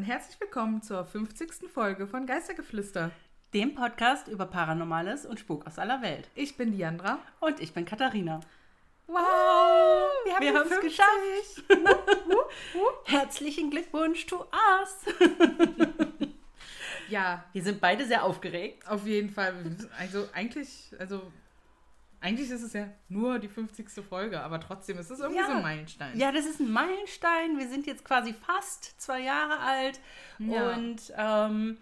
Und herzlich willkommen zur 50. Folge von Geistergeflüster. Dem Podcast über Paranormales und Spuk aus aller Welt. Ich bin Diandra. Und ich bin Katharina. Wow! Wir haben es geschafft! Herzlichen Glückwunsch to us! ja, Wir sind beide sehr aufgeregt. auf jeden Fall. Also eigentlich, also eigentlich ist es ja nur die 50. Folge, aber trotzdem ist es irgendwie Ja. so ein Meilenstein. Ja, das ist ein Meilenstein. Wir sind jetzt quasi fast zwei Jahre alt. Ja. Und ähm,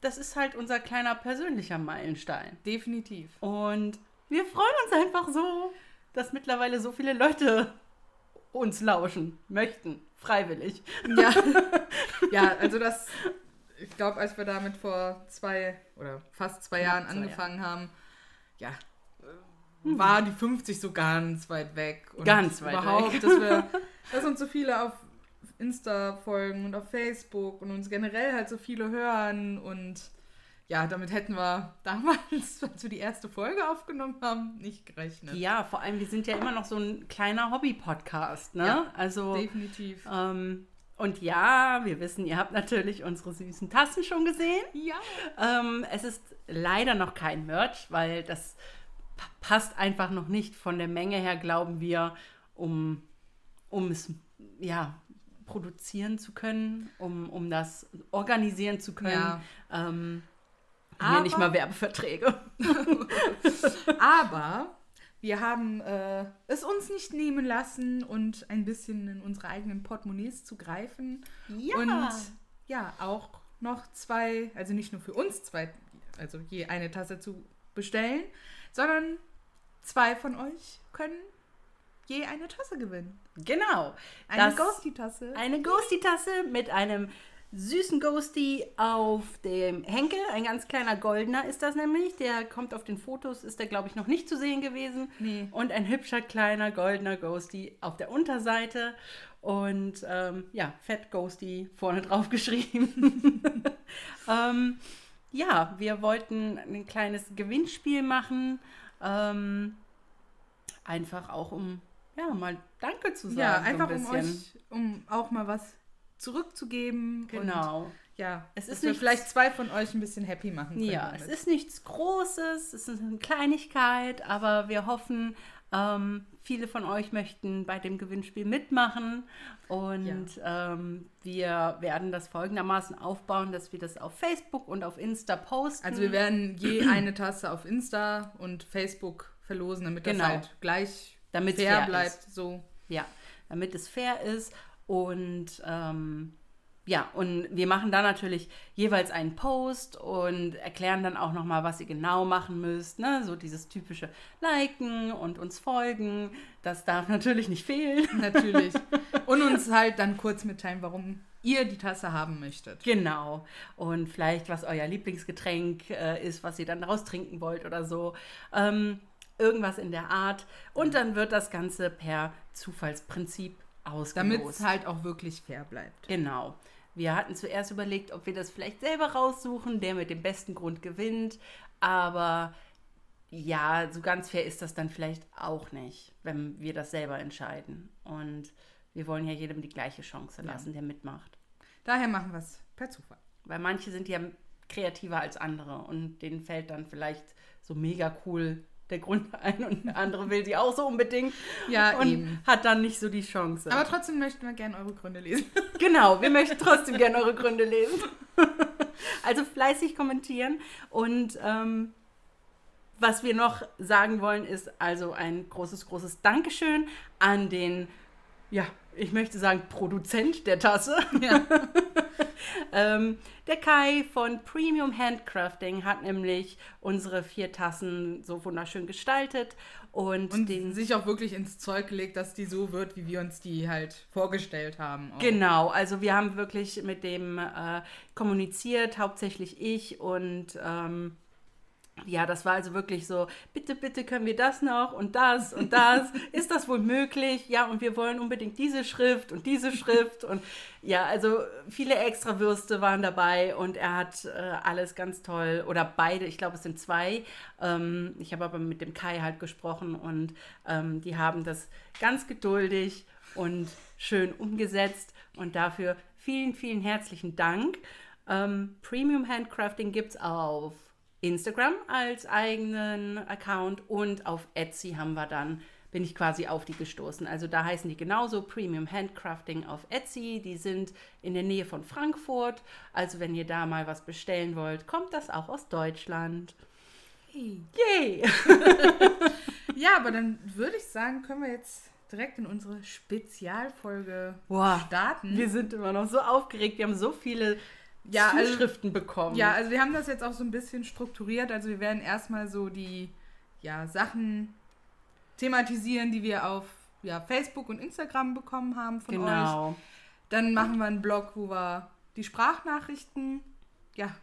das ist halt unser kleiner persönlicher Meilenstein. Definitiv. Und wir freuen uns einfach so, dass mittlerweile so viele Leute uns lauschen möchten, freiwillig. Ja, ja also das, ich glaube, als wir damit vor zwei oder fast zwei Knapp Jahren zwei angefangen haben, ja, äh, war die 50 so ganz weit weg. Und Ganz weit überhaupt, weg. dass wir, dass uns so viele auf Insta folgen und auf Facebook und uns generell halt so viele hören und ja, damit hätten wir damals, als wir die erste Folge aufgenommen haben, nicht gerechnet. Ja, vor allem, wir sind ja immer noch so ein kleiner Hobby-Podcast, ne? Ja, also, Definitiv. ähm, und ja, wir wissen, ihr habt natürlich unsere süßen Tassen schon gesehen. Ja. Ähm, es ist leider noch kein Merch, weil das passt einfach noch nicht von der Menge her, glauben wir, um, um es ja, produzieren zu können, um, um das organisieren zu können. Ja. Ähm, Aber- hier nicht mal Werbeverträge. Aber wir haben äh, es uns nicht nehmen lassen und ein bisschen in unsere eigenen Portemonnaies zu greifen. Ja. Und ja, auch noch zwei, also nicht nur für uns zwei, also je eine Tasse zu bestellen, sondern zwei von euch können je eine Tasse gewinnen. Genau. Eine Ghosty-Tasse. Eine Ghosty-Tasse mit einem süßen Ghosty auf dem Henkel. Ein ganz kleiner goldener ist das nämlich. Der kommt auf den Fotos, ist der, glaube ich, noch nicht zu sehen gewesen. Nee. Und ein hübscher kleiner goldener Ghosty auf der Unterseite. Und ähm, ja, Fett Ghosty vorne drauf geschrieben. ähm, ja, wir wollten ein kleines Gewinnspiel machen. Ähm, einfach auch um ja, mal Danke zu sagen. Ja, so ein einfach um euch, um auch mal was zurückzugeben. Und Genau. ja, Es ist wir nichts- vielleicht zwei von euch ein bisschen happy machen können. Ja, es damit. ist nichts Großes, es ist eine Kleinigkeit, aber wir hoffen, ähm, viele von euch möchten bei dem Gewinnspiel mitmachen und ähm, wir werden das folgendermaßen aufbauen, dass wir das auf Facebook und auf Insta posten. Also wir werden je eine Tasse auf Insta und Facebook verlosen, damit das Genau. halt gleich Damit fair, fair bleibt. So. Ja, damit es fair ist. Und ähm, ja, und wir machen dann natürlich jeweils einen Post und erklären dann auch nochmal, was ihr genau machen müsst. Ne? So dieses typische Liken und uns folgen. Das darf natürlich nicht fehlen. Natürlich. und uns halt dann kurz mitteilen, warum ihr die Tasse haben möchtet. Genau. Und vielleicht, was euer Lieblingsgetränk äh, ist, was ihr dann daraus trinken wollt oder so. Ähm, irgendwas in der Art. Und dann wird das Ganze per Zufallsprinzip ausgelost. Damit es halt auch wirklich fair bleibt. Genau. Wir hatten zuerst überlegt, ob wir das vielleicht selber raussuchen, der mit dem besten Grund gewinnt. Aber ja, so ganz fair ist das dann vielleicht auch nicht, wenn wir das selber entscheiden. Und wir wollen ja jedem die gleiche Chance lassen, der mitmacht. Daher machen wir es per Zufall. Weil manche sind ja kreativer als andere und denen fällt dann vielleicht so mega cool der Grund ein und der andere will sie auch so unbedingt Ja, und eben. hat dann nicht so die Chance. Aber trotzdem möchten wir gerne eure Gründe lesen. Genau, wir möchten trotzdem gerne eure Gründe lesen. Also fleißig kommentieren. Und ähm, was wir noch sagen wollen, ist also ein großes, großes Dankeschön an den, ja, ich möchte sagen, Produzent der Tasse. Ja. Ähm, der Kai von Premium Handcrafting hat nämlich unsere vier Tassen so wunderschön gestaltet und, Und den sich auch wirklich ins Zeug gelegt, dass die so wird, wie wir uns die halt vorgestellt haben. Auch. Genau, also wir haben wirklich mit dem äh, kommuniziert, hauptsächlich ich und ähm, ja, das war also wirklich so, bitte, bitte können wir das noch und das und das. Ist das wohl möglich? Ja, und wir wollen unbedingt diese Schrift und diese Schrift. Und ja, also viele extra Würste waren dabei und er hat äh, alles ganz toll, oder beide, ich glaube, es sind zwei. Ähm, ich habe aber mit dem Kai halt gesprochen und ähm, die haben das ganz geduldig und schön umgesetzt. Und dafür vielen, vielen herzlichen Dank. Ähm, Premium Handcrafting gibt es auf Instagram als eigenen Account und auf Etsy haben wir dann bin ich quasi auf die gestoßen. Also da heißen die genauso Premium Handcrafting auf Etsy. Die sind in der Nähe von Frankfurt. Also wenn ihr da mal was bestellen wollt, kommt das auch aus Deutschland. Hey. Yay! Ja, aber dann würde ich sagen, können wir jetzt direkt in unsere Spezialfolge Boah, starten. wir sind immer noch so aufgeregt. Wir haben so viele Ja, also- Zuschriften bekommen. Ja, also wir haben das jetzt auch so ein bisschen strukturiert. Also wir werden erstmal so die ja, Sachen thematisieren, die wir auf ja, Facebook und Instagram bekommen haben von euch. genau. Dann machen wir einen Blog, wo wir die Sprachnachrichten ja,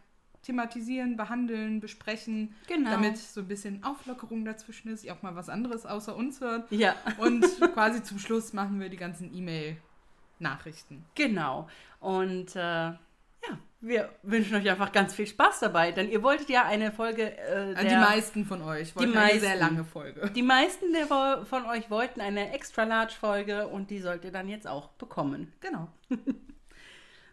thematisieren, behandeln, besprechen, Genau. damit so ein bisschen Auflockerung dazwischen ist, ihr auch mal was anderes außer uns hört. Ja, Und quasi zum Schluss machen wir die ganzen E-Mail-Nachrichten. genau. Und äh, ja, wir wünschen euch einfach ganz viel Spaß dabei, denn ihr wolltet ja eine Folge. Äh, die der- meisten von euch wollten eine meisten. sehr lange Folge. Die meisten der von euch wollten eine extra large Folge und die sollt ihr dann jetzt auch bekommen. Genau.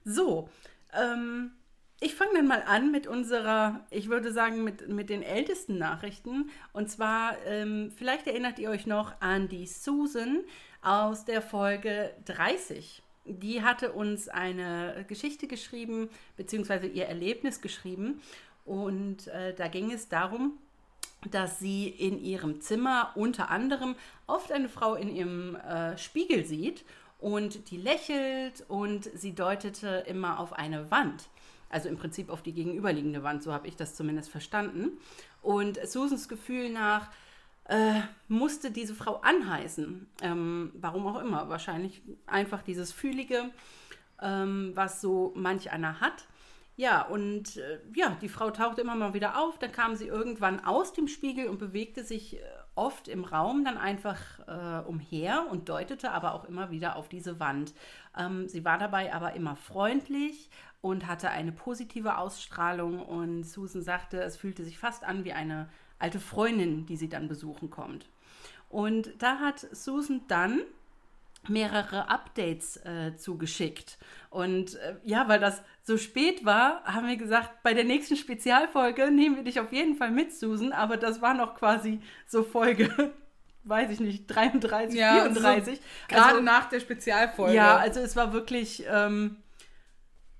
So, ähm, ich fange dann mal an mit unserer, ich würde sagen, mit, mit den ältesten Nachrichten. Und zwar, ähm, vielleicht erinnert ihr euch noch an die Susan aus der Folge 30. Die hatte uns eine Geschichte geschrieben, beziehungsweise ihr Erlebnis geschrieben. Und äh, da ging es darum, dass sie in ihrem Zimmer unter anderem oft eine Frau in ihrem äh, Spiegel sieht und die lächelt und sie deutete immer auf eine Wand. Also im Prinzip auf die gegenüberliegende Wand, so habe ich das zumindest verstanden. Und Susans Gefühl nach äh, musste diese Frau anheißen. Ähm, warum auch immer. Wahrscheinlich einfach dieses Fühlige, ähm, was so manch einer hat. Ja, und äh, ja, die Frau tauchte immer mal wieder auf. Dann kam sie irgendwann aus dem Spiegel und bewegte sich äh, oft im Raum dann einfach äh, umher und deutete aber auch immer wieder auf diese Wand. Ähm, sie war dabei aber immer freundlich und hatte eine positive Ausstrahlung. Und Susan sagte, es fühlte sich fast an wie eine alte Freundin, die sie dann besuchen kommt. Und da hat Susan dann mehrere Updates äh, zugeschickt. Und äh, ja, weil das so spät war, haben wir gesagt, bei der nächsten Spezialfolge nehmen wir dich auf jeden Fall mit, Susan. Aber das war noch quasi so Folge, weiß ich nicht, 33, Ja, 34. Gerade also, nach der Spezialfolge. ja, also es war wirklich, ähm,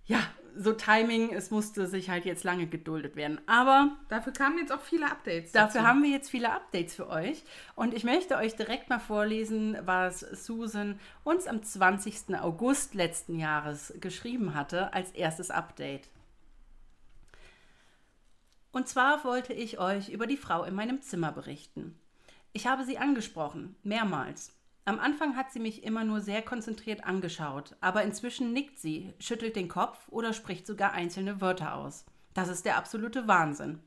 ja, so Timing, es musste sich halt jetzt lange geduldet werden. Aber Dafür kamen jetzt auch viele Updates. Dafür dazu. haben wir jetzt viele Updates für euch. Und ich möchte euch direkt mal vorlesen, was Susan uns am 20. August letzten Jahres geschrieben hatte als erstes Update. Und zwar wollte ich euch über die Frau in meinem Zimmer berichten. Ich habe sie angesprochen, mehrmals. Am Anfang hat sie mich immer nur sehr konzentriert angeschaut, aber inzwischen nickt sie, schüttelt den Kopf oder spricht sogar einzelne Wörter aus. Das ist der absolute Wahnsinn.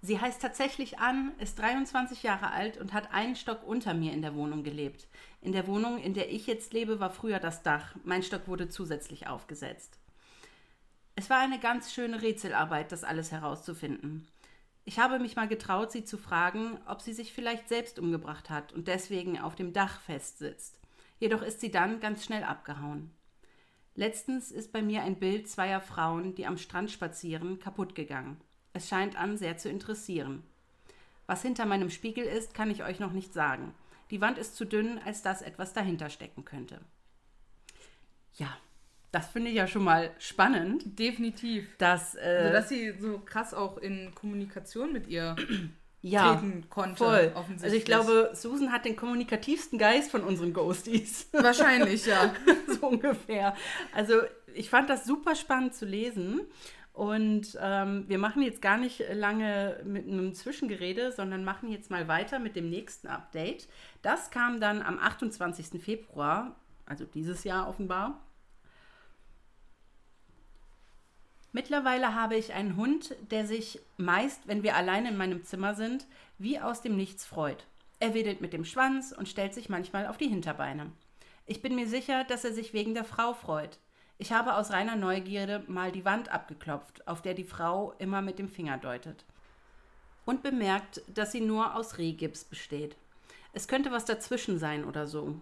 Sie heißt tatsächlich Ann, ist 23 Jahre alt und hat einen Stock unter mir in der Wohnung gelebt. In der Wohnung, in der ich jetzt lebe, war früher das Dach. Mein Stock wurde zusätzlich aufgesetzt. Es war eine ganz schöne Rätselarbeit, das alles herauszufinden. Ich habe mich mal getraut, sie zu fragen, ob sie sich vielleicht selbst umgebracht hat und deswegen auf dem Dach festsitzt. Jedoch ist sie dann ganz schnell abgehauen. Letztens ist bei mir ein Bild zweier Frauen, die am Strand spazieren, kaputt gegangen. Es scheint an sehr zu interessieren. Was hinter meinem Spiegel ist, kann ich euch noch nicht sagen. Die Wand ist zu dünn, als dass etwas dahinter stecken könnte. Ja, das finde ich ja schon mal spannend, Definitiv. dass, äh, Also, dass sie so krass auch in Kommunikation mit ihr ja, treten konnte. voll. Offensichtlich. Also ich glaube, Susan hat den kommunikativsten Geist von unseren Ghosties. Wahrscheinlich, ja. so ungefähr. Also ich fand das super spannend zu lesen. Und ähm, wir machen jetzt gar nicht lange mit einem Zwischengerede, sondern machen jetzt mal weiter mit dem nächsten Update. Das kam dann am 28. Februar, also dieses Jahr offenbar. Mittlerweile habe ich einen Hund, der sich meist, wenn wir allein in meinem Zimmer sind, wie aus dem Nichts freut. Er wedelt mit dem Schwanz und stellt sich manchmal auf die Hinterbeine. Ich bin mir sicher, dass er sich wegen der Frau freut. Ich habe aus reiner Neugierde mal die Wand abgeklopft, auf der die Frau immer mit dem Finger deutet. Und bemerkt, dass sie nur aus Rehgips besteht. Es könnte was dazwischen sein oder so.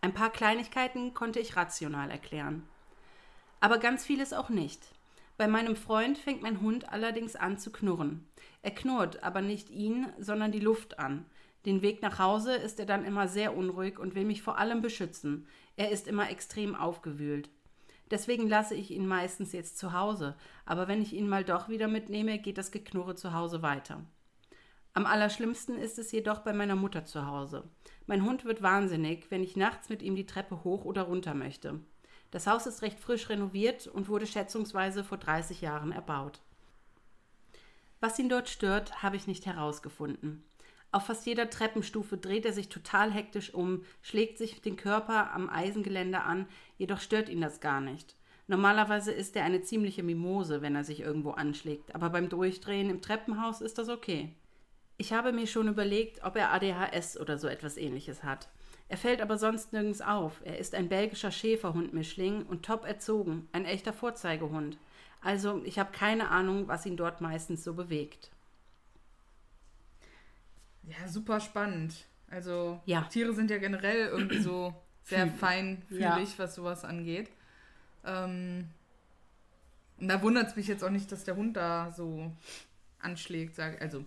Ein paar Kleinigkeiten konnte ich rational erklären. Aber ganz vieles auch nicht. Bei meinem Freund fängt mein Hund allerdings an zu knurren. Er knurrt aber nicht ihn, sondern die Luft an. Den Weg nach Hause ist er dann immer sehr unruhig und will mich vor allem beschützen. Er ist immer extrem aufgewühlt. Deswegen lasse ich ihn meistens jetzt zu Hause, aber wenn ich ihn mal doch wieder mitnehme, geht das Geknurre zu Hause weiter. Am allerschlimmsten ist es jedoch bei meiner Mutter zu Hause. Mein Hund wird wahnsinnig, wenn ich nachts mit ihm die Treppe hoch oder runter möchte. Das Haus ist recht frisch renoviert und wurde schätzungsweise vor 30 Jahren erbaut. Was ihn dort stört, habe ich nicht herausgefunden. Auf fast jeder Treppenstufe dreht er sich total hektisch um, schlägt sich den Körper am Eisengeländer an, jedoch stört ihn das gar nicht. Normalerweise ist er eine ziemliche Mimose, wenn er sich irgendwo anschlägt, aber beim Durchdrehen im Treppenhaus ist das okay. Ich habe mir schon überlegt, ob er ADHS oder so etwas ähnliches hat. Er fällt aber sonst nirgends auf. Er ist ein belgischer Schäferhund-Mischling und top erzogen, ein echter Vorzeigehund. Also ich habe keine Ahnung, was ihn dort meistens so bewegt. Ja, super spannend. Also Ja. Tiere sind ja generell irgendwie so sehr feinfühlig, Ja. was sowas angeht. Ähm, und da wundert es mich jetzt auch nicht, dass der Hund da so anschlägt, sag, also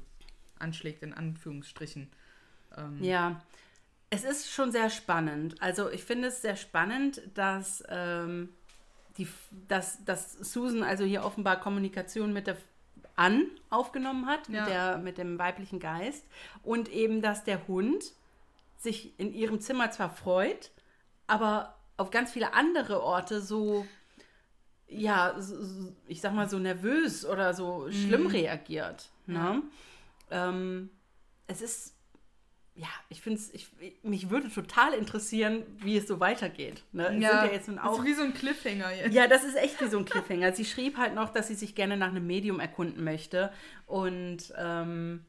anschlägt in Anführungsstrichen. Ähm, Ja, es ist schon sehr spannend. Also ich finde es sehr spannend, dass, ähm, die, dass, dass Susan also hier offenbar Kommunikation mit der An aufgenommen hat, Ja. mit, der, mit dem weiblichen Geist. Und eben, dass der Hund sich in ihrem Zimmer zwar freut, aber auf ganz viele andere Orte so, ja, so- ich sag mal so nervös oder so schlimm reagiert. Ne? Ähm, es ist, ja, ich finde es, ich, mich würde total interessieren, wie es so weitergeht. Ne? Sind ja jetzt nun ist auch wie so ein Cliffhanger jetzt. ja, das ist echt wie so ein Cliffhanger. Sie schrieb halt noch, dass sie sich gerne nach einem Medium erkunden möchte. Und ähm,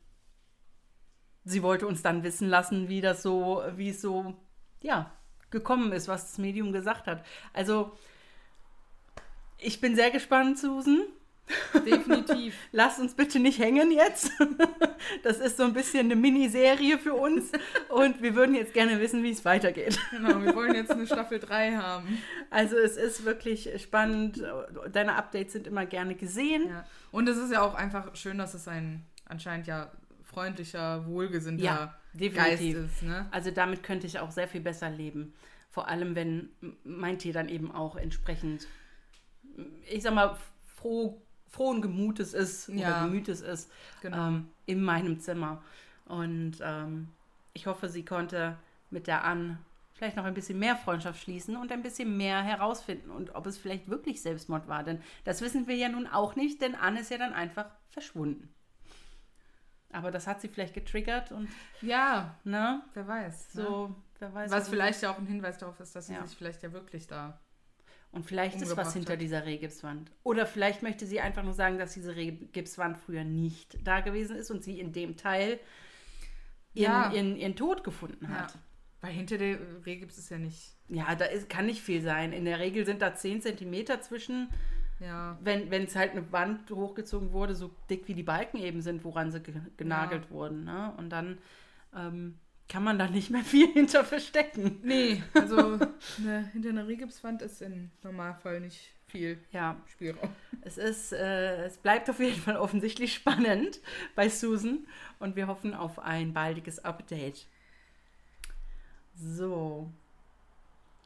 sie wollte uns dann wissen lassen, wie das so, wie es so, ja, gekommen ist, was das Medium gesagt hat. Also, ich bin sehr gespannt, Susan. Definitiv. Lass uns bitte nicht hängen jetzt. Das ist so ein bisschen eine Miniserie für uns. Und wir würden jetzt gerne wissen, wie es weitergeht. genau, wir wollen jetzt eine Staffel 3 haben. Also es ist wirklich spannend. Deine Updates sind immer gerne gesehen. Ja. Und es ist ja auch einfach schön, dass es ein anscheinend ja freundlicher, wohlgesinnter Ja, Geist ist. Ne? Also damit könnte ich auch sehr viel besser leben. Vor allem, wenn mein Tier dann eben auch entsprechend, ich sag mal, froh, frohen Gemutes ist oder Ja. Gemütes ist Genau. ähm, in meinem Zimmer. Und ähm, ich hoffe, sie konnte mit der Ann vielleicht noch ein bisschen mehr Freundschaft schließen und ein bisschen mehr herausfinden und ob es vielleicht wirklich Selbstmord war. Denn das wissen wir ja nun auch nicht, denn Ann ist ja dann einfach verschwunden. Aber das hat sie vielleicht getriggert und, Ja, ne? wer weiß. Ne? So, wer weiß. Was vielleicht ja auch ein Hinweis darauf ist, dass sie Ja. sich vielleicht ja wirklich da. Und vielleicht ist was hinter hat. dieser Rehgipswand. Oder vielleicht möchte sie einfach nur sagen, dass diese Rehgipswand früher nicht da gewesen ist und sie in dem Teil ihren, Ja. ihren, ihren Tod gefunden Ja. hat. Weil hinter der Reh gibt es ja nicht. Ja, da ist, kann nicht viel sein. In der Regel sind da 10 Zentimeter zwischen, Ja. wenn es halt eine Wand hochgezogen wurde, so dick wie die Balken eben sind, woran sie ge genagelt wurden. Ne? Und dann ähm, kann man da nicht mehr viel hinter verstecken. Nee, also ne, hinter einer Rehgipswand ist im Normalfall nicht viel Ja, Spielraum. Es ist, äh, es bleibt auf jeden Fall offensichtlich spannend bei Susan und wir hoffen auf ein baldiges Update. So.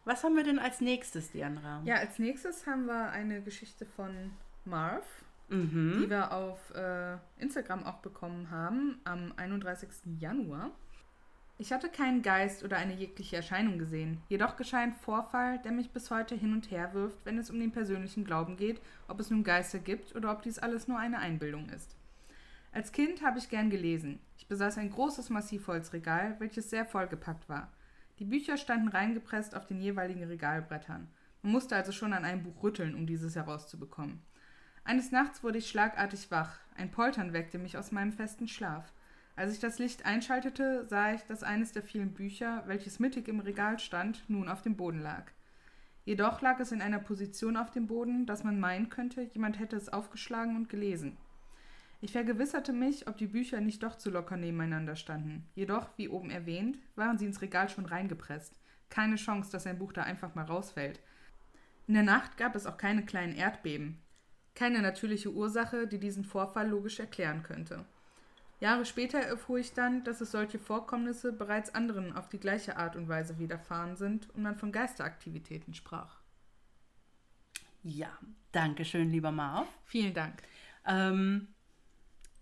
Was haben wir denn als nächstes, Diandra? Ja, als nächstes haben wir eine Geschichte von Marv, die Mhm. wir auf äh, Instagram auch bekommen haben am 31. Januar. Ich hatte keinen Geist oder eine jegliche Erscheinung gesehen. Jedoch geschah ein Vorfall, der mich bis heute hin und her wirft, wenn es um den persönlichen Glauben geht, ob es nun Geister gibt oder ob dies alles nur eine Einbildung ist. Als Kind habe ich gern gelesen. Ich besaß ein großes Massivholzregal, welches sehr vollgepackt war. Die Bücher standen reingepresst auf den jeweiligen Regalbrettern. Man musste also schon an einem Buch rütteln, um dieses herauszubekommen. Eines Nachts wurde ich schlagartig wach. Ein Poltern weckte mich aus meinem festen Schlaf. Als ich das Licht einschaltete, sah ich, dass eines der vielen Bücher, welches mittig im Regal stand, nun auf dem Boden lag. Jedoch lag es in einer Position auf dem Boden, dass man meinen könnte, jemand hätte es aufgeschlagen und gelesen. Ich vergewisserte mich, ob die Bücher nicht doch zu locker nebeneinander standen. Jedoch, wie oben erwähnt, waren sie ins Regal schon reingepresst. Keine Chance, dass sein Buch da einfach mal rausfällt. In der Nacht gab es auch keine kleinen Erdbeben. Keine natürliche Ursache, die diesen Vorfall logisch erklären könnte. Jahre später erfuhr ich dann, dass es solche Vorkommnisse bereits anderen auf die gleiche Art und Weise widerfahren sind und man von Geisteraktivitäten sprach. Ja, danke schön, lieber Marv. Vielen Dank. Ähm,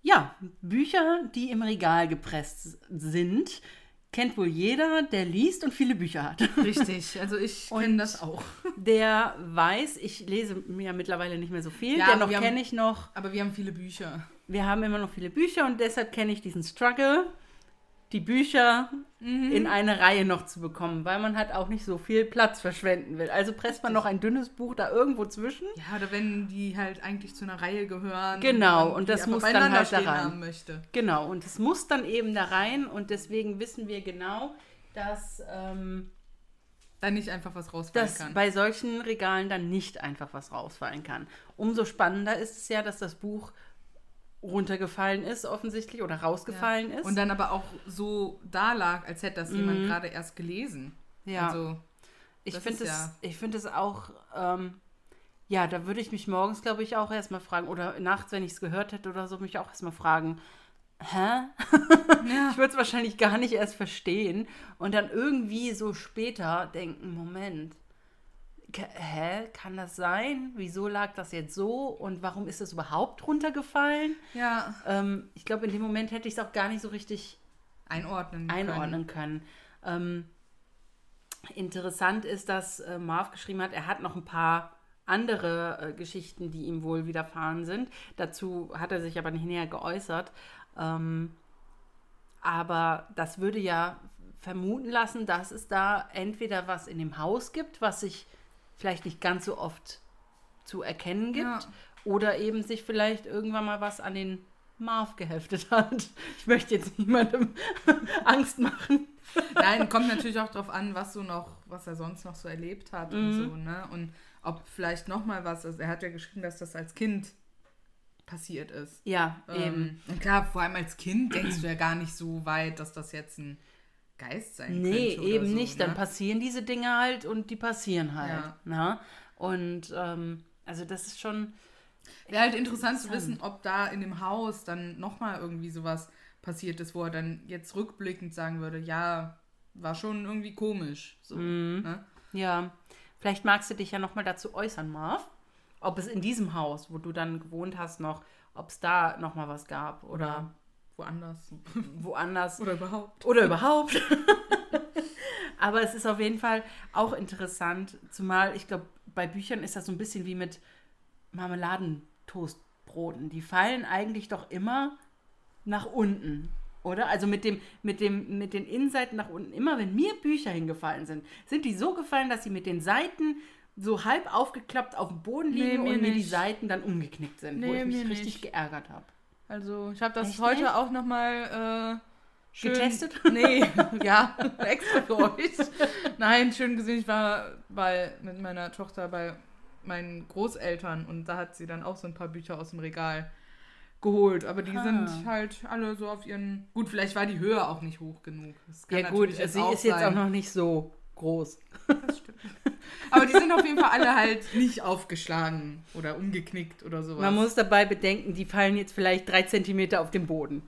ja, Bücher, die im Regal gepresst sind, kennt wohl jeder, der liest und viele Bücher hat. Richtig, also ich kenne das auch. Der weiß, ich lese mir mittlerweile nicht mehr so viel, Ja, dennoch kenne ich noch, Aber wir haben viele Bücher. Wir haben immer noch viele Bücher und deshalb kenne ich diesen Struggle, die Bücher Mhm. in eine Reihe noch zu bekommen, weil man halt auch nicht so viel Platz verschwenden will. Also presst man noch ein dünnes Buch da irgendwo zwischen. Ja, oder wenn die halt eigentlich zu einer Reihe gehören. Genau, und die das muss dann halt da rein. Genau, und es muss dann eben da rein und deswegen wissen wir genau, dass, ähm, Da nicht einfach was rausfallen dass kann. bei solchen Regalen dann nicht einfach was rausfallen kann. Umso spannender ist es ja, dass das Buch runtergefallen ist offensichtlich oder rausgefallen ja. ist. Und dann aber auch so da lag, als hätte das jemand Mhm. gerade erst gelesen. ja. Also, Ich finde es, ja- ich es auch, ähm, ja, da würde ich mich morgens, glaube ich, auch erstmal fragen, oder nachts, wenn ich es gehört hätte oder so, mich auch erstmal fragen, hä? ja. Ich würde es wahrscheinlich gar nicht erst verstehen und dann irgendwie so später denken, Moment, hä, kann das sein? Wieso lag das jetzt so und warum ist das überhaupt runtergefallen? ja, Ähm, ich glaube, in dem Moment hätte ich es auch gar nicht so richtig einordnen können. einordnen können. Ähm, interessant ist, dass äh, Marv geschrieben hat, er hat noch ein paar andere äh, Geschichten, die ihm wohl widerfahren sind. Dazu hat er sich aber nicht näher geäußert. Ähm, aber das würde ja vermuten lassen, dass es da entweder was in dem Haus gibt, was sich vielleicht nicht ganz so oft zu erkennen gibt, Ja. oder eben sich vielleicht irgendwann mal was an den Marv geheftet hat. Ich möchte jetzt niemandem Angst machen. Nein, kommt natürlich auch drauf an, was so noch, was er sonst noch so erlebt hat und Mhm. so, ne? Und ob vielleicht noch mal was, also er hat ja geschrieben, dass das als Kind passiert ist. Ja, eben. Ähm, und klar, vor allem als Kind denkst du ja gar nicht so weit, dass das jetzt ein Geist sein Nee, könnte. oder eben so, nicht. Ne? Dann passieren diese Dinge halt und die passieren halt. Ja. Ne? Und ähm, also das ist schon. Wäre halt interessant zu Interessant. wissen, ob da in dem Haus dann nochmal irgendwie sowas passiert ist, wo er dann jetzt rückblickend sagen würde, ja, war schon irgendwie komisch. So, Mhm. ne? Ja, vielleicht magst du dich ja nochmal dazu äußern, Marv. Ob es in diesem Haus, wo du dann gewohnt hast, noch, ob es da nochmal was gab oder Woanders. woanders Oder überhaupt. oder überhaupt. Aber es ist auf jeden Fall auch interessant, zumal ich glaube, bei Büchern ist das so ein bisschen wie mit Marmeladentoastbroten. Die fallen eigentlich doch immer nach unten, oder? Also mit, dem, mit, dem, mit den Innenseiten nach unten. Immer wenn mir Bücher hingefallen sind, sind die so gefallen, dass sie mit den Seiten so halb aufgeklappt auf dem Boden Nee, liegen mir und mir die. Seiten dann umgeknickt sind, wo Nee, ich mich richtig nicht. geärgert habe. Also, ich habe das Echt heute nicht? auch nochmal äh, schön... Getestet? Nee, ja, extra für euch. Nein, schön gesehen. Ich war bei, mit meiner Tochter bei meinen Großeltern und da hat sie dann auch so ein paar Bücher aus dem Regal geholt. Aber die Ah. sind halt alle so auf ihren... Gut, vielleicht war die Höhe auch nicht hoch genug. Ja gut, sie ist jetzt sein. auch noch nicht so groß. Das stimmt. Aber die sind auf jeden Fall alle halt nicht aufgeschlagen oder umgeknickt oder sowas. Man muss dabei bedenken, die fallen jetzt vielleicht drei Zentimeter auf den Boden.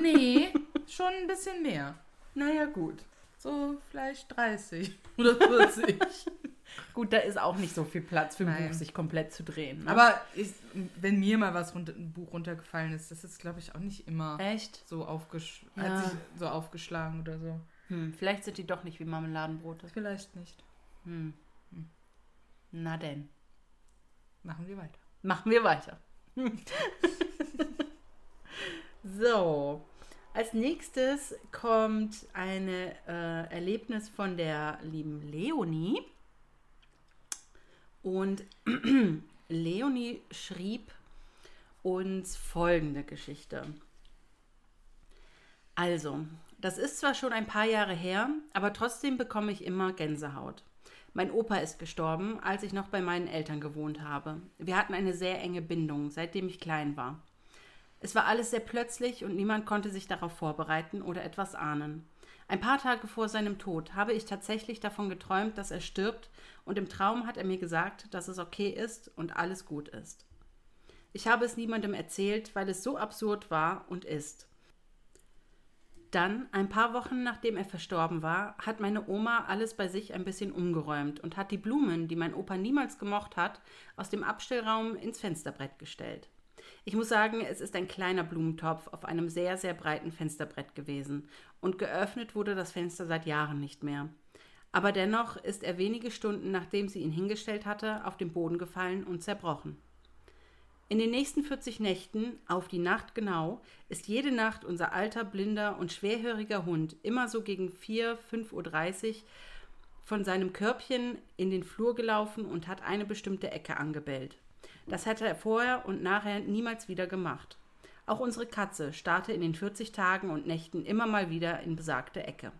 Nee, schon ein bisschen mehr. Naja, gut. So vielleicht 30 oder 40. Gut, da ist auch nicht so viel Platz für ein Nein. Buch, sich komplett zu drehen. Ne? Aber ich, wenn mir mal was runter, ein Buch runtergefallen ist, das ist, glaube ich, auch nicht immer Echt? so, aufgesch Ja. hat sich so aufgeschlagen oder so. Hm, vielleicht sind die doch nicht wie Marmeladenbrote. Vielleicht nicht. Hm. Na denn, Machen wir weiter. machen wir weiter. so, als nächstes kommt ein äh, Erlebnis von der lieben Leonie. Und Leonie schrieb uns folgende Geschichte. Also, das ist zwar schon ein paar Jahre her, aber trotzdem bekomme ich immer Gänsehaut. Mein Opa ist gestorben, als ich noch bei meinen Eltern gewohnt habe. Wir hatten eine sehr enge Bindung, seitdem ich klein war. Es war alles sehr plötzlich und niemand konnte sich darauf vorbereiten oder etwas ahnen. Ein paar Tage vor seinem Tod habe ich tatsächlich davon geträumt, dass er stirbt, und im Traum hat er mir gesagt, dass es okay ist und alles gut ist. Ich habe es niemandem erzählt, weil es so absurd war und ist. Dann, ein paar Wochen nachdem er verstorben war, hat meine Oma alles bei sich ein bisschen umgeräumt und hat die Blumen, die mein Opa niemals gemocht hat, aus dem Abstellraum ins Fensterbrett gestellt. Ich muss sagen, es ist ein kleiner Blumentopf auf einem sehr, sehr breiten Fensterbrett gewesen und geöffnet wurde das Fenster seit Jahren nicht mehr. Aber dennoch ist er wenige Stunden nachdem sie ihn hingestellt hatte, auf den Boden gefallen und zerbrochen. In den nächsten 40 Nächten, auf die Nacht genau, ist jede Nacht unser alter, blinder und schwerhöriger Hund immer so gegen 4, 5.30 Uhr von seinem Körbchen in den Flur gelaufen und hat eine bestimmte Ecke angebellt. Das hätte er vorher und nachher niemals wieder gemacht. Auch unsere Katze starrte in den 40 Tagen und Nächten immer mal wieder in besagte Ecke.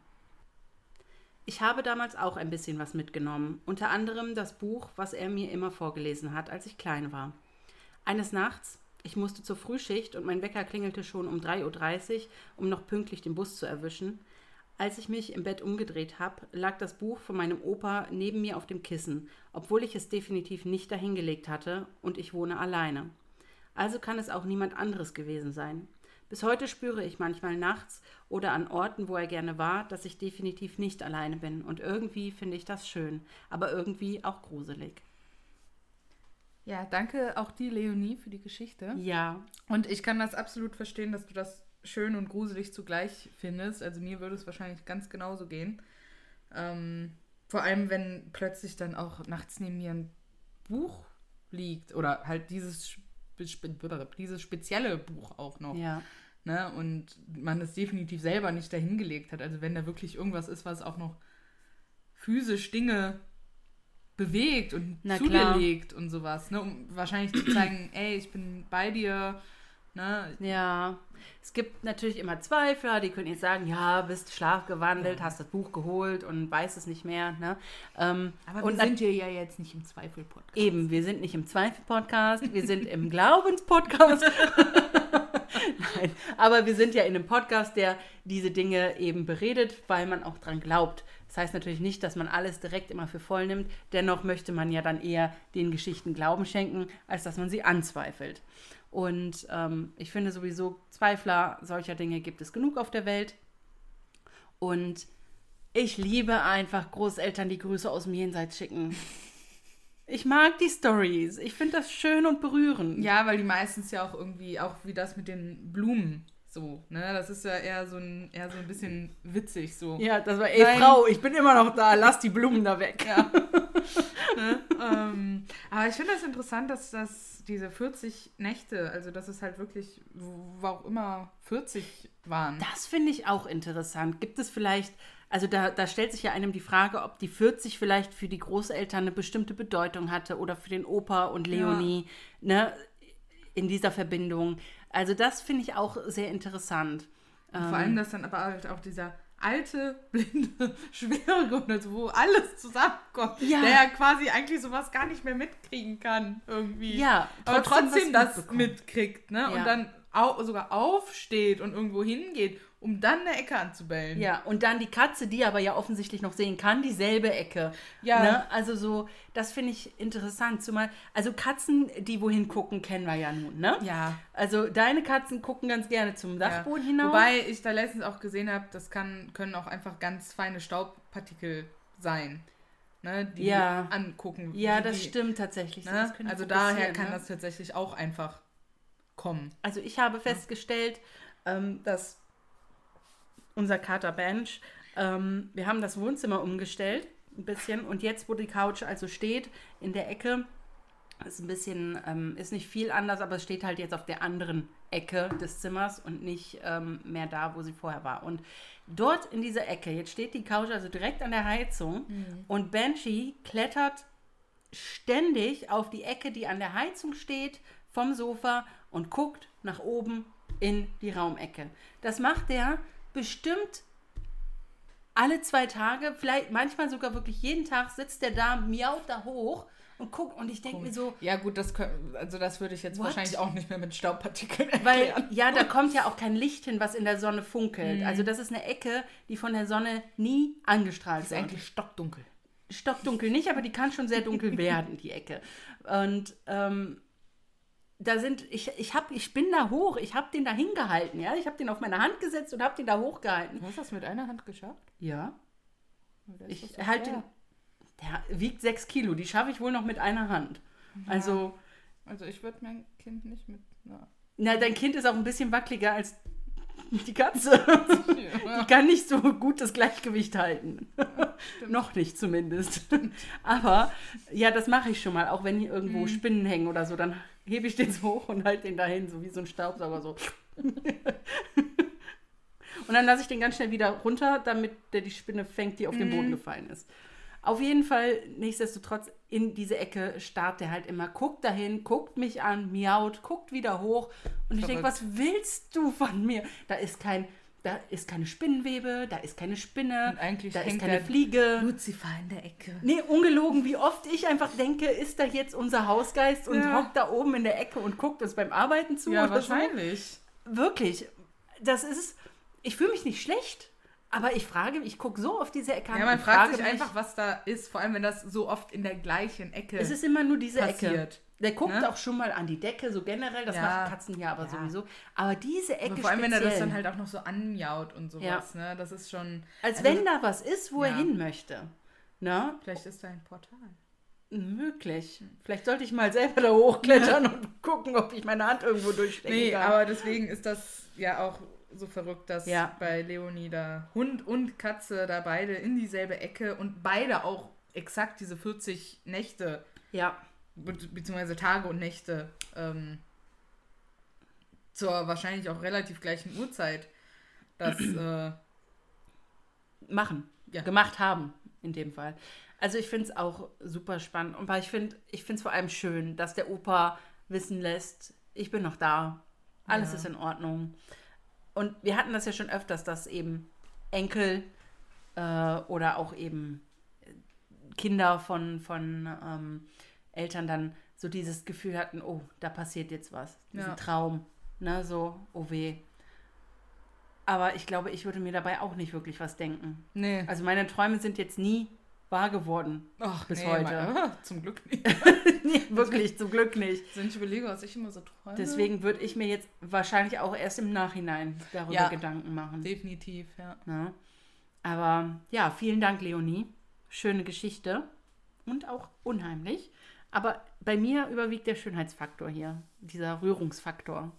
Ich habe damals auch ein bisschen was mitgenommen, unter anderem das Buch, was er mir immer vorgelesen hat, als ich klein war. Eines Nachts, ich musste zur Frühschicht und mein Wecker klingelte schon um 3.30 Uhr, um noch pünktlich den Bus zu erwischen. Als ich mich im Bett umgedreht habe, lag das Buch von meinem Opa neben mir auf dem Kissen, obwohl ich es definitiv nicht dahingelegt hatte und ich wohne alleine. Also kann es auch niemand anderes gewesen sein. Bis heute spüre ich manchmal nachts oder an Orten, wo er gerne war, dass ich definitiv nicht alleine bin und irgendwie finde ich das schön, aber irgendwie auch gruselig. Ja, danke auch dir, Leonie, für die Geschichte. Ja. Und ich kann das absolut verstehen, dass du das schön und gruselig zugleich findest. Also mir würde es wahrscheinlich ganz genauso gehen. Ähm, vor allem, wenn plötzlich dann auch nachts neben mir ein Buch liegt oder halt dieses, dieses spezielle Buch auch noch. Ja. Ne? Und man es definitiv selber nicht dahingelegt hat. Also wenn da wirklich irgendwas ist, was auch noch physisch Dinge bewegt und Na zu klar. dir legt und sowas, ne? um wahrscheinlich zu zeigen, ey, ich bin bei dir. Ne? Ja, es gibt natürlich immer Zweifler, die können jetzt sagen, ja, bist schlafgewandelt, Ja. hast das Buch geholt und weiß es nicht mehr. Ne? Ähm, Aber wir sind hier ja jetzt nicht im Zweifel-Podcast. Eben, wir sind nicht im Zweifel-Podcast, wir sind im Glaubens-Podcast. Nein, aber wir sind ja in einem Podcast, der diese Dinge eben beredet, weil man auch dran glaubt. Das heißt natürlich nicht, dass man alles direkt immer für voll nimmt. Dennoch möchte man ja dann eher den Geschichten Glauben schenken, als dass man sie anzweifelt. Und ähm, ich finde sowieso, Zweifler solcher Dinge gibt es genug auf der Welt. Und ich liebe einfach Großeltern, die Grüße aus dem Jenseits schicken. Ich mag die Stories. Ich finde das schön und berührend. Ja, weil die meistens ja auch irgendwie, auch wie das mit den Blumen so, ne? Das ist ja eher so ein, eher so ein bisschen witzig so. Ja, das war, ey Nein. Frau, ich bin immer noch da, lass die Blumen da weg. Ja. ne? ähm, aber ich finde das interessant, dass das diese 40 Nächte, also dass es halt wirklich, wo auch immer 40 waren. Das finde ich auch interessant. Gibt es vielleicht, also da, da stellt sich ja einem die Frage, ob die 40 vielleicht für die Großeltern eine bestimmte Bedeutung hatte oder für den Opa und Leonie, ne, in dieser Verbindung. Also das finde ich auch sehr interessant. Und vor allem, dass dann aber halt auch dieser alte, blinde, schwere Grund, also wo alles zusammenkommt, Ja. der ja quasi eigentlich sowas gar nicht mehr mitkriegen kann, irgendwie. Ja, aber trotzdem trotzdem was das mitkriegt, ne? Ja. Und dann au sogar aufsteht und irgendwo hingeht, um dann eine Ecke anzubellen. Ja, und dann die Katze, die aber ja offensichtlich noch sehen kann, dieselbe Ecke. Ja. Ne? Also so, das finde ich interessant. Zumal, also Katzen, die wohin gucken, kennen wir ja nun, ne? Ja. Also deine Katzen gucken ganz gerne zum Dachboden hinaus. Wobei ich da letztens auch gesehen habe, das kann, können auch einfach ganz feine Staubpartikel sein, ne, die Ja. angucken. ja, die, das stimmt tatsächlich. Ne? Also daher kann ne? das tatsächlich auch einfach kommen. Also ich habe festgestellt, ähm, dass unser Kater Bench, ähm, wir haben das Wohnzimmer umgestellt, ein bisschen, und jetzt, wo die Couch also steht, in der Ecke, ist ein bisschen, ähm, ist nicht viel anders, aber es steht halt jetzt auf der anderen Ecke des Zimmers und nicht ähm, mehr da, wo sie vorher war. Und dort in dieser Ecke, jetzt steht die Couch also direkt an der Heizung und Banshee klettert ständig auf die Ecke, die an der Heizung steht, vom Sofa und guckt nach oben in die Raumecke. Das macht er bestimmt alle zwei Tage, vielleicht manchmal sogar wirklich jeden Tag sitzt er da, miaut da hoch und guckt und ich denke mir so, Ja, gut, das, kö- also das würde ich jetzt What? wahrscheinlich auch nicht mehr mit Staubpartikeln weil erklären. ja, da kommt ja auch kein Licht hin, was in der Sonne funkelt. Mhm. Also das ist eine Ecke, die von der Sonne nie angestrahlt ist wird. eigentlich stockdunkel. stockdunkel nicht, aber die kann schon sehr dunkel werden, die Ecke. Und ähm, da sind, ich, ich, hab, ich bin da hoch, ich habe den da hingehalten, ja. Ich habe den auf meine Hand gesetzt und habe den da hochgehalten. Du hast das mit einer Hand geschafft? Ja. Ich so halte den. Der wiegt sechs Kilo, die schaffe ich wohl noch mit einer Hand. Also, Also ich würde mein Kind nicht mit. Na. na, dein Kind ist auch ein bisschen wackeliger als die Katze. Die kann nicht so gut das Gleichgewicht halten. Noch nicht zumindest. Aber ja, das mache ich schon mal. Auch wenn hier irgendwo Spinnen hängen oder so, dann hebe ich den so hoch und halte den dahin, so wie so ein Staubsauger so. Und dann lasse ich den ganz schnell wieder runter, damit der die Spinne fängt, die auf den Boden gefallen ist. Auf jeden Fall, nichtsdestotrotz, in diese Ecke starrt der halt immer, guckt dahin, guckt mich an, miaut, guckt wieder hoch. Und ich denke, Verrückt. was willst du von mir? Da ist kein, da ist keine Spinnenwebe, da ist keine Spinne, da ist keine Fliege. Lucifer in der Ecke. Nee, ungelogen, wie oft ich einfach denke, ist da jetzt unser Hausgeist und Ja. hockt da oben in der Ecke und guckt uns beim Arbeiten zu. Ja, oder so. wahrscheinlich. Wirklich. Das ist, ich fühle mich nicht schlecht, aber ich frage, ich gucke so auf diese Ecke an Ja, man fragt frage sich mich, einfach, was da ist, vor allem wenn das so oft in der gleichen Ecke es ist immer nur diese Ecke. Der guckt Ne? auch schon mal an die Decke, so generell, das Ja. machen Katzen ja aber Ja. sowieso. Aber diese Ecke Aber vor allem, wenn er das speziell, dann halt auch noch so anjaut und sowas, ne? Das ist schon. als also- wenn da was ist, wo er Ja. hin möchte. Ne? Vielleicht ist da ein Portal. Möglich. Vielleicht sollte ich mal selber da hochklettern und gucken, ob ich meine Hand irgendwo durchstecken Nee, kann. aber deswegen ist das ja auch so verrückt, dass Ja. bei Leonie da Hund und Katze da beide in dieselbe Ecke und beide auch exakt diese 40 Nächte, ja, be beziehungsweise Tage und Nächte ähm, zur wahrscheinlich auch relativ gleichen Uhrzeit das äh, machen. Ja. Gemacht haben, in dem Fall. Also ich finde es auch super spannend. Und weil ich finde ich finde es vor allem schön, dass der Opa wissen lässt, ich bin noch da. Alles Ja. ist in Ordnung. Und wir hatten das ja schon öfters, dass eben Enkel äh, oder auch eben Kinder von, von ähm, Eltern dann so dieses Gefühl hatten, oh, da passiert jetzt was. Diesen Ja. Traum. Ne, so, oh weh. Aber ich glaube, ich würde mir dabei auch nicht wirklich was denken. nee. Also meine Träume sind jetzt nie wahr geworden. Ach, bis nee, heute. Mal, zum Glück nicht. nee, wirklich, zum Glück nicht. Wenn ich überlege, was ich immer so träume. Deswegen würde ich mir jetzt wahrscheinlich auch erst im Nachhinein darüber Ja. Gedanken machen. Definitiv, ja. Ne? Aber ja, vielen Dank, Leonie. Schöne Geschichte und auch unheimlich. Aber bei mir überwiegt der Schönheitsfaktor hier, dieser Rührungsfaktor.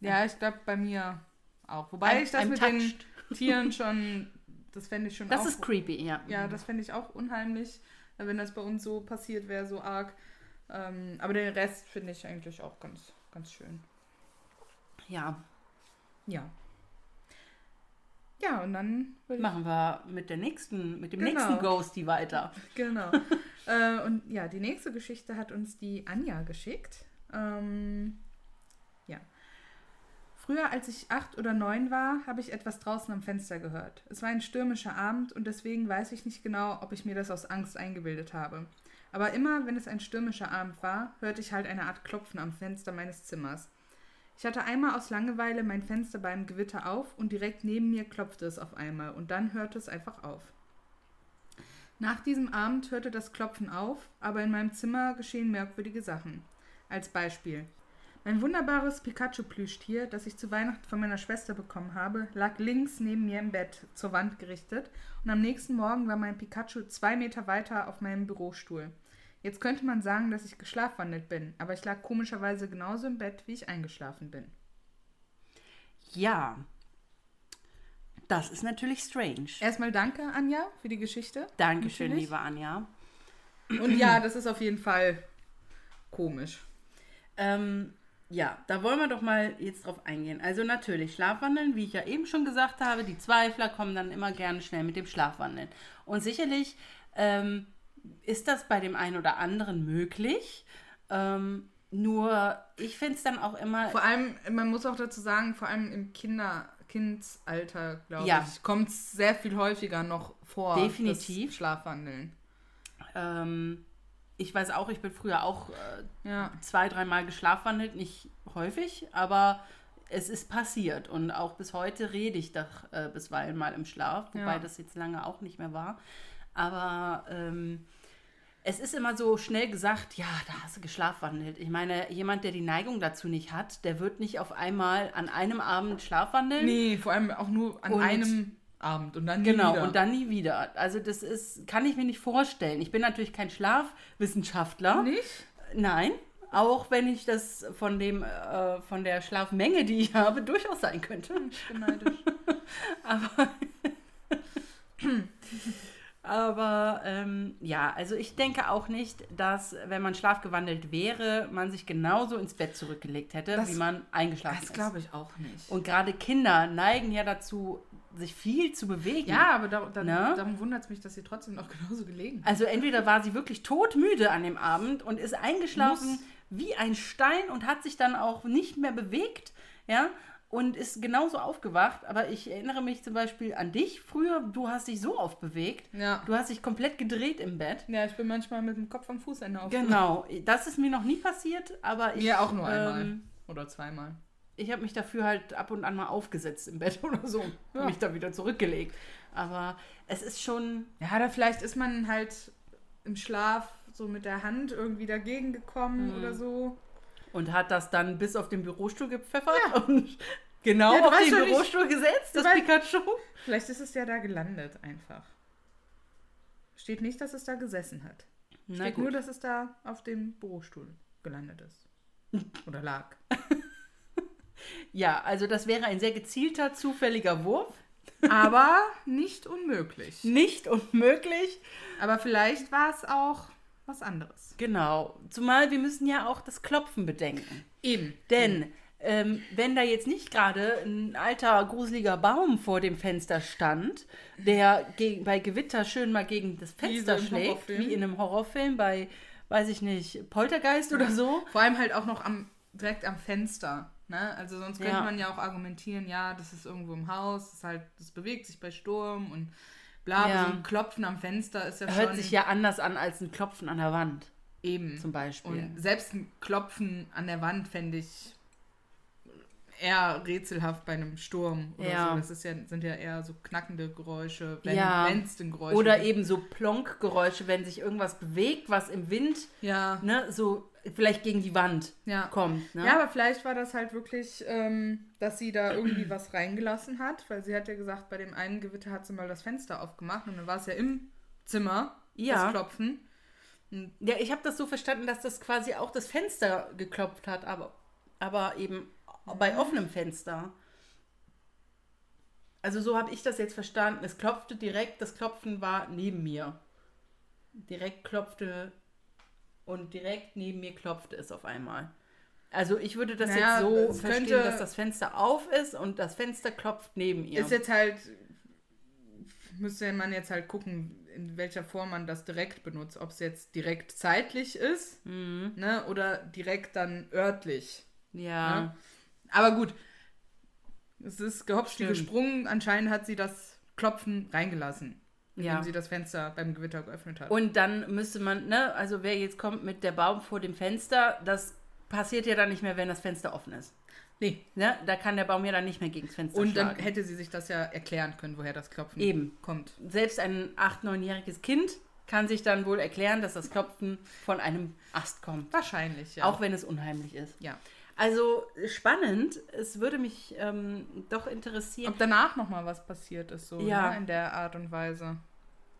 Ja, ich glaube bei mir auch. Wobei I'm- ich das I'm mit touched. den Tieren schon, das fände ich schon Das auch. ist creepy, ja. ja, das fände ich auch unheimlich, wenn das bei uns so passiert wäre, so arg. Ähm, aber den Rest finde ich eigentlich auch ganz, ganz schön. Ja, Ja. Ja, und dann machen wir mit der nächsten, mit dem Genau. nächsten Ghosty weiter. Genau. äh, und ja, die nächste Geschichte hat uns die Anja geschickt. Ähm, ja. Früher, als ich acht oder neun war, habe ich etwas draußen am Fenster gehört. Es war ein stürmischer Abend und deswegen weiß ich nicht genau, ob ich mir das aus Angst eingebildet habe. Aber immer, wenn es ein stürmischer Abend war, hörte ich halt eine Art Klopfen am Fenster meines Zimmers. Ich hatte einmal aus Langeweile mein Fenster beim Gewitter auf und direkt neben mir klopfte es auf einmal und dann hörte es einfach auf. Nach diesem Abend hörte das Klopfen auf, aber in meinem Zimmer geschehen merkwürdige Sachen. Als Beispiel. Mein wunderbares Pikachu-Plüschtier, das ich zu Weihnachten von meiner Schwester bekommen habe, lag links neben mir im Bett, zur Wand gerichtet, und am nächsten Morgen war mein Pikachu zwei Meter weiter auf meinem Bürostuhl. Jetzt könnte man sagen, dass ich geschlafwandelt bin, aber ich lag komischerweise genauso im Bett, wie ich eingeschlafen bin. Ja. Das ist natürlich strange. Erstmal danke, Anja, für die Geschichte. Dankeschön, Natürlich. liebe Anja. Und ja, das ist auf jeden Fall komisch. Ähm, ja, da wollen wir doch mal jetzt drauf eingehen. Also natürlich, Schlafwandeln, wie ich ja eben schon gesagt habe, die Zweifler kommen dann immer gerne schnell mit dem Schlafwandeln. Und sicherlich ähm, ist das bei dem einen oder anderen möglich. Ähm, nur ich finde es dann auch immer. Vor allem, man muss auch dazu sagen, vor allem im Kinder, Kindsalter, glaube Ja. ich, kommt es sehr viel häufiger noch vor. Definitiv. Schlafwandeln. Ähm, ich weiß auch, ich bin früher auch äh, Ja. zwei, dreimal geschlafwandelt, nicht häufig, aber es ist passiert. Und auch bis heute rede ich doch äh, bisweilen mal im Schlaf, wobei Ja. das jetzt lange auch nicht mehr war. Aber ähm, es ist immer so schnell gesagt, ja, da hast du geschlafwandelt. Ich meine, jemand, der die Neigung dazu nicht hat, der wird nicht auf einmal an einem Abend schlafwandeln. Nee, vor allem auch nur an Und- einem Abend und dann nie Genau, wieder. und dann nie wieder. Also das ist, kann ich mir nicht vorstellen. Ich bin natürlich kein Schlafwissenschaftler. Nicht? Nein, auch wenn ich das von dem, äh, von der Schlafmenge, die ich habe, durchaus sein könnte. Ich bin neidisch. Aber, aber ähm, ja, also ich denke auch nicht, dass, wenn man schlafgewandelt wäre, man sich genauso ins Bett zurückgelegt hätte, Das- wie man eingeschlafen Das ist. glaube ich auch nicht. Und gerade Kinder neigen ja dazu, sich viel zu bewegen. ja, aber da, dann, Ne? darum wundert es mich, dass sie trotzdem noch genauso gelegen. Also entweder war sie wirklich todmüde an dem Abend und ist eingeschlafen Muss. wie ein Stein und hat sich dann auch nicht mehr bewegt, ja, und ist genauso aufgewacht. Aber ich erinnere mich zum Beispiel an dich früher, du hast dich so oft bewegt. Ja. Du hast dich komplett gedreht im Bett. Ja, ich bin manchmal mit dem Kopf am Fußende auf. Genau, das ist mir noch nie passiert, aber ich. Mir auch nur einmal. Ähm, Oder zweimal. ich habe mich dafür halt ab und an mal aufgesetzt im Bett oder so. Ja. Mich da wieder zurückgelegt. Aber es ist schon. Ja, oder vielleicht ist man halt im Schlaf so mit der Hand irgendwie dagegen gekommen Mhm. oder so. Und hat das dann bis auf den Bürostuhl gepfeffert und genau Ja, auf den Bürostuhl gesetzt, du das weißt- Pikachu. Vielleicht ist es ja da gelandet einfach. Steht nicht, dass es da gesessen hat. Na Steht gut. nur, dass es da auf dem Bürostuhl gelandet ist. Oder lag. Ja, also das wäre ein sehr gezielter, zufälliger Wurf. Aber nicht unmöglich. Nicht unmöglich. Aber vielleicht war es auch was anderes. Genau. Zumal wir müssen ja auch das Klopfen bedenken. Eben. Denn ähm, wenn da jetzt nicht gerade ein alter, gruseliger Baum vor dem Fenster stand, der gegen, bei Gewitter schön mal gegen das Wie Fenster im schlägt, wie in einem Horrorfilm bei, weiß ich nicht, Poltergeist oder so. Vor allem halt auch noch am, direkt am Fenster. Ne? Also sonst könnte Ja. man ja auch argumentieren, ja, das ist irgendwo im Haus, das, halt, das bewegt sich bei Sturm und bla, Ja. so ein Klopfen am Fenster ist ja Hört schon sich ja anders an als ein Klopfen an der Wand, eben. zum Beispiel. Und selbst ein Klopfen an der Wand fände ich eher rätselhaft bei einem Sturm oder Ja. so. Das ist ja, sind ja eher so knackende Geräusche, wenn Ja. es denn Geräusche Oder gibt. eben so Plonkgeräusche, wenn sich irgendwas bewegt, was im Wind, Ja, ne, so vielleicht gegen die Wand ja. kommt. Ne? Ja, aber vielleicht war das halt wirklich, ähm, dass sie da irgendwie was reingelassen hat, weil sie hat ja gesagt, bei dem einen Gewitter hat sie mal das Fenster aufgemacht und dann war es ja im Zimmer, Ja. das Klopfen. Ja, ich habe das so verstanden, dass das quasi auch das Fenster geklopft hat, aber, aber eben bei offenem Fenster. Also so habe ich das jetzt verstanden. Es klopfte direkt, das Klopfen war neben mir. Direkt klopfte und direkt neben mir klopfte es auf einmal. Also ich würde das Naja, jetzt so verstehen, könnte- dass das Fenster auf ist und das Fenster klopft neben ihr. Ist jetzt halt, müsste man jetzt halt gucken, in welcher Form man das direkt benutzt. Ob es jetzt direkt zeitlich ist, Mhm. ne, oder direkt dann örtlich. ja. Ne? Aber gut, es ist gehopst Stimmt. gesprungen. Anscheinend hat sie das Klopfen reingelassen, indem Ja. sie das Fenster beim Gewitter geöffnet hat. Und dann müsste man, ne, also wer jetzt kommt mit der Baum vor dem Fenster, das passiert ja dann nicht mehr, wenn das Fenster offen ist. nee. Ne? Da kann der Baum ja dann nicht mehr gegen das Fenster Und dann schlagen. hätte sie sich das ja erklären können, woher das Klopfen Eben. kommt. Selbst ein acht-, neunjähriges Kind kann sich dann wohl erklären, dass das Klopfen von einem Ast kommt. Wahrscheinlich, ja. Auch wenn es unheimlich ist. ja. Also spannend. Es würde mich ähm, doch interessieren. Ob danach nochmal was passiert ist, so Ja. ne, in der Art und Weise.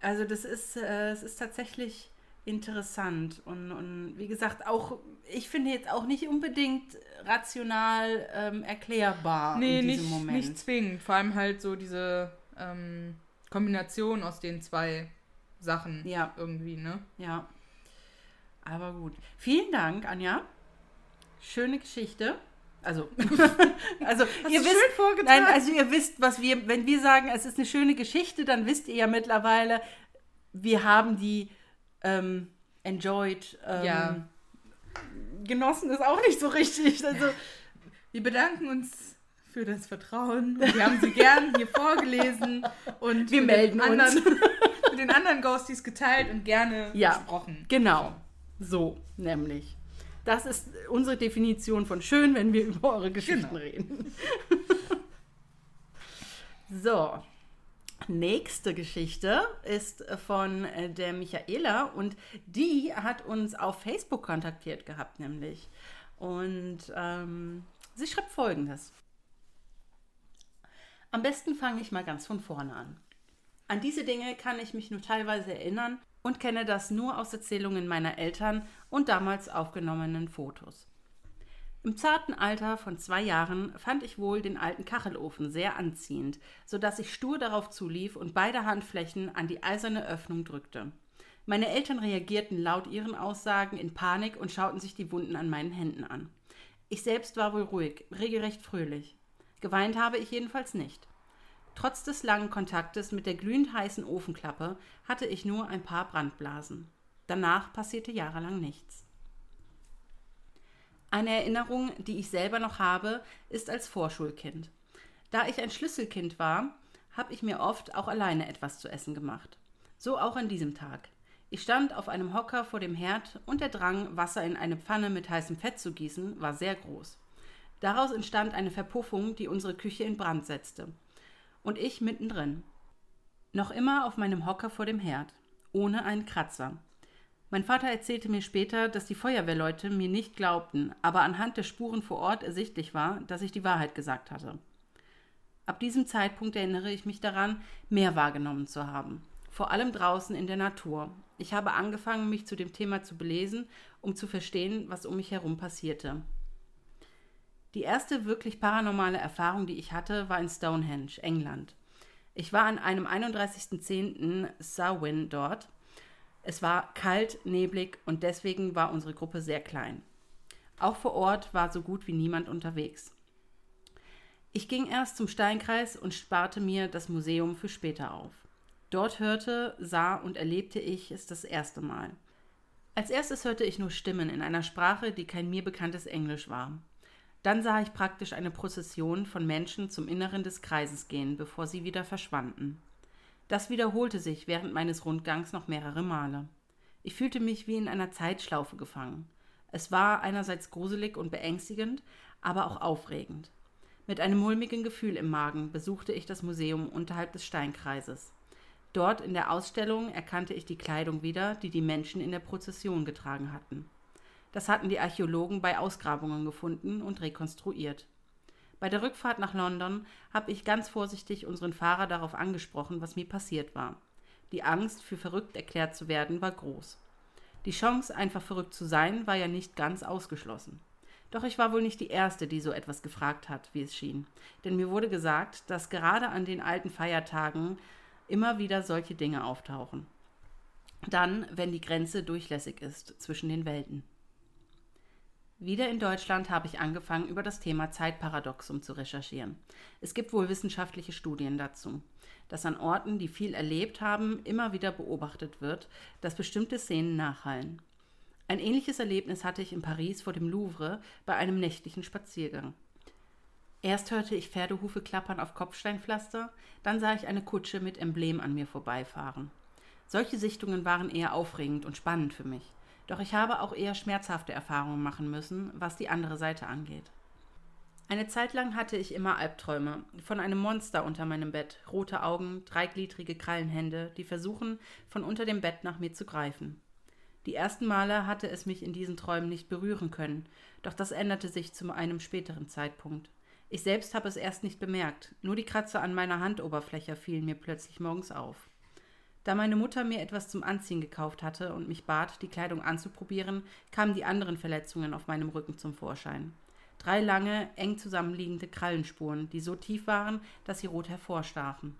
Also das ist, äh, es ist tatsächlich interessant und, und wie gesagt, auch ich finde jetzt auch nicht unbedingt rational ähm, erklärbar Nee, in nicht, diesem Moment. nicht zwingend. Vor allem halt so diese ähm, Kombination aus den zwei Sachen Ja. irgendwie, ne? Ja. Aber gut. Vielen Dank, Anja. Schöne Geschichte. Also, also ihr wisst, nein, also ihr wisst, was wir, wenn wir sagen, es ist eine schöne Geschichte, dann wisst ihr ja mittlerweile, wir haben die ähm, enjoyed. Ähm, Ja. Genossen ist auch nicht so richtig. Also, Wir bedanken uns für das Vertrauen. Wir haben sie gern hier vorgelesen und Wir mit melden den uns. anderen, mit den anderen Ghosties geteilt und gerne Ja. besprochen. genau. So, nämlich. Das ist unsere Definition von schön, wenn wir über eure Geschichten Genau. reden. so. Nächste Geschichte ist von äh, der Michaela und die hat uns auf Facebook kontaktiert gehabt, nämlich. Und ähm, sie schreibt folgendes. Am besten fange ich mal ganz von vorne an. An diese Dinge kann ich mich nur teilweise erinnern und kenne das nur aus Erzählungen meiner Eltern und damals aufgenommenen Fotos. Im zarten Alter von zwei Jahren fand ich wohl den alten Kachelofen sehr anziehend, so dass ich stur darauf zulief und beide Handflächen an die eiserne Öffnung drückte. Meine Eltern reagierten laut ihren Aussagen in Panik und schauten sich die Wunden an meinen Händen an. Ich selbst war wohl ruhig, regelrecht fröhlich. Geweint habe ich jedenfalls nicht. Trotz des langen Kontaktes mit der glühend heißen Ofenklappe hatte ich nur ein paar Brandblasen. Danach passierte jahrelang nichts. Eine Erinnerung, die ich selber noch habe, ist als Vorschulkind. Da ich ein Schlüsselkind war, habe ich mir oft auch alleine etwas zu essen gemacht. So auch an diesem Tag. Ich stand auf einem Hocker vor dem Herd und der Drang, Wasser in eine Pfanne mit heißem Fett zu gießen, war sehr groß. Daraus entstand eine Verpuffung, die unsere Küche in Brand setzte. Und ich mittendrin. Noch immer auf meinem Hocker vor dem Herd, ohne einen Kratzer. Mein Vater erzählte mir später, dass die Feuerwehrleute mir nicht glaubten, aber anhand der Spuren vor Ort ersichtlich war, dass ich die Wahrheit gesagt hatte. Ab diesem Zeitpunkt erinnere ich mich daran, mehr wahrgenommen zu haben. Vor allem draußen in der Natur. Ich habe angefangen, mich zu dem Thema zu belesen, um zu verstehen, was um mich herum passierte. Die erste wirklich paranormale Erfahrung, die ich hatte, war in Stonehenge, England. Ich war an einem 31.10. Samhain dort. Es war kalt, neblig und deswegen war unsere Gruppe sehr klein. Auch vor Ort war so gut wie niemand unterwegs. Ich ging erst zum Steinkreis und sparte mir das Museum für später auf. Dort hörte, sah und erlebte ich es das erste Mal. Als erstes hörte ich nur Stimmen in einer Sprache, die kein mir bekanntes Englisch war. Dann sah ich praktisch eine Prozession von Menschen zum Inneren des Kreises gehen, bevor sie wieder verschwanden. Das wiederholte sich während meines Rundgangs noch mehrere Male. Ich fühlte mich wie in einer Zeitschlaufe gefangen. Es war einerseits gruselig und beängstigend, aber auch aufregend. Mit einem mulmigen Gefühl im Magen besuchte ich das Museum unterhalb des Steinkreises. Dort in der Ausstellung erkannte ich die Kleidung wieder, die die Menschen in der Prozession getragen hatten. Das hatten die Archäologen bei Ausgrabungen gefunden und rekonstruiert. Bei der Rückfahrt nach London habe ich ganz vorsichtig unseren Fahrer darauf angesprochen, was mir passiert war. Die Angst, für verrückt erklärt zu werden, war groß. Die Chance, einfach verrückt zu sein, war ja nicht ganz ausgeschlossen. Doch ich war wohl nicht die Erste, die so etwas gefragt hat, wie es schien. Denn mir wurde gesagt, dass gerade an den alten Feiertagen immer wieder solche Dinge auftauchen. Dann, wenn die Grenze durchlässig ist zwischen den Welten. Wieder in Deutschland habe ich angefangen, über das Thema Zeitparadoxum zu recherchieren. Es gibt wohl wissenschaftliche Studien dazu, dass an Orten, die viel erlebt haben, immer wieder beobachtet wird, dass bestimmte Szenen nachhallen. Ein ähnliches Erlebnis hatte ich in Paris vor dem Louvre bei einem nächtlichen Spaziergang. Erst hörte ich Pferdehufe klappern auf Kopfsteinpflaster, dann sah ich eine Kutsche mit Emblem an mir vorbeifahren. Solche Sichtungen waren eher aufregend und spannend für mich. Doch ich habe auch eher schmerzhafte Erfahrungen machen müssen, was die andere Seite angeht. Eine Zeit lang hatte ich immer Albträume von einem Monster unter meinem Bett, rote Augen, dreigliedrige Krallenhände, die versuchen, von unter dem Bett nach mir zu greifen. Die ersten Male hatte es mich in diesen Träumen nicht berühren können, doch das änderte sich zu einem späteren Zeitpunkt. Ich selbst habe es erst nicht bemerkt, nur die Kratzer an meiner Handoberfläche fielen mir plötzlich morgens auf. Da meine Mutter mir etwas zum Anziehen gekauft hatte und mich bat, die Kleidung anzuprobieren, kamen die anderen Verletzungen auf meinem Rücken zum Vorschein. Drei lange, eng zusammenliegende Krallenspuren, die so tief waren, dass sie rot hervorstachen.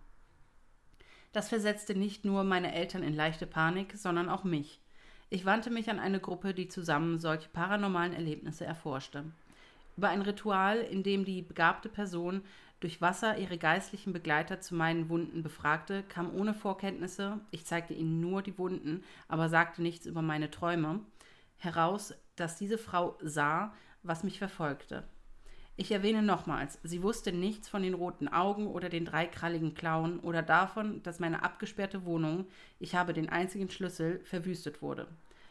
Das versetzte nicht nur meine Eltern in leichte Panik, sondern auch mich. Ich wandte mich an eine Gruppe, die zusammen solche paranormalen Erlebnisse erforschte. Über ein Ritual, in dem die begabte Person durch Wasser ihre geistlichen Begleiter zu meinen Wunden befragte, kam ohne Vorkenntnisse, ich zeigte ihnen nur die Wunden, aber sagte nichts über meine Träume, heraus, dass diese Frau sah, was mich verfolgte. Ich erwähne nochmals, sie wusste nichts von den roten Augen oder den dreikralligen Klauen oder davon, dass meine abgesperrte Wohnung, ich habe den einzigen Schlüssel, verwüstet wurde.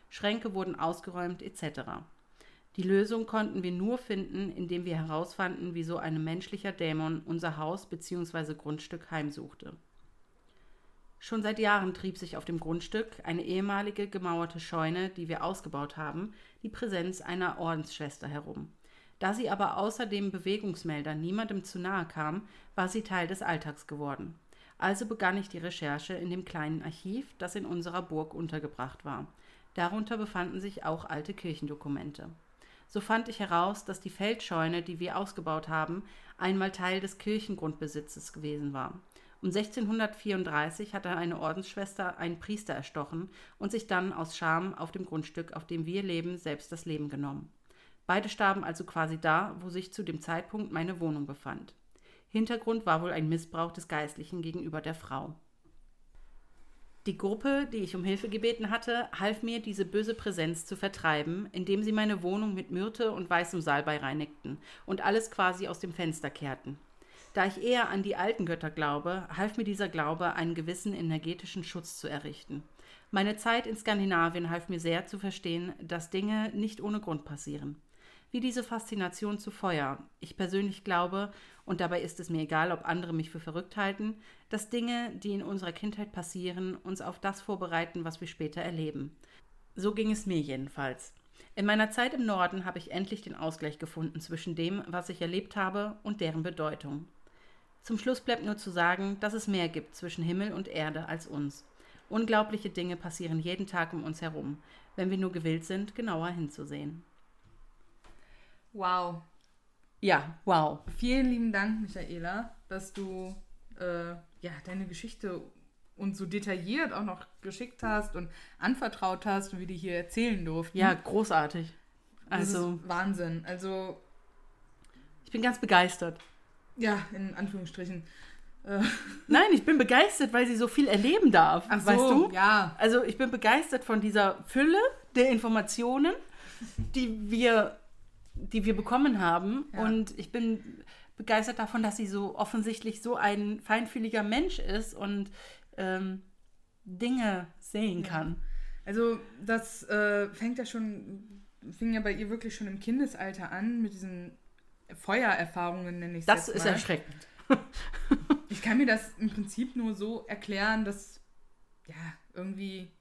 Schränke wurden ausgeräumt etc. Die Lösung konnten wir nur finden, indem wir herausfanden, wieso ein menschlicher Dämon unser Haus bzw. Grundstück heimsuchte. Schon seit Jahren trieb sich auf dem Grundstück eine ehemalige gemauerte Scheune, die wir ausgebaut haben, die Präsenz einer Ordensschwester herum. Da sie aber außer dem Bewegungsmelder niemandem zu nahe kam, war sie Teil des Alltags geworden. Also begann ich die Recherche in dem kleinen Archiv, das in unserer Burg untergebracht war. Darunter befanden sich auch alte Kirchendokumente. So fand ich heraus, dass die Feldscheune, die wir ausgebaut haben, einmal Teil des Kirchengrundbesitzes gewesen war. Um 1634 hatte eine Ordensschwester einen Priester erstochen und sich dann aus Scham auf dem Grundstück, auf dem wir leben, selbst das Leben genommen. Beide starben also quasi da, wo sich zu dem Zeitpunkt meine Wohnung befand. Hintergrund war wohl ein Missbrauch des Geistlichen gegenüber der Frau. Die Gruppe, die ich um Hilfe gebeten hatte, half mir, diese böse Präsenz zu vertreiben, indem sie meine Wohnung mit Myrte und weißem Salbei reinigten und alles quasi aus dem Fenster kehrten. Da ich eher an die alten Götter glaube, half mir dieser Glaube, einen gewissen energetischen Schutz zu errichten. Meine Zeit in Skandinavien half mir sehr zu verstehen, dass Dinge nicht ohne Grund passieren wie diese Faszination zu Feuer. Ich persönlich glaube, und dabei ist es mir egal, ob andere mich für verrückt halten, dass Dinge, die in unserer Kindheit passieren, uns auf das vorbereiten, was wir später erleben. So ging es mir jedenfalls. In meiner Zeit im Norden habe ich endlich den Ausgleich gefunden zwischen dem, was ich erlebt habe, und deren Bedeutung. Zum Schluss bleibt nur zu sagen, dass es mehr gibt zwischen Himmel und Erde als uns. Unglaubliche Dinge passieren jeden Tag um uns herum, wenn wir nur gewillt sind, genauer hinzusehen. Wow. Ja, wow. Vielen lieben Dank, Michaela, dass du äh, ja, deine Geschichte uns so detailliert auch noch geschickt hast und anvertraut hast und wir die hier erzählen durften. Ja, großartig. Also Wahnsinn. Also ich bin ganz begeistert. Ja, in Anführungsstrichen. Äh. Nein, ich bin begeistert, weil sie so viel erleben darf. Ach so, weißt du? Ja. Also ich bin begeistert von dieser Fülle der Informationen, die wir die wir bekommen haben. Ja. Und ich bin begeistert davon, dass sie so offensichtlich so ein feinfühliger Mensch ist und ähm, Dinge sehen kann. Also das äh, fängt ja schon, fing ja bei ihr wirklich schon im Kindesalter an mit diesen Feuererfahrungen, nenne ich es Das ist erschreckend. ich kann mir das im Prinzip nur so erklären, dass ja irgendwie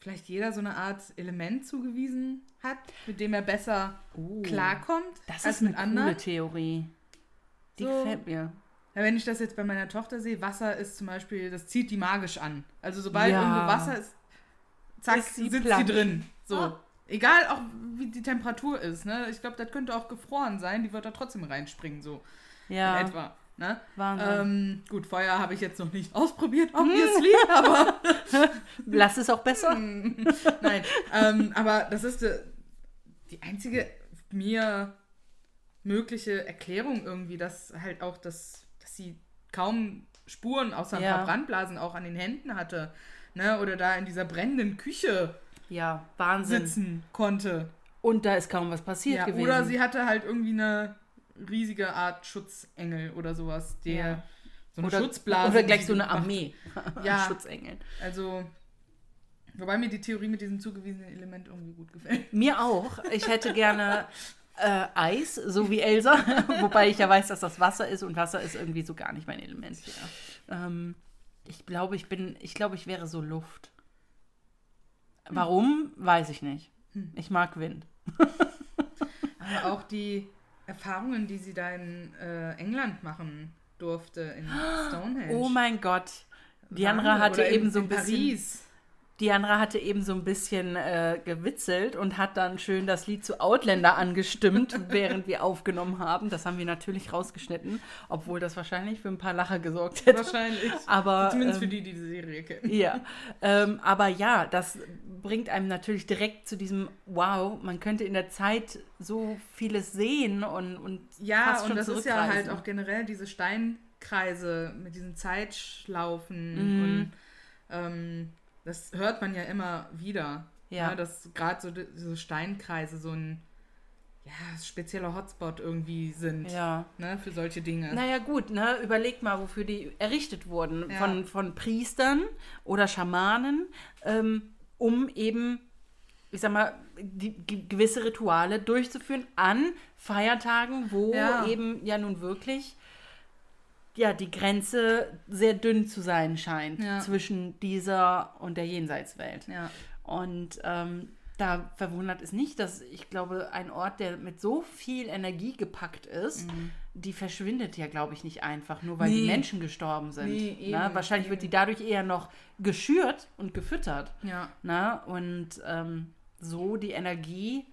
vielleicht jeder so eine Art Element zugewiesen hat, mit dem er besser uh, klarkommt das als ist mit eine anderen. Coole Theorie. Die so. gefällt mir. Ja, wenn ich das jetzt bei meiner Tochter sehe, Wasser ist zum Beispiel, das zieht die magisch an. Also sobald ja. irgendwo Wasser ist, zack, ist sie sitzt plansch. sie drin. So. Ah. Egal auch wie die Temperatur ist, ne? Ich glaube, das könnte auch gefroren sein, die wird da trotzdem reinspringen, so. Ja. In etwa. Ne? Wahnsinn. Ähm, gut, Feuer habe ich jetzt noch nicht ausprobiert, obviously, aber. Lass es auch besser. Nein, ähm, aber das ist die, die einzige mir mögliche Erklärung irgendwie, dass halt auch das, dass sie kaum Spuren außer ein ja. paar Brandblasen auch an den Händen hatte. Ne? Oder da in dieser brennenden Küche ja, Wahnsinn. sitzen konnte. Und da ist kaum was passiert ja, gewesen. Oder sie hatte halt irgendwie eine riesige Art Schutzengel oder sowas, der ja. so eine oder, Schutzblase. Oder gleich so eine Armee ja, Schutzengel. Also, wobei mir die Theorie mit diesem zugewiesenen Element irgendwie gut gefällt. Mir auch. Ich hätte gerne äh, Eis, so wie Elsa, wobei ich ja weiß, dass das Wasser ist und Wasser ist irgendwie so gar nicht mein Element. Ja. Ähm, ich glaube, ich bin, ich glaube, ich wäre so Luft. Warum, weiß ich nicht. Hm. Ich mag Wind. Aber auch die Erfahrungen, die sie da in äh, England machen durfte, in Stonehenge. Oh mein Gott. Diandra hatte eben so ein bisschen. Paris. Diandra hatte eben so ein bisschen äh, gewitzelt und hat dann schön das Lied zu Outlander angestimmt, während wir aufgenommen haben. Das haben wir natürlich rausgeschnitten, obwohl das wahrscheinlich für ein paar Lacher gesorgt hätte. Wahrscheinlich. Aber, Zumindest ähm, für die, die die Serie kennen. Ja. Ähm, aber ja, das bringt einem natürlich direkt zu diesem Wow, man könnte in der Zeit so vieles sehen und, und Ja, und das ist ja halt auch generell diese Steinkreise mit diesen Zeitschlaufen mhm. und ähm, das hört man ja immer wieder. Ja. Ne, dass gerade so diese Steinkreise so ein ja, spezieller Hotspot irgendwie sind. Ja. Ne, für solche Dinge. Naja, gut, ne? Überlegt mal, wofür die errichtet wurden. Ja. Von, von Priestern oder Schamanen, ähm, um eben ich sag mal, die, gewisse Rituale durchzuführen an Feiertagen, wo ja. eben ja nun wirklich ja, die Grenze sehr dünn zu sein scheint ja. zwischen dieser und der Jenseitswelt. Ja. Und ähm, da verwundert es nicht, dass ich glaube, ein Ort, der mit so viel Energie gepackt ist, mhm. die verschwindet ja, glaube ich, nicht einfach, nur weil nee. die Menschen gestorben sind. Nee, eben, Na, wahrscheinlich eben. wird die dadurch eher noch geschürt und gefüttert. Ja. Na, und ähm, so die Energie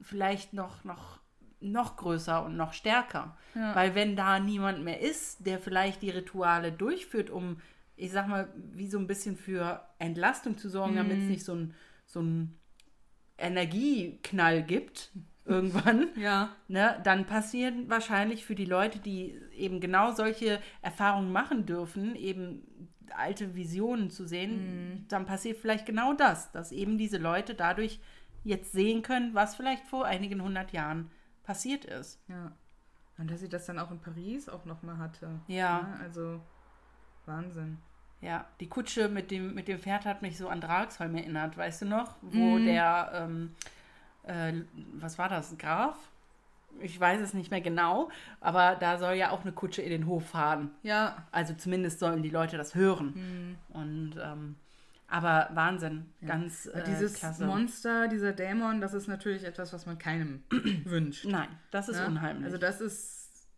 vielleicht noch, noch, noch größer und noch stärker. Ja. Weil wenn da niemand mehr ist, der vielleicht die Rituale durchführt, um, ich sag mal, wie so ein bisschen für Entlastung zu sorgen, mhm. damit es nicht so ein, so ein Energieknall gibt, irgendwann, ja. ne, dann passieren wahrscheinlich für die Leute, die eben genau solche Erfahrungen machen dürfen, eben alte Visionen zu sehen, mhm. dann passiert vielleicht genau das, dass eben diese Leute dadurch jetzt sehen können, was vielleicht vor einigen hundert Jahren passiert ist. Ja. Und dass sie das dann auch in Paris auch nochmal hatte. Ja. ja. Ne? Also Wahnsinn. Ja, die Kutsche mit dem, mit dem Pferd hat mich so an Dragsholm erinnert, weißt du noch? Wo mhm. der, ähm, äh, was war das, Graf? Ich weiß es nicht mehr genau, aber da soll ja auch eine Kutsche in den Hof fahren. Ja. Also zumindest sollen die Leute das hören. Mhm. Und ähm, aber Wahnsinn, ja. ganz äh, Dieses klasse. Monster, dieser Dämon, das ist natürlich etwas, was man keinem wünscht. Nein, das ist ja? unheimlich. Also das ist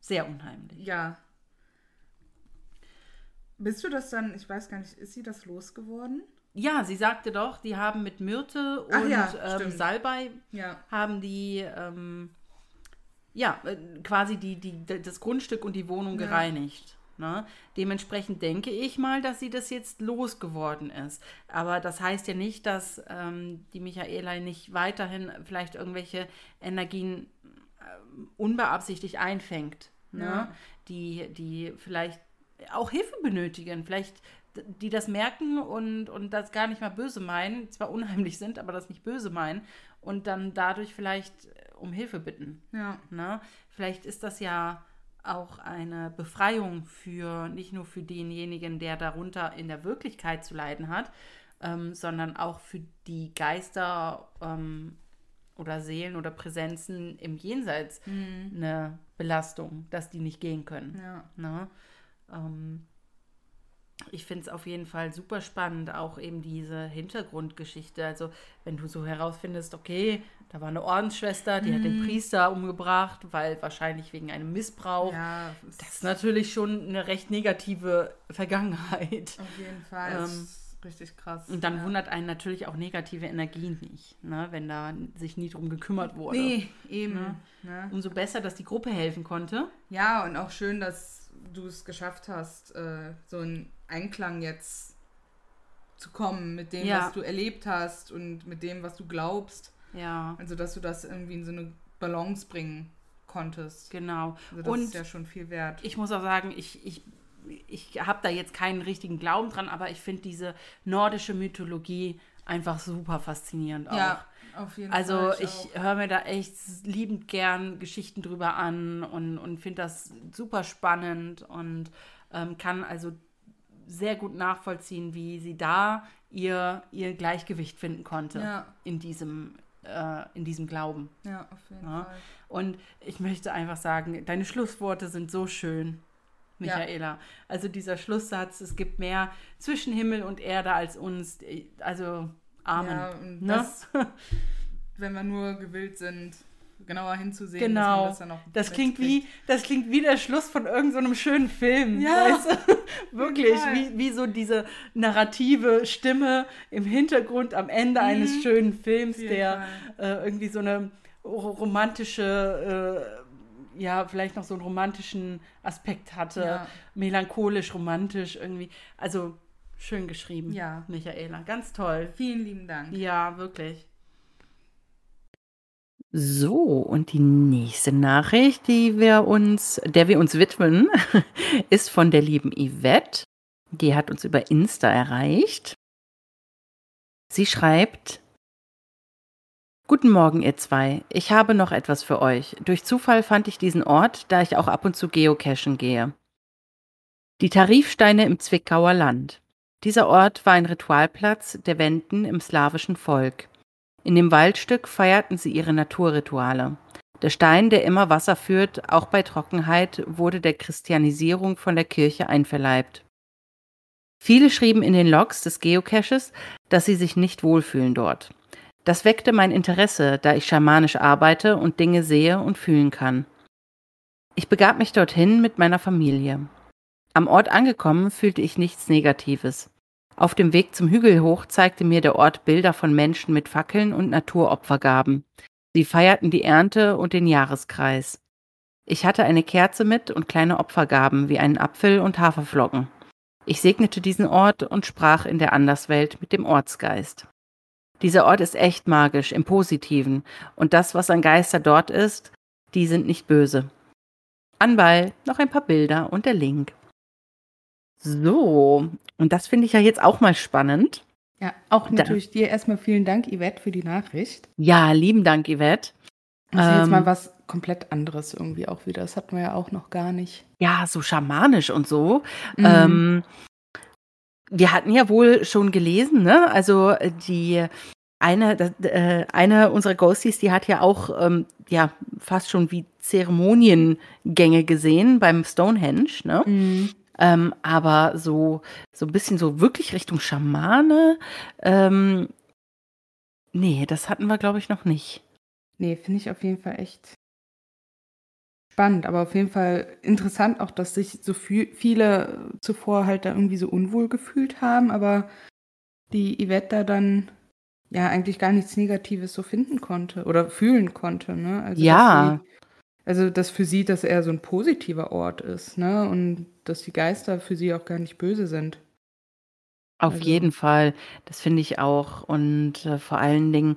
sehr unheimlich. Ja. Bist du das dann, ich weiß gar nicht, ist sie das losgeworden? Ja, sie sagte doch, die haben mit Myrte und ja, ähm, Salbei ja. haben die ähm, ja äh, quasi die, die, das Grundstück und die Wohnung gereinigt. Ne? Dementsprechend denke ich mal, dass sie das jetzt losgeworden ist. Aber das heißt ja nicht, dass ähm, die Michaela nicht weiterhin vielleicht irgendwelche Energien äh, unbeabsichtigt einfängt, ne? Ja. die, die vielleicht auch Hilfe benötigen. Vielleicht die das merken und, und das gar nicht mal böse meinen, zwar unheimlich sind, aber das nicht böse meinen und dann dadurch vielleicht um Hilfe bitten. Ja. Ne? Vielleicht ist das ja auch eine Befreiung für nicht nur für denjenigen, der darunter in der Wirklichkeit zu leiden hat, ähm, sondern auch für die Geister ähm, oder Seelen oder Präsenzen im Jenseits mhm. eine Belastung, dass die nicht gehen können. Ja. Ne? Ähm, ich finde es auf jeden Fall super spannend, auch eben diese Hintergrundgeschichte. Also, wenn du so herausfindest, okay, da war eine Ordensschwester, die mhm. hat den mhm. Priester umgebracht, weil wahrscheinlich wegen einem Missbrauch. Ja, das ist natürlich schon eine recht negative Vergangenheit. Auf jeden Fall. Ähm, richtig krass. Und dann ja. wundert einen natürlich auch negative Energien nicht, ne, wenn da sich nie drum gekümmert wurde. Nee, eben. Ne? Ne? Umso besser, dass die Gruppe helfen konnte. Ja, und auch schön, dass du es geschafft hast, äh, so einen Einklang jetzt zu kommen mit dem, ja. was du erlebt hast und mit dem, was du glaubst. Ja. Also, dass du das irgendwie in so eine Balance bringen konntest. Genau. Also das und ist ja schon viel wert. Ich muss auch sagen, ich, ich, ich habe da jetzt keinen richtigen Glauben dran, aber ich finde diese nordische Mythologie einfach super faszinierend auch. Ja, auf jeden also Fall. Also ich, ich höre mir da echt liebend gern Geschichten drüber an und, und finde das super spannend und ähm, kann also sehr gut nachvollziehen, wie sie da ihr, ihr Gleichgewicht finden konnte ja. in diesem äh, in diesem Glauben. Ja, auf jeden ja. Fall. Und ich möchte einfach sagen, deine Schlussworte sind so schön, Michaela. Ja. Also dieser Schlusssatz, es gibt mehr zwischen Himmel und Erde als uns. Also Amen. Ja, ne? das, wenn wir nur gewillt sind, genauer hinzusehen. Genau. Das, das klingt wie, das klingt wie der Schluss von irgendeinem so schönen Film. Ja. Weißt du? Wirklich, wie, wie so diese narrative Stimme im Hintergrund am Ende mhm. eines schönen Films, der äh, irgendwie so eine romantische, äh, ja, vielleicht noch so einen romantischen Aspekt hatte. Ja. Melancholisch, romantisch irgendwie. Also schön geschrieben, ja. Michaela. Ganz toll. Vielen lieben Dank. Ja, wirklich. So, und die nächste Nachricht, die wir uns, der wir uns widmen, ist von der lieben Yvette. Die hat uns über Insta erreicht. Sie schreibt, Guten Morgen, ihr zwei. Ich habe noch etwas für euch. Durch Zufall fand ich diesen Ort, da ich auch ab und zu geocachen gehe. Die Tarifsteine im Zwickauer Land. Dieser Ort war ein Ritualplatz der Wenden im slawischen Volk. In dem Waldstück feierten sie ihre Naturrituale. Der Stein, der immer Wasser führt, auch bei Trockenheit, wurde der Christianisierung von der Kirche einverleibt. Viele schrieben in den Logs des Geocaches, dass sie sich nicht wohlfühlen dort. Das weckte mein Interesse, da ich schamanisch arbeite und Dinge sehe und fühlen kann. Ich begab mich dorthin mit meiner Familie. Am Ort angekommen fühlte ich nichts Negatives. Auf dem Weg zum Hügel hoch zeigte mir der Ort Bilder von Menschen mit Fackeln und Naturopfergaben. Sie feierten die Ernte und den Jahreskreis. Ich hatte eine Kerze mit und kleine Opfergaben wie einen Apfel und Haferflocken. Ich segnete diesen Ort und sprach in der Anderswelt mit dem Ortsgeist. Dieser Ort ist echt magisch, im Positiven, und das, was an Geister dort ist, die sind nicht böse. Anbei, noch ein paar Bilder und der Link. So, und das finde ich ja jetzt auch mal spannend. Ja, auch natürlich da. dir erstmal vielen Dank, Yvette, für die Nachricht. Ja, lieben Dank, Yvette. Das ist ähm, jetzt mal was komplett anderes irgendwie auch wieder. Das hatten wir ja auch noch gar nicht. Ja, so schamanisch und so. Mhm. Ähm, wir hatten ja wohl schon gelesen, ne? Also äh, die eine, äh, eine unserer Ghosties, die hat ja auch ähm, ja fast schon wie Zeremoniengänge gesehen beim Stonehenge, ne? Mhm. Ähm, aber so, so ein bisschen so wirklich Richtung Schamane, ähm, nee, das hatten wir, glaube ich, noch nicht. Nee, finde ich auf jeden Fall echt spannend, aber auf jeden Fall interessant auch, dass sich so viele zuvor halt da irgendwie so unwohl gefühlt haben, aber die Yvette da dann ja eigentlich gar nichts Negatives so finden konnte oder fühlen konnte, ne? Also, ja. Sie, also, dass für sie das eher so ein positiver Ort ist, ne? Und dass die Geister für sie auch gar nicht böse sind. Auf also. jeden Fall, das finde ich auch. Und äh, vor allen Dingen,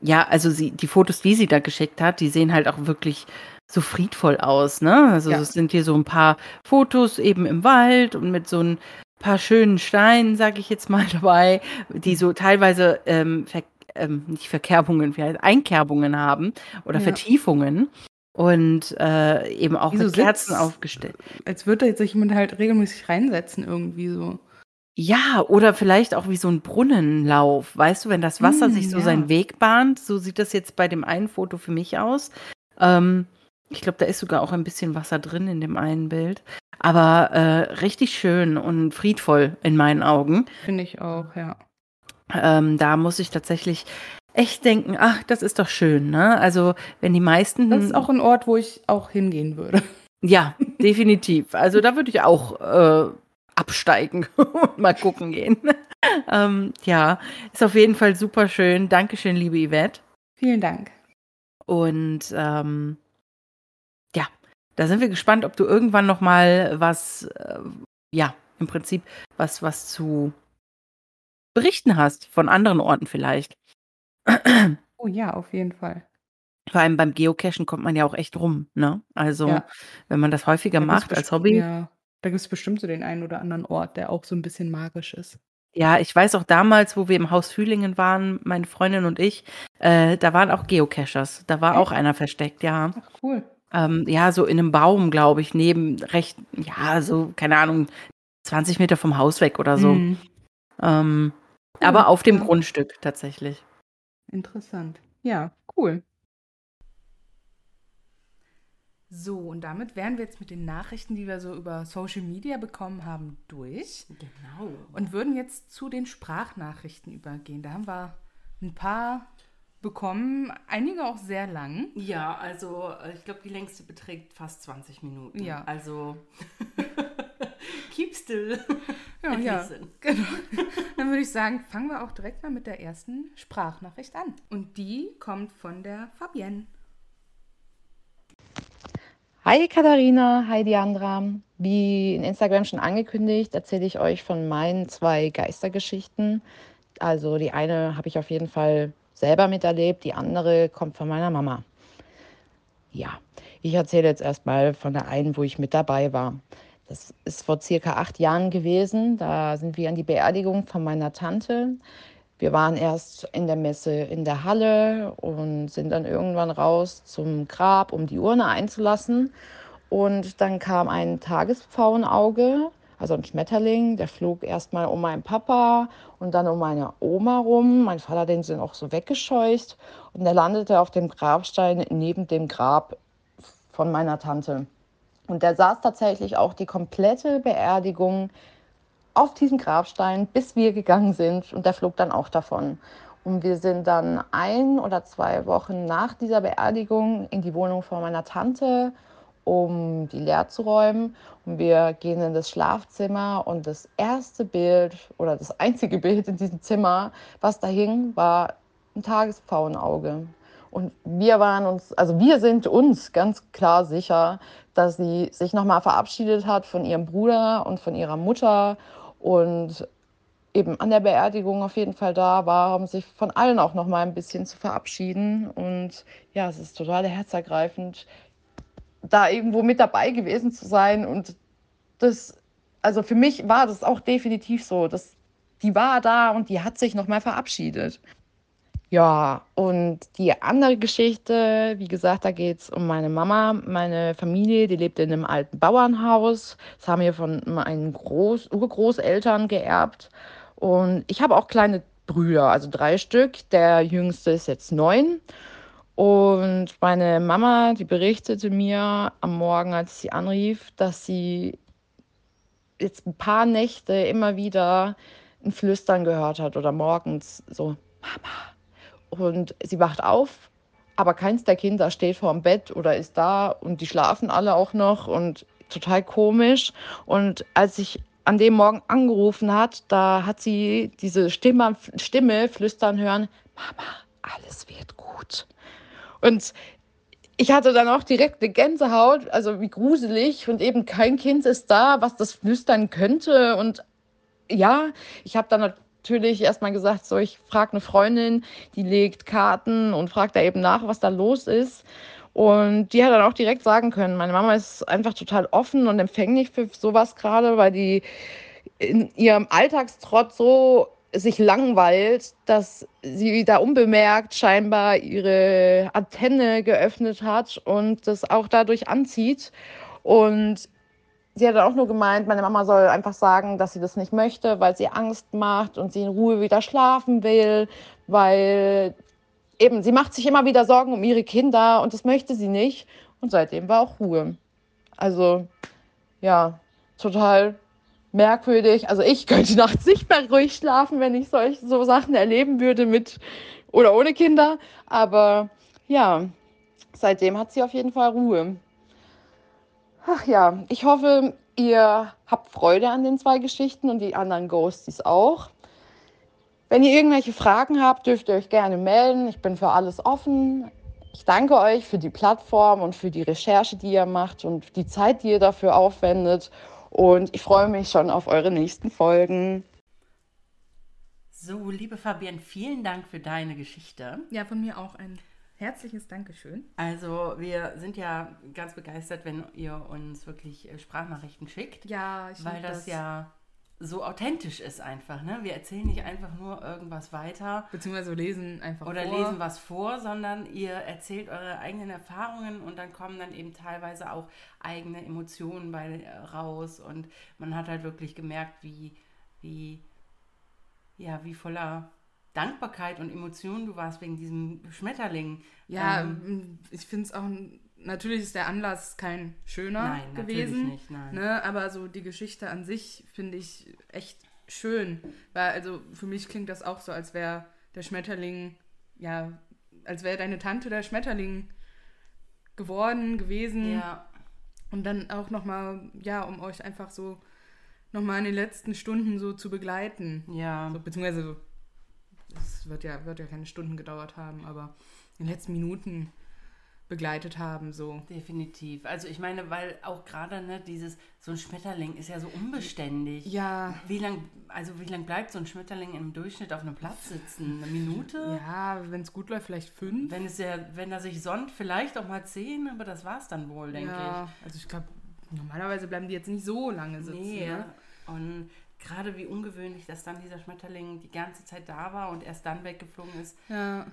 ja, also sie, die Fotos, die sie da geschickt hat, die sehen halt auch wirklich so friedvoll aus, ne? Also ja. es sind hier so ein paar Fotos eben im Wald und mit so ein paar schönen Steinen, sag ich jetzt mal dabei, die so teilweise ähm, ver ähm, nicht Verkerbungen, vielleicht Einkerbungen haben oder ja. Vertiefungen und äh, eben auch Wie mit Kerzen Sitz, aufgestellt. Als würde sich jemand halt regelmäßig reinsetzen irgendwie so. Ja, oder vielleicht auch wie so ein Brunnenlauf. Weißt du, wenn das Wasser mm, sich so ja. seinen Weg bahnt, so sieht das jetzt bei dem einen Foto für mich aus. Ähm, ich glaube, da ist sogar auch ein bisschen Wasser drin in dem einen Bild. Aber äh, richtig schön und friedvoll in meinen Augen. Finde ich auch, ja. Ähm, da muss ich tatsächlich echt denken, ach, das ist doch schön, ne? Also, wenn die meisten. Das ist auch ein Ort, wo ich auch hingehen würde. Ja, definitiv. Also, da würde ich auch äh, absteigen und mal gucken gehen. ähm, ja, ist auf jeden Fall super schön. Dankeschön, liebe Yvette. Vielen Dank. Und ähm, ja, da sind wir gespannt, ob du irgendwann noch mal was, äh, ja, im Prinzip was, was zu berichten hast von anderen Orten vielleicht. Oh ja, auf jeden Fall. Vor allem beim Geocachen kommt man ja auch echt rum, ne? Also, ja. wenn man das häufiger da macht als Hobby. Ja, da gibt es bestimmt so den einen oder anderen Ort, der auch so ein bisschen magisch ist. Ja, ich weiß auch damals, wo wir im Haus Fühlingen waren, meine Freundin und ich, äh, da waren auch Geocachers. Da war echt? auch einer versteckt, ja. Ach, cool. Ähm, ja, so in einem Baum, glaube ich, neben recht, ja, so, keine Ahnung, 20 Meter vom Haus weg oder so. Mhm. Ähm, cool, aber auf dem ja. Grundstück tatsächlich. Interessant. Ja, cool. So, und damit wären wir jetzt mit den Nachrichten, die wir so über Social Media bekommen haben, durch. Genau. Und würden jetzt zu den Sprachnachrichten übergehen. Da haben wir ein paar bekommen, einige auch sehr lang. Ja, also äh, ich glaube, die längste beträgt fast 20 Minuten. Ja. Also still. Ja, ja. Genau. Dann würde ich sagen, fangen wir auch direkt mal mit der ersten Sprachnachricht an. Und die kommt von der Fabienne. Hi Katharina, hi Diandra. Wie in Instagram schon angekündigt, erzähle ich euch von meinen zwei Geistergeschichten. Also die eine habe ich auf jeden Fall selber miterlebt, die andere kommt von meiner Mama. Ja, ich erzähle jetzt erstmal von der einen, wo ich mit dabei war. Das ist vor circa acht Jahren gewesen. Da sind wir an die Beerdigung von meiner Tante. Wir waren erst in der Messe in der Halle und sind dann irgendwann raus zum Grab, um die Urne einzulassen. Und dann kam ein Tagespfauenauge also ein Schmetterling, der flog erstmal um meinen Papa und dann um meine Oma rum. Mein Vater den sind auch so weggescheucht und der landete auf dem Grabstein neben dem Grab von meiner Tante. Und der saß tatsächlich auch die komplette Beerdigung auf diesem Grabstein, bis wir gegangen sind und der flog dann auch davon. Und wir sind dann ein oder zwei Wochen nach dieser Beerdigung in die Wohnung von meiner Tante, um die leer zu räumen. Und wir gehen in das Schlafzimmer und das erste Bild oder das einzige Bild in diesem Zimmer, was da hing, war ein Tagespfauenauge. Und wir waren uns, also wir sind uns ganz klar sicher, dass sie sich nochmal verabschiedet hat von ihrem Bruder und von ihrer Mutter und eben an der Beerdigung auf jeden Fall da war, um sich von allen auch noch mal ein bisschen zu verabschieden. Und ja, es ist total herzergreifend, da irgendwo mit dabei gewesen zu sein. Und das, also für mich war das auch definitiv so. dass die war da und die hat sich noch mal verabschiedet. Ja, und die andere Geschichte, wie gesagt, da geht es um meine Mama. Meine Familie, die lebt in einem alten Bauernhaus. Das haben wir von meinen Groß Urgroßeltern geerbt. Und ich habe auch kleine Brüder, also drei Stück. Der jüngste ist jetzt neun. Und meine Mama, die berichtete mir am Morgen, als sie anrief, dass sie jetzt ein paar Nächte immer wieder ein Flüstern gehört hat oder morgens so, Mama. Und sie wacht auf, aber keins der Kinder steht vor dem Bett oder ist da und die schlafen alle auch noch und total komisch. Und als ich an dem Morgen angerufen hat, da hat sie diese Stimme, Stimme flüstern hören, Mama, alles wird gut. Und ich hatte dann auch direkt eine Gänsehaut, also wie gruselig und eben kein Kind ist da, was das flüstern könnte. Und ja, ich habe dann natürlich erstmal gesagt, so ich frage eine Freundin, die legt Karten und fragt da eben nach, was da los ist. Und die hat dann auch direkt sagen können, meine Mama ist einfach total offen und empfänglich für sowas gerade, weil die in ihrem Alltagstrott so sich langweilt, dass sie da unbemerkt scheinbar ihre Antenne geöffnet hat und das auch dadurch anzieht. Und sie hat dann auch nur gemeint, meine Mama soll einfach sagen, dass sie das nicht möchte, weil sie Angst macht und sie in Ruhe wieder schlafen will, weil eben, sie macht sich immer wieder Sorgen um ihre Kinder und das möchte sie nicht. Und seitdem war auch Ruhe. Also, ja, total merkwürdig. Also ich könnte nachts nicht mehr ruhig schlafen, wenn ich solche so Sachen erleben würde mit oder ohne Kinder. Aber ja, seitdem hat sie auf jeden Fall Ruhe. Ach ja, ich hoffe, ihr habt Freude an den zwei Geschichten und die anderen Ghosties auch. Wenn ihr irgendwelche Fragen habt, dürft ihr euch gerne melden. Ich bin für alles offen. Ich danke euch für die Plattform und für die Recherche, die ihr macht und die Zeit, die ihr dafür aufwendet. Und ich freue mich schon auf eure nächsten Folgen. So, liebe Fabienne, vielen Dank für deine Geschichte. Ja, von mir auch ein herzliches Dankeschön. Also, wir sind ja ganz begeistert, wenn ihr uns wirklich äh, Sprachnachrichten schickt. Ja, ich Weil das, das ja so authentisch ist einfach. Ne? Wir erzählen nicht einfach nur irgendwas weiter. Beziehungsweise lesen einfach Oder vor. lesen was vor, sondern ihr erzählt eure eigenen Erfahrungen und dann kommen dann eben teilweise auch eigene Emotionen bei äh, raus. Und man hat halt wirklich gemerkt, wie, wie, ja, wie voller Dankbarkeit und Emotionen du warst wegen diesem Schmetterling. Ja, ähm, ich finde es auch natürlich ist der Anlass kein schöner nein, gewesen. Nicht, nein. Ne? Aber so die Geschichte an sich finde ich echt schön. Weil, also für mich klingt das auch so, als wäre der Schmetterling, ja, als wäre deine Tante der Schmetterling geworden, gewesen. Ja. Und dann auch nochmal, ja, um euch einfach so nochmal in den letzten Stunden so zu begleiten. Ja. So, beziehungsweise, es wird ja, wird ja keine Stunden gedauert haben, aber in den letzten Minuten begleitet haben, so. Definitiv. Also ich meine, weil auch gerade ne, dieses, so ein Schmetterling ist ja so unbeständig. Ja. Wie lang, also wie lang bleibt so ein Schmetterling im Durchschnitt auf einem Platz sitzen? Eine Minute? Ja, wenn es gut läuft, vielleicht fünf. Wenn es ja, wenn er sich sonnt, vielleicht auch mal zehn, aber das war es dann wohl, denke ja, ich. Also ich glaube, normalerweise bleiben die jetzt nicht so lange sitzen. Nee, ne? und gerade wie ungewöhnlich, dass dann dieser Schmetterling die ganze Zeit da war und erst dann weggeflogen ist. Ja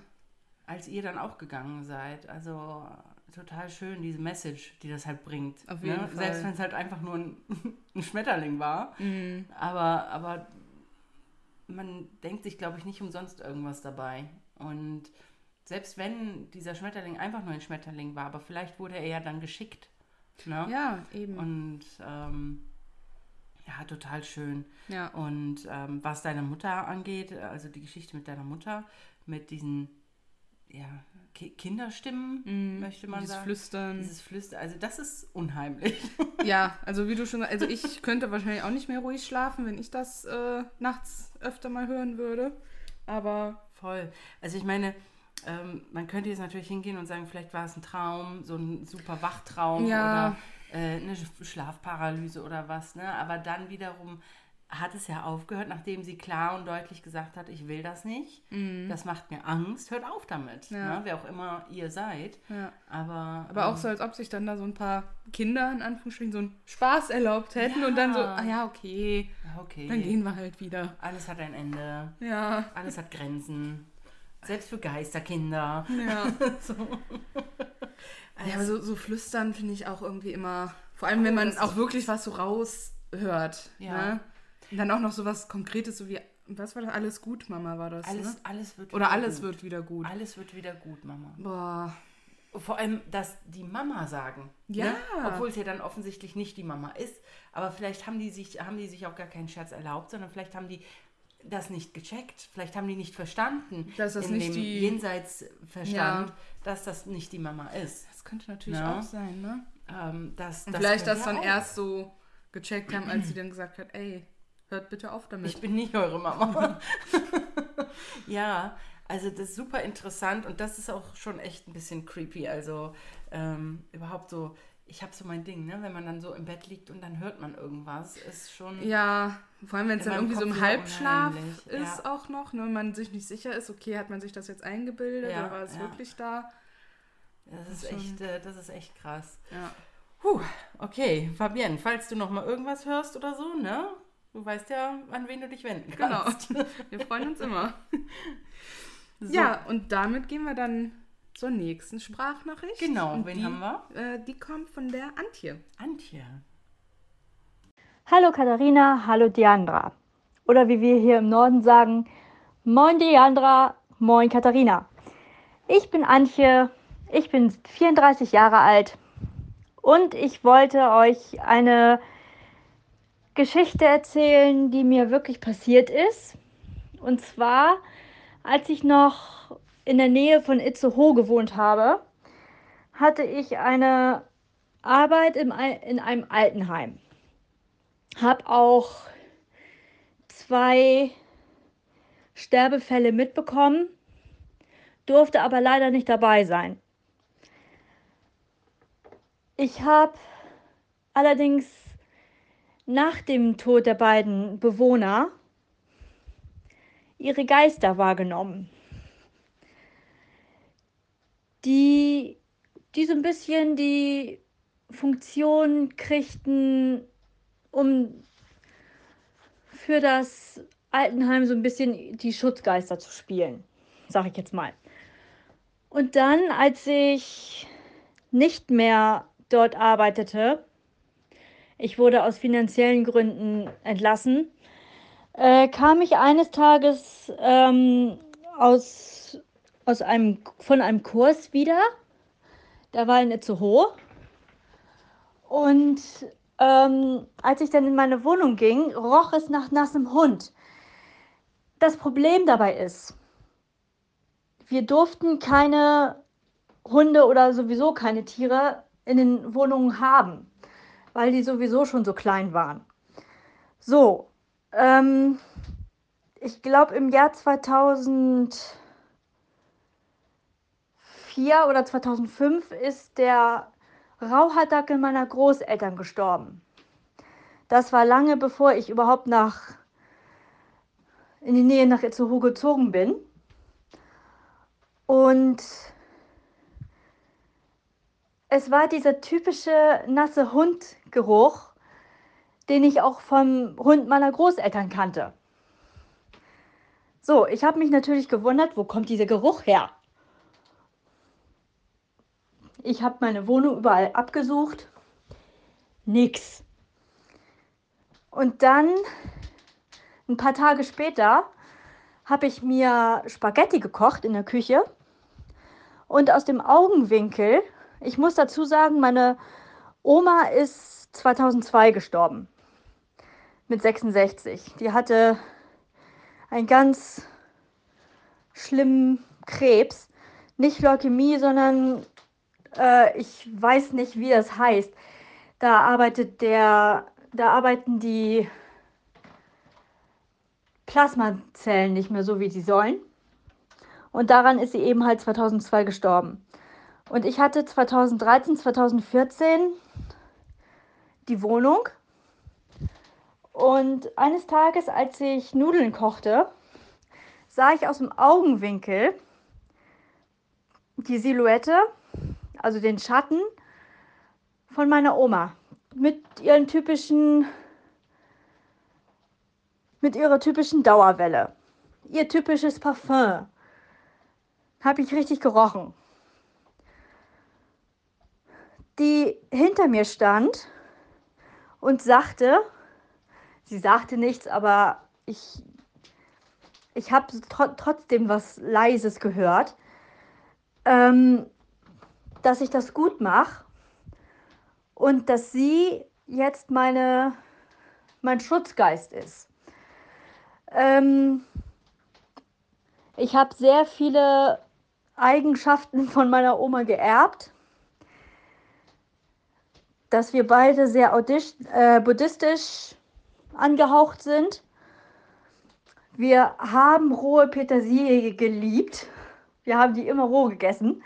als ihr dann auch gegangen seid. Also total schön, diese Message, die das halt bringt. Auf jeden ne? Fall. Selbst wenn es halt einfach nur ein, ein Schmetterling war. Mhm. Aber, aber man denkt sich, glaube ich, nicht umsonst irgendwas dabei. Und selbst wenn dieser Schmetterling einfach nur ein Schmetterling war, aber vielleicht wurde er ja dann geschickt. Ne? Ja, eben. Und ähm, ja, total schön. ja. Und ähm, was deine Mutter angeht, also die Geschichte mit deiner Mutter, mit diesen ja, Ki Kinderstimmen, möchte man. Dieses sagen. Flüstern. Dieses Flüstern, also das ist unheimlich. Ja, also wie du schon also ich könnte wahrscheinlich auch nicht mehr ruhig schlafen, wenn ich das äh, nachts öfter mal hören würde. Aber Voll. Also ich meine, ähm, man könnte jetzt natürlich hingehen und sagen, vielleicht war es ein Traum, so ein super Wachtraum Ja. oder eine Sch- Schlafparalyse oder was, ne? Aber dann wiederum hat es ja aufgehört, nachdem sie klar und deutlich gesagt hat, ich will das nicht. Das macht mir Angst. Hört auf damit. Mhm. Ja. Ne? Wer auch immer ihr seid. ja. Aber, Aber auch ähm, so, als ob sich dann da so ein paar Kinder in Anführungsstrichen so einen Spaß erlaubt hätten und dann so, Ja. ah ja, okay, ja, okay. dann gehen wir halt wieder. Alles hat ein Ende. Ja, Alles hat Grenzen. Selbst für Geisterkinder. ja. so. Ja, aber so, so flüstern finde ich auch irgendwie immer, vor allem wenn man das ist auch wirklich was so raushört. Ja. Ne? Und dann auch noch so was Konkretes, so wie, was war das? Alles gut, Mama, war das. Alles, ne? alles wird Oder alles gut. wird wieder gut. Alles wird wieder gut, Mama. Boah. Vor allem, dass die Mama sagen. Ja. Ne? Obwohl es ja dann offensichtlich nicht die Mama ist. Aber vielleicht haben die sich, haben die sich auch gar keinen Scherz erlaubt, sondern vielleicht haben die das nicht gecheckt. Vielleicht haben die nicht verstanden. Dass das in nicht dem die- Jenseitsverstand, Ja. dass das nicht die Mama ist. Das könnte natürlich Ja. auch sein, ne? Ähm, das, Und das vielleicht das dann auch. erst so gecheckt haben, als sie dann gesagt hat, ey, hört bitte auf damit. Ich bin nicht eure Mama. ja, also das ist super interessant und das ist auch schon echt ein bisschen creepy. Also ähm, überhaupt so, ich habe so mein Ding, ne? wenn man dann so im Bett liegt und dann hört man irgendwas, ist schon. ja, vor allem wenn es In dann irgendwie so im Kopf Halbschlaf ist ja. auch noch, ne? und man sich nicht sicher ist, okay, hat man sich das jetzt eingebildet Ja, oder war es ja. wirklich da? Das ist echt, äh, das ist echt krass. Ja. Puh, okay, Fabienne, falls du noch mal irgendwas hörst oder so, ne? Du weißt ja, an wen du dich wenden Genau. kannst. Wir freuen uns immer. So, Ja, und damit gehen wir dann zur nächsten Sprachnachricht. Genau, und wen die, haben wir? Äh, die kommt von der Antje. Antje. Hallo Katharina, hallo Diandra. Oder wie wir hier im Norden sagen, Moin Diandra, Moin Katharina. Ich bin Antje, ich bin 34 Jahre alt und ich wollte euch eine Geschichte erzählen, die mir wirklich passiert ist. Und zwar, als ich noch in der Nähe von Itzehoe gewohnt habe, hatte ich eine Arbeit im, in einem Altenheim habe auch zwei Sterbefälle mitbekommen, durfte aber leider nicht dabei sein. Ich habe allerdings nach dem Tod der beiden Bewohner ihre Geister wahrgenommen, die, die so ein bisschen die Funktion kriegten, um für das Altenheim so ein bisschen die Schutzgeister zu spielen, sag ich jetzt mal. Und dann, als ich nicht mehr dort arbeitete, ich wurde aus finanziellen Gründen entlassen, äh, kam ich eines Tages ähm, aus, aus einem, von einem Kurs wieder. Der war in Itzehoe. Und ähm, als ich dann in meine Wohnung ging, roch es nach nassem Hund. Das Problem dabei ist, wir durften keine Hunde oder sowieso keine Tiere in den Wohnungen haben, weil die sowieso schon so klein waren. So, ähm, ich glaube im Jahr 2004 oder 2005 ist der Rauhaardackel meiner Großeltern gestorben. Das war lange bevor ich überhaupt nach in die Nähe nach Itzehoe gezogen bin. Und es war dieser typische nasse Hundgeruch, den ich auch vom Hund meiner Großeltern kannte. So, ich habe mich natürlich gewundert, wo kommt dieser Geruch her? Ich habe meine Wohnung überall abgesucht. Nix. Und dann, ein paar Tage später, habe ich mir Spaghetti gekocht in der Küche. Und aus dem Augenwinkel, ich muss dazu sagen, meine Oma ist 2002 gestorben. Mit 66. Die hatte einen ganz schlimmen Krebs. Nicht Leukämie, sondern äh, ich weiß nicht, wie das heißt. Da arbeitet der, da arbeiten die Plasmazellen nicht mehr so, wie sie sollen. Und daran ist sie eben halt 2002 gestorben. Und ich hatte 2013, 2014 die Wohnung. Und eines Tages, als ich Nudeln kochte, sah ich aus dem Augenwinkel die Silhouette, also den Schatten von meiner Oma mit ihren typischen mit ihrer typischen Dauerwelle. Ihr typisches Parfum. Habe ich richtig gerochen. Die hinter mir stand und sagte, sie sagte nichts, aber ich, ich habe tr trotzdem was Leises gehört, ähm, dass ich das gut mache und dass sie jetzt meine, mein Schutzgeist ist. Ähm, ich habe sehr viele Eigenschaften von meiner Oma geerbt. Dass wir beide sehr äh, buddhistisch angehaucht sind. Wir haben rohe Petersilie geliebt. Wir haben die immer roh gegessen.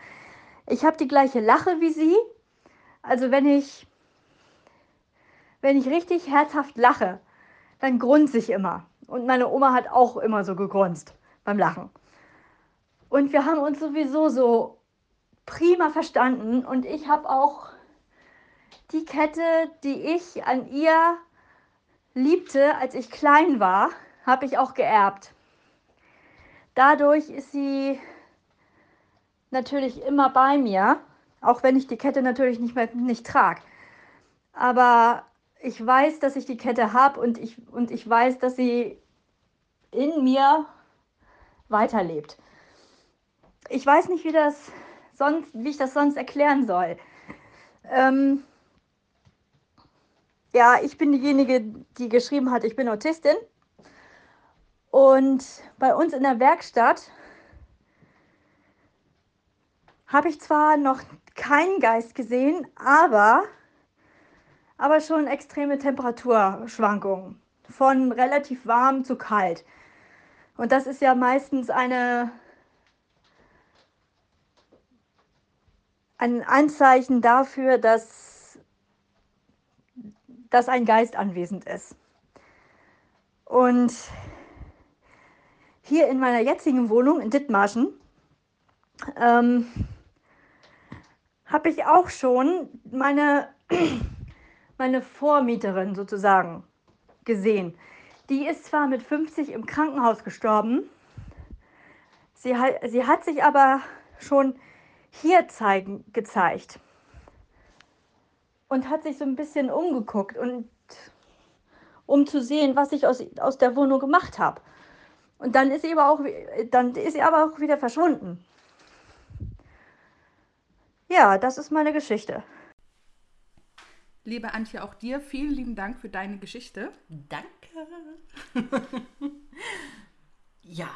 Ich habe die gleiche Lache wie sie. Also wenn ich, wenn ich richtig herzhaft lache, dann grunze ich immer. Und meine Oma hat auch immer so gegrunzt beim Lachen. Und wir haben uns sowieso so prima verstanden. Und ich habe auch die Kette, die ich an ihr liebte, als ich klein war, habe ich auch geerbt. Dadurch ist sie natürlich immer bei mir, auch wenn ich die Kette natürlich nicht mehr nicht trage. Aber ich weiß, dass ich die Kette habe und ich, und ich weiß, dass sie in mir weiterlebt. Ich weiß nicht, wie, das sonst, wie ich das sonst erklären soll. Ähm, ja, ich bin diejenige, die geschrieben hat, ich bin Autistin. Und bei uns in der Werkstatt habe ich zwar noch keinen Geist gesehen, aber aber schon extreme Temperaturschwankungen. Von relativ warm zu kalt. Und das ist ja meistens eine, ein Anzeichen dafür, dass, dass ein Geist anwesend ist. Und hier in meiner jetzigen Wohnung in Dithmarschen ähm, habe ich auch schon meine meine Vormieterin sozusagen gesehen. Die ist zwar mit 50 im Krankenhaus gestorben, sie hat, sie hat sich aber schon hier zeigen, gezeigt und hat sich so ein bisschen umgeguckt und um zu sehen, was ich aus, aus der Wohnung gemacht habe. Und dann ist sie aber auch, dann ist sie aber auch wieder verschwunden. Ja, das ist meine Geschichte. Liebe Antje, auch dir vielen lieben Dank für deine Geschichte. Danke. ja,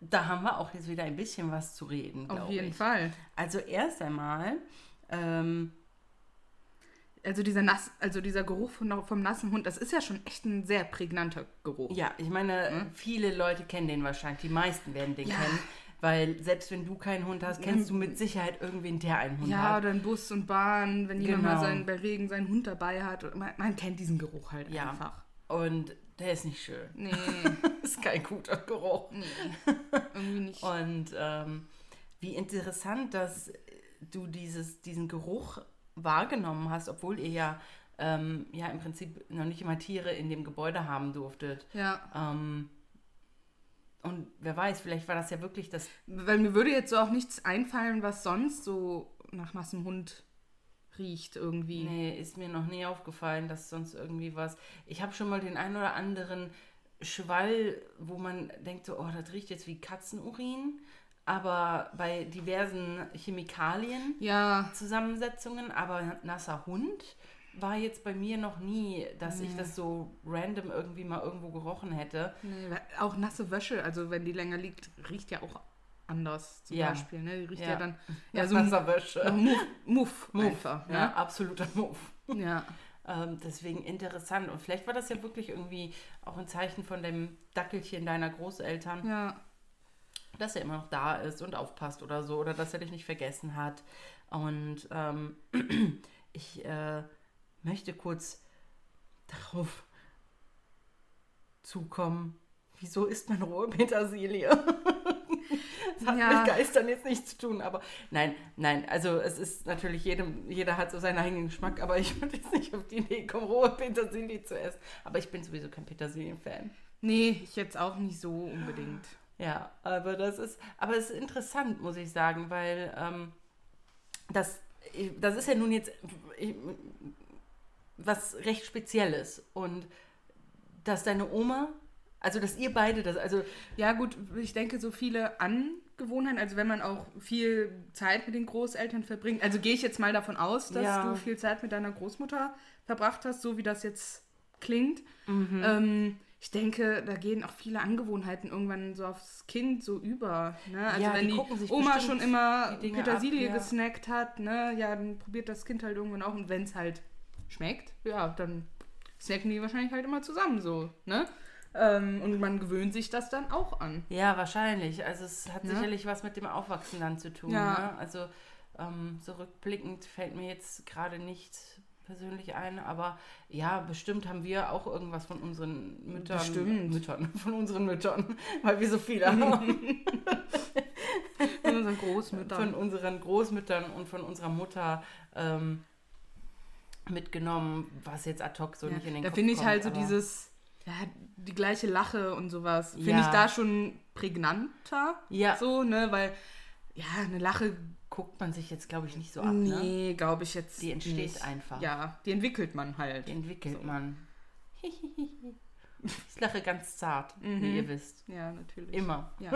da haben wir auch jetzt wieder ein bisschen was zu reden. Auf jeden ich. Fall. Also erst einmal. Ähm, also dieser nass, also dieser Geruch von, vom nassen Hund, das ist ja schon echt ein sehr prägnanter Geruch. Ja, ich meine, hm? viele Leute kennen den wahrscheinlich, die meisten werden den Ja. kennen. Weil selbst wenn du keinen Hund hast, kennst du mit Sicherheit irgendwen, der einen Hund Ja, hat. oder in Bus und Bahn, wenn jemand mal Genau. seinen, bei Regen seinen Hund dabei hat. Man, man kennt diesen Geruch halt Ja. einfach. Und der ist nicht schön. Nee, ist kein guter Geruch. nee, irgendwie nicht. Und ähm, wie interessant, dass du dieses, diesen Geruch wahrgenommen hast, obwohl ihr ja, ähm, ja im Prinzip noch nicht immer Tiere in dem Gebäude haben durftet. Ja, Ähm, und wer weiß, vielleicht war das ja wirklich das. weil mir würde jetzt so auch nichts einfallen, was sonst so nach nassem Hund riecht irgendwie. Nee, ist mir noch nie aufgefallen, dass sonst irgendwie was. Ich habe schon mal den einen oder anderen Schwall, wo man denkt so, oh, das riecht jetzt wie Katzenurin. Aber bei diversen Chemikalien Ja, Zusammensetzungen, aber nasser Hund war jetzt bei mir noch nie, dass ich das so random irgendwie mal irgendwo gerochen hätte. nee, auch nasse Wäsche, also wenn die länger liegt, riecht ja auch anders zum Ja. Beispiel. Ne? Die riecht ja, Ja. dann ja, so ein Wasserwäsche. Muff, Muff, Muff, einfach. Ja, Ne? absoluter Muff. Ja. Ähm, deswegen interessant. Und vielleicht war das ja wirklich irgendwie auch ein Zeichen von dem Dackelchen deiner Großeltern, ja. Dass er immer noch da ist und aufpasst oder so, oder dass er dich nicht vergessen hat. Und ähm, ich äh, möchte kurz darauf zukommen. Wieso isst man rohe Petersilie? Das hat Ja. mit Geistern jetzt nichts zu tun, aber nein, nein, also es ist natürlich jedem, jeder hat so seinen eigenen Geschmack, aber ich würde jetzt nicht auf die Idee kommen, rohe Petersilie zu essen. Aber ich bin sowieso kein Petersilien-Fan. Nee, ich jetzt auch nicht so unbedingt. Ja, aber das ist, aber es ist interessant, muss ich sagen, weil ähm, das, das ist ja nun jetzt ich, was recht Spezielles und dass deine Oma, also dass ihr beide das, also Ja, gut, ich denke, so viele Angewohnheiten, also wenn man auch viel Zeit mit den Großeltern verbringt, also gehe ich jetzt mal davon aus, dass Ja. du viel Zeit mit deiner Großmutter verbracht hast, so wie das jetzt klingt. Mhm. Ähm, ich denke, da gehen auch viele Angewohnheiten irgendwann so aufs Kind so über. Ne? Also Ja, wenn die die, Oma schon immer Petersilie ab, ja. gesnackt hat, ne? ja, dann probiert das Kind halt irgendwann auch. Und wenn es halt schmeckt, ja, dann snacken die wahrscheinlich halt immer zusammen so. Ne? Ähm, und man gewöhnt sich das dann auch an. Ja, wahrscheinlich. Also es hat Ja. sicherlich was mit dem Aufwachsen dann zu tun. Ja. Ne? Also ähm, so rückblickend fällt mir jetzt gerade nicht persönlich ein, aber ja, bestimmt haben wir auch irgendwas von unseren Müttern. Bestimmt. Müttern, von unseren Müttern, weil wir so viele haben. Von unseren Großmüttern. von unseren Großmüttern und von unserer Mutter ähm, mitgenommen, was jetzt ad hoc so Ja, nicht in den da Kopf finde ich kommt, halt so dieses, ja, die gleiche Lache und sowas, finde Ja. ich da schon prägnanter. Ja. So, ne, weil, ja, eine Lache, guckt man sich jetzt, glaube ich, nicht so ab. Ne? nee, glaube ich jetzt Die entsteht nicht. einfach. Ja, die entwickelt man halt. Die entwickelt So. man. Ich lache ganz zart, Mhm. wie ihr wisst. Ja, natürlich. Immer. Ja.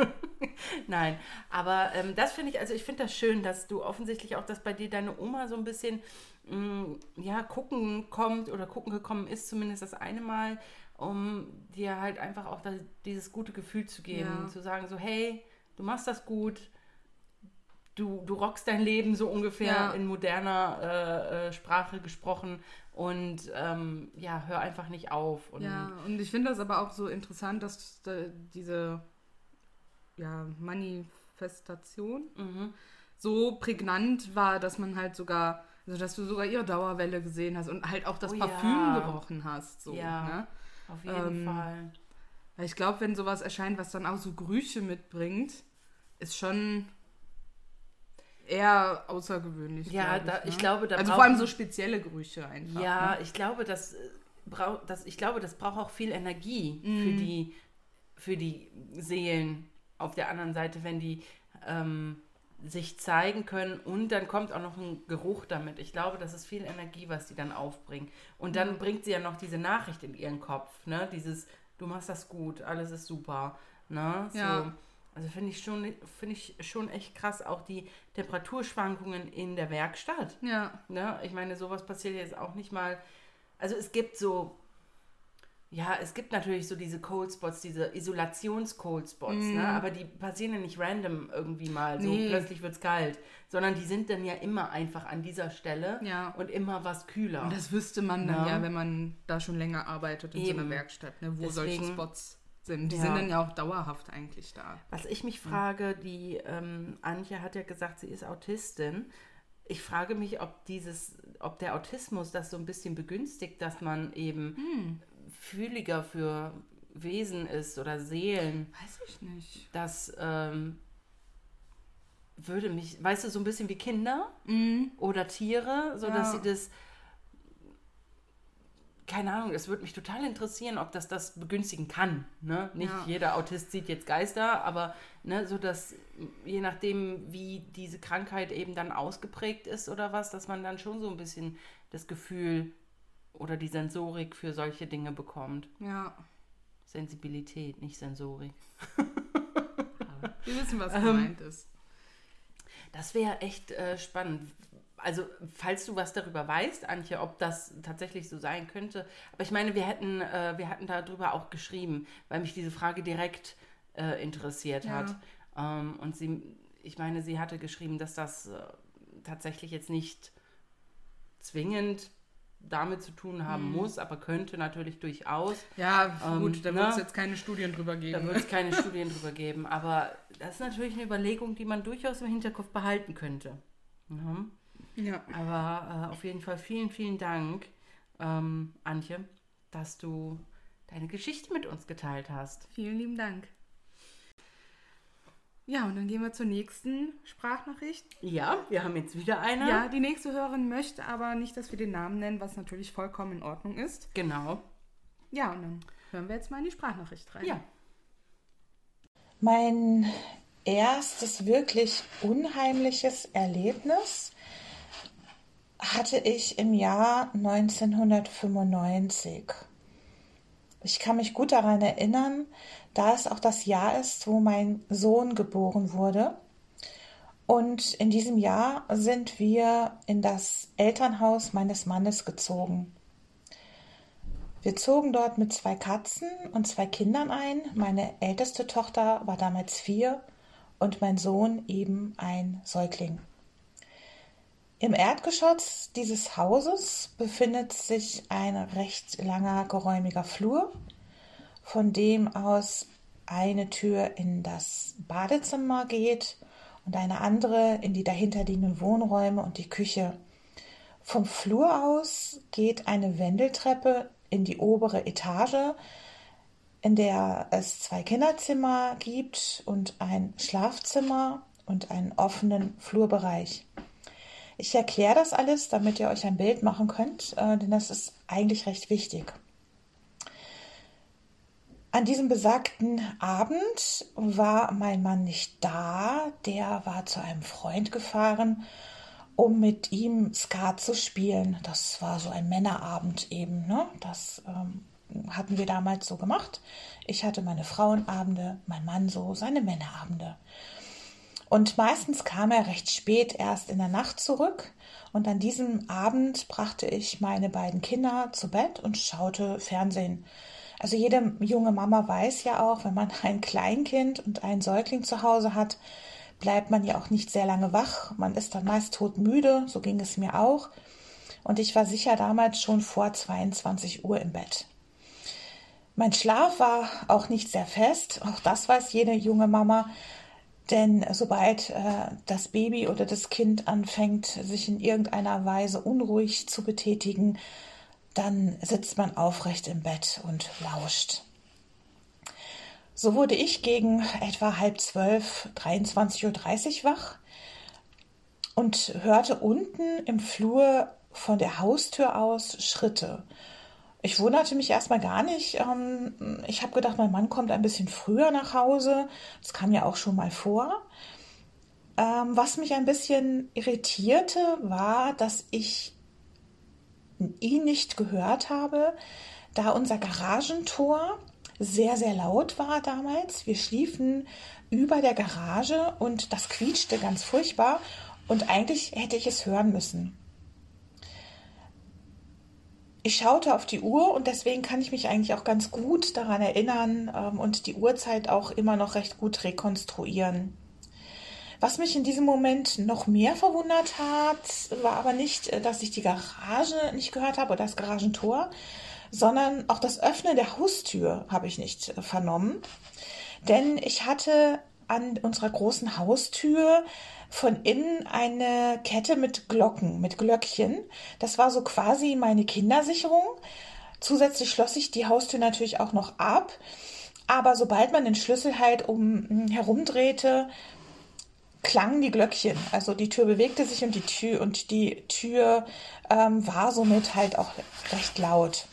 Nein, aber ähm, das finde ich, also ich finde das schön, dass du offensichtlich auch, dass bei dir deine Oma so ein bisschen, mh, ja, gucken kommt oder gucken gekommen ist, zumindest das eine Mal, um dir halt einfach auch da, dieses gute Gefühl zu geben, Ja. zu sagen so, hey, du machst das gut, du, du rockst dein Leben so ungefähr Ja. in moderner äh, äh, Sprache gesprochen und ähm, ja, hör einfach nicht auf. Und ja, und ich finde das aber auch so interessant, dass da diese ja, Manifestation Mhm. so prägnant war, dass man halt sogar, also dass du sogar ihre Dauerwelle gesehen hast und halt auch das Oh Parfüm ja. gerochen hast. So, Ja. ne? Auf jeden Ähm, Fall. Weil ich glaube, wenn sowas erscheint, was dann auch so Gerüche mitbringt, ist schon eher außergewöhnlich. Ja, glaub da, ne? ich glaube, da Also vor allem so spezielle Gerüche einfach. Ja, Ne? ich glaube, das, äh, brau, das, ich glaube, das braucht auch viel Energie Mhm. für, die, für die Seelen auf der anderen Seite, wenn die ähm, sich zeigen können und dann kommt auch noch ein Geruch damit. Ich glaube, das ist viel Energie, was die dann aufbringen. Und dann Mhm. bringt sie ja noch diese Nachricht in ihren Kopf, ne? Dieses, du machst das gut, alles ist super, ne? So. Ja. Also finde ich schon, finde ich schon echt krass, auch die Temperaturschwankungen in der Werkstatt. Ja, Ne? Ich meine, sowas passiert jetzt auch nicht mal. Also es gibt so, ja, es gibt natürlich so diese Cold Spots, diese Isolations-Cold Spots, ne? aber die passieren ja nicht random irgendwie mal, so Nee. plötzlich wird es kalt, sondern die sind dann ja immer einfach an dieser Stelle Ja. und immer was kühler. und das wüsste man dann Ja. ja, wenn man da schon länger arbeitet in so Eben. einer Werkstatt, ne, wo solche Deswegen- Spots sind. Die Ja. sind dann ja auch dauerhaft eigentlich da. Was ich mich frage, die ähm, Antje hat ja gesagt, sie ist Autistin. Ich frage mich, ob dieses, ob der Autismus das so ein bisschen begünstigt, dass man eben Hm. fühliger für Wesen ist oder Seelen. Weiß ich nicht. Das ähm, würde mich, weißt du, so ein bisschen wie Kinder Mhm. oder Tiere, so dass Ja. sie das keine Ahnung, es würde mich total interessieren, ob das das begünstigen kann. Ne? Nicht Ja. jeder Autist sieht jetzt Geister, aber ne, so dass je nachdem, wie diese Krankheit eben dann ausgeprägt ist oder was, dass man dann schon so ein bisschen das Gefühl oder die Sensorik für solche Dinge bekommt. Ja. Sensibilität, nicht Sensorik. Wir wissen, was Ähm, gemeint ist. Das wäre echt äh, spannend. Also, falls du was darüber weißt, Antje, ob das tatsächlich so sein könnte. Aber ich meine, wir hätten, äh, wir hatten darüber auch geschrieben, weil mich diese Frage direkt äh, interessiert Ja. hat. Ähm, und sie, ich meine, sie hatte geschrieben, dass das äh, tatsächlich jetzt nicht zwingend damit zu tun haben muss, aber könnte natürlich durchaus. Ja, ähm, gut, da ne? wird es jetzt keine Studien drüber Da geben. wird es keine Studien drüber geben. Aber das ist natürlich eine Überlegung, die man durchaus im Hinterkopf behalten könnte. Ja. Ja. Aber äh, auf jeden Fall vielen, vielen Dank, ähm, Antje, dass du deine Geschichte mit uns geteilt hast. Vielen lieben Dank. Ja, und dann gehen wir zur nächsten Sprachnachricht. Ja, wir haben jetzt wieder eine. Ja, die nächste Hörerin möchte aber nicht, dass wir den Namen nennen, was natürlich vollkommen in Ordnung ist. Genau. Ja, und dann hören wir jetzt mal in die Sprachnachricht rein. Ja. Mein erstes wirklich unheimliches Erlebnis hatte ich im Jahr 1995. Ich kann mich gut daran erinnern, da es auch das Jahr ist, wo mein Sohn geboren wurde. Und in diesem Jahr sind wir in das Elternhaus meines Mannes gezogen. Wir zogen dort mit zwei Katzen und zwei Kindern ein. Meine älteste Tochter war damals vier und mein Sohn eben ein Säugling. Im Erdgeschoss dieses Hauses befindet sich ein recht langer, geräumiger Flur, von dem aus eine Tür in das Badezimmer geht und eine andere in die dahinterliegenden Wohnräume und die Küche. Vom Flur aus geht eine Wendeltreppe in die obere Etage, in der es zwei Kinderzimmer gibt und ein Schlafzimmer und einen offenen Flurbereich. Ich erkläre das alles, damit ihr euch ein Bild machen könnt, äh, denn das ist eigentlich recht wichtig. An diesem besagten Abend war mein Mann nicht da, der war zu einem Freund gefahren, um mit ihm Skat zu spielen. Das war so ein Männerabend eben, ne? Das ähm, hatten wir damals so gemacht. Ich hatte meine Frauenabende, mein Mann so seine Männerabende. Und meistens kam er recht spät erst in der Nacht zurück. Und an diesem Abend brachte ich meine beiden Kinder zu Bett und schaute Fernsehen. Also jede junge Mama weiß ja auch, wenn man ein Kleinkind und einen Säugling zu Hause hat, bleibt man ja auch nicht sehr lange wach. Man ist dann meist todmüde, so ging es mir auch. Und ich war sicher damals schon vor 22 Uhr im Bett. Mein Schlaf war auch nicht sehr fest, auch das weiß jede junge Mama. Denn sobald äh, das Baby oder das Kind anfängt, sich in irgendeiner Weise unruhig zu betätigen, dann sitzt man aufrecht im Bett und lauscht. So wurde ich gegen etwa halb zwölf, 23.30 Uhr wach und hörte unten im Flur von der Haustür aus Schritte. Ich wunderte mich erstmal gar nicht. Ähm, Ich habe gedacht, mein Mann kommt ein bisschen früher nach Hause. Das kam ja auch schon mal vor. Ähm, Was mich ein bisschen irritierte, war, dass ich ihn nicht gehört habe, da unser Garagentor sehr, sehr laut war damals. Wir schliefen über der Garage und das quietschte ganz furchtbar und eigentlich hätte ich es hören müssen. Ich schaute auf die Uhr und deswegen kann ich mich eigentlich auch ganz gut daran erinnern ähm, und die Uhrzeit auch immer noch recht gut rekonstruieren. Was mich in diesem Moment noch mehr verwundert hat, war aber nicht, äh, dass ich die Garage nicht gehört habe oder das Garagentor, sondern auch das Öffnen der Haustür habe ich nicht äh, vernommen. Denn ich hatte an unserer großen Haustür von innen eine Kette mit Glocken, mit Glöckchen. Das war so quasi meine Kindersicherung. Zusätzlich schloss ich die Haustür natürlich auch noch ab. Aber sobald man den Schlüssel halt um herumdrehte, klangen die Glöckchen. Also die Tür bewegte sich und die Tür und die Tür ähm, war somit halt auch recht laut.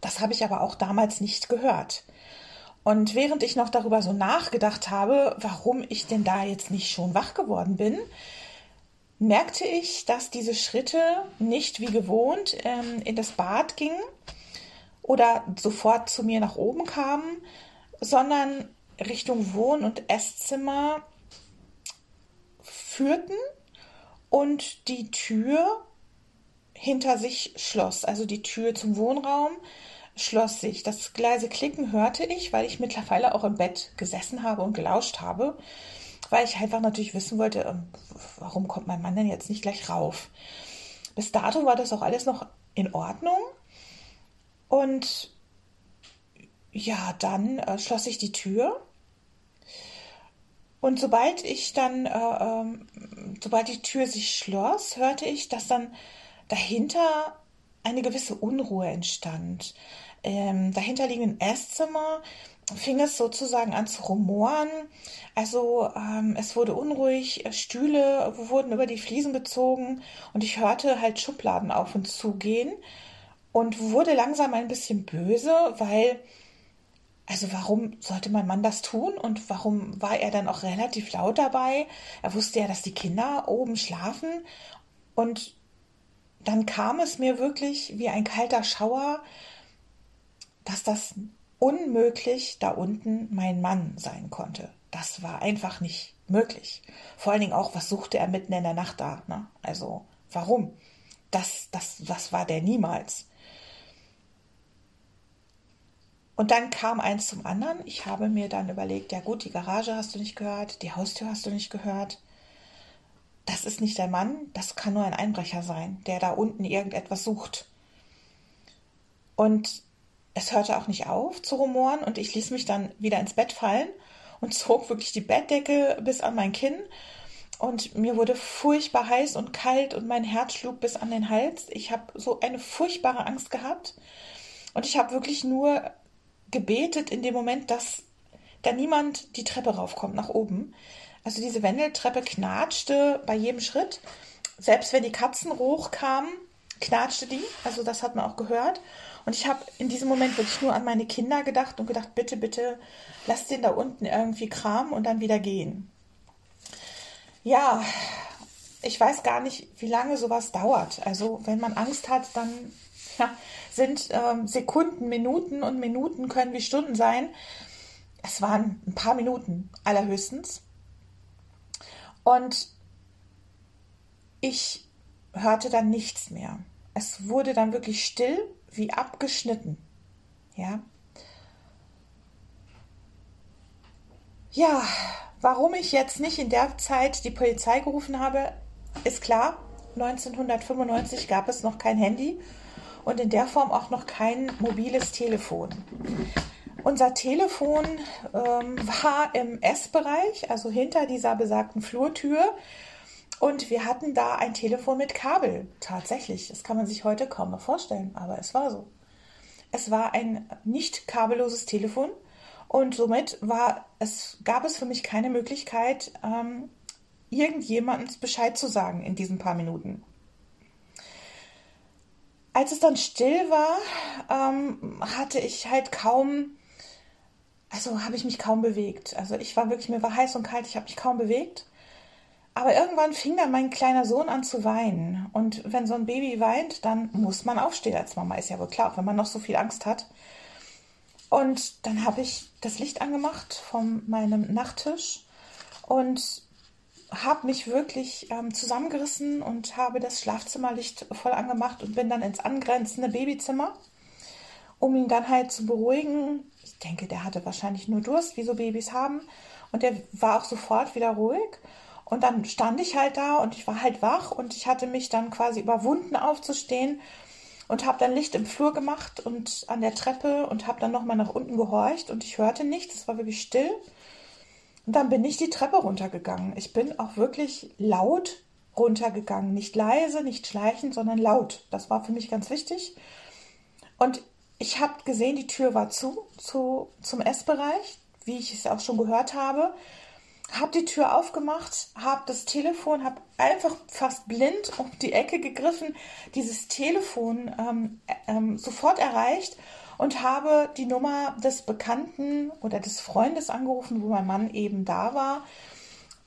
Das habe ich aber auch damals nicht gehört. Und während ich noch darüber so nachgedacht habe, warum ich denn da jetzt nicht schon wach geworden bin, merkte ich, dass diese Schritte nicht wie gewohnt ähm, in das Bad gingen oder sofort zu mir nach oben kamen, sondern Richtung Wohn- und Esszimmer führten und die Tür hinter sich schloss. Also die Tür zum Wohnraum schloss sich. Das leise Klicken hörte ich, weil ich mittlerweile auch im Bett gesessen habe und gelauscht habe, weil ich einfach natürlich wissen wollte, ähm, warum kommt mein Mann denn jetzt nicht gleich rauf. Bis dato war das auch alles noch in Ordnung. Und ja, dann äh, schloss ich die Tür. Und sobald ich dann, äh, äh, sobald die Tür sich schloss, hörte ich, dass dann dahinter eine gewisse Unruhe entstand. Ähm, dahinter liegenden Esszimmer fing es sozusagen an zu rumoren. Also ähm, es wurde unruhig, Stühle wurden über die Fliesen gezogen und ich hörte halt Schubladen auf und zu gehen und wurde langsam ein bisschen böse, weil, also warum sollte mein Mann das tun und warum war er dann auch relativ laut dabei? Er wusste ja, dass die Kinder oben schlafen und dann kam es mir wirklich wie ein kalter Schauer, dass das unmöglich da unten mein Mann sein konnte. Das war einfach nicht möglich. Vor allen Dingen auch, was suchte er mitten in der Nacht da? Ne? Also, warum? Das, das, das war der niemals. Und dann kam eins zum anderen. Ich habe mir dann überlegt, ja gut, die Garage hast du nicht gehört, die Haustür hast du nicht gehört das ist nicht der Mann, das kann nur ein Einbrecher sein, der da unten irgendetwas sucht. Und es hörte auch nicht auf zu rumoren und ich ließ mich dann wieder ins Bett fallen und zog wirklich die Bettdecke bis an mein Kinn und mir wurde furchtbar heiß und kalt und mein Herz schlug bis an den Hals. Ich habe so eine furchtbare Angst gehabt und ich habe wirklich nur gebetet in dem Moment, dass da niemand die Treppe raufkommt nach oben, also diese Wendeltreppe knatschte bei jedem Schritt. Selbst wenn die Katzen hochkamen, knatschte die. Also das hat man auch gehört. Und ich habe in diesem Moment wirklich nur an meine Kinder gedacht und gedacht, bitte, bitte, lass den da unten irgendwie kramen und dann wieder gehen. Ja, ich weiß gar nicht, wie lange sowas dauert. Also wenn man Angst hat, dann ja, sind ähm, Sekunden, Minuten und Minuten können wie Stunden sein. Es waren ein paar Minuten allerhöchstens. Und ich hörte dann nichts mehr. Es wurde dann wirklich still, wie abgeschnitten. Ja. Ja, warum ich jetzt nicht in der Zeit die Polizei gerufen habe, ist klar. 1995 gab es noch kein Handy und in der Form auch noch kein mobiles Telefon. Unser Telefon ähm, war im Essbereich, also hinter dieser besagten Flurtür. Und wir hatten da ein Telefon mit Kabel. Tatsächlich. Das kann man sich heute kaum noch vorstellen, aber es war so. Es war ein nicht kabelloses Telefon und somit war es, gab es für mich keine Möglichkeit, ähm, irgendjemandem Bescheid zu sagen in diesen paar Minuten. Als es dann still war, ähm, hatte ich halt kaum also habe ich mich kaum bewegt. Also ich war wirklich, mir war heiß und kalt, ich habe mich kaum bewegt. Aber irgendwann fing dann mein kleiner Sohn an zu weinen. Und wenn so ein Baby weint, dann muss man aufstehen als Mama, ist ja wohl klar, wenn man noch so viel Angst hat. Und dann habe ich das Licht angemacht von meinem Nachttisch und habe mich wirklich ähm, zusammengerissen und habe das Schlafzimmerlicht voll angemacht und bin dann ins angrenzende Babyzimmer, um ihn dann halt zu beruhigen, ich denke, der hatte wahrscheinlich nur Durst, wie so Babys haben. Und der war auch sofort wieder ruhig. Und dann stand ich halt da und ich war halt wach und ich hatte mich dann quasi überwunden aufzustehen und habe dann Licht im Flur gemacht und an der Treppe und habe dann nochmal nach unten gehorcht und ich hörte nichts, es war wirklich still. Und dann bin ich die Treppe runtergegangen. Ich bin auch wirklich laut runtergegangen. Nicht leise, nicht schleichend, sondern laut. Das war für mich ganz wichtig. Und ich habe gesehen, die Tür war zu, zu zum Essbereich, wie ich es auch schon gehört habe. Habe die Tür aufgemacht, habe das Telefon, habe einfach fast blind um die Ecke gegriffen, dieses Telefon ähm, ähm, sofort erreicht und habe die Nummer des Bekannten oder des Freundes angerufen, wo mein Mann eben da war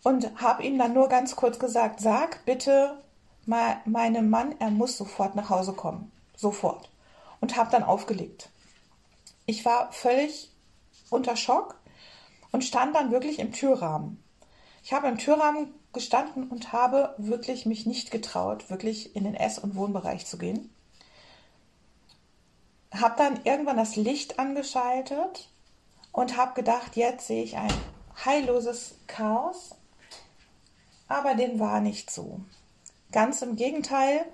und habe ihm dann nur ganz kurz gesagt, sag bitte mal meinem Mann, er muss sofort nach Hause kommen, sofort. Und habe dann aufgelegt. Ich war völlig unter Schock und stand dann wirklich im Türrahmen. Ich habe im Türrahmen gestanden und habe wirklich mich nicht getraut, wirklich in den Ess- und Wohnbereich zu gehen. Habe dann irgendwann das Licht angeschaltet und habe gedacht, jetzt sehe ich ein heilloses Chaos, aber dem war nicht so. Ganz im Gegenteil,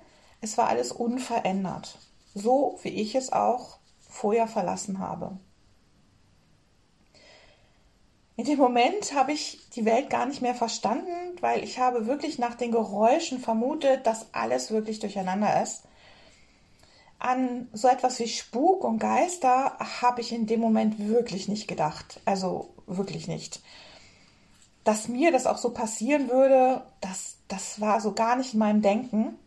es war alles unverändert, so wie ich es auch vorher verlassen habe. In dem Moment habe ich die Welt gar nicht mehr verstanden, weil ich habe wirklich nach den Geräuschen vermutet, dass alles wirklich durcheinander ist. An so etwas wie Spuk und Geister habe ich in dem Moment wirklich nicht gedacht. Also wirklich nicht. Dass mir das auch so passieren würde, das, das war so gar nicht in meinem Denken.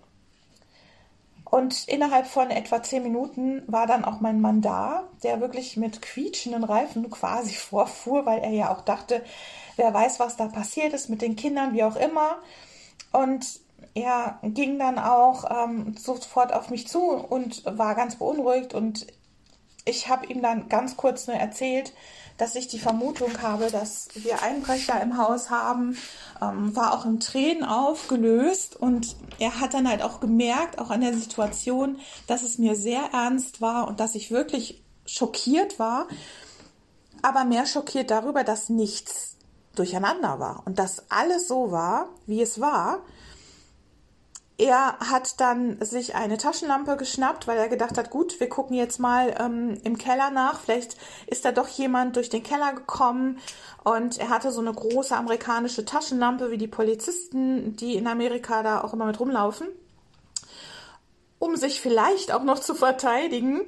Und innerhalb von etwa zehn Minuten war dann auch mein Mann da, der wirklich mit quietschenden Reifen quasi vorfuhr, weil er ja auch dachte, wer weiß, was da passiert ist mit den Kindern, wie auch immer. Und er ging dann auch ähm, sofort auf mich zu und war ganz beunruhigt. Und ich habe ihm dann ganz kurz nur erzählt, dass ich die Vermutung habe, dass wir Einbrecher im Haus haben, ähm, war auch in Tränen aufgelöst. Und er hat dann halt auch gemerkt, auch an der Situation, dass es mir sehr ernst war und dass ich wirklich schockiert war, aber mehr schockiert darüber, dass nichts durcheinander war und dass alles so war, wie es war er hat dann sich eine Taschenlampe geschnappt, weil er gedacht hat, gut, wir gucken jetzt mal ähm, im Keller nach. Vielleicht ist da doch jemand durch den Keller gekommen. Und er hatte so eine große amerikanische Taschenlampe, wie die Polizisten, die in Amerika da auch immer mit rumlaufen, um sich vielleicht auch noch zu verteidigen.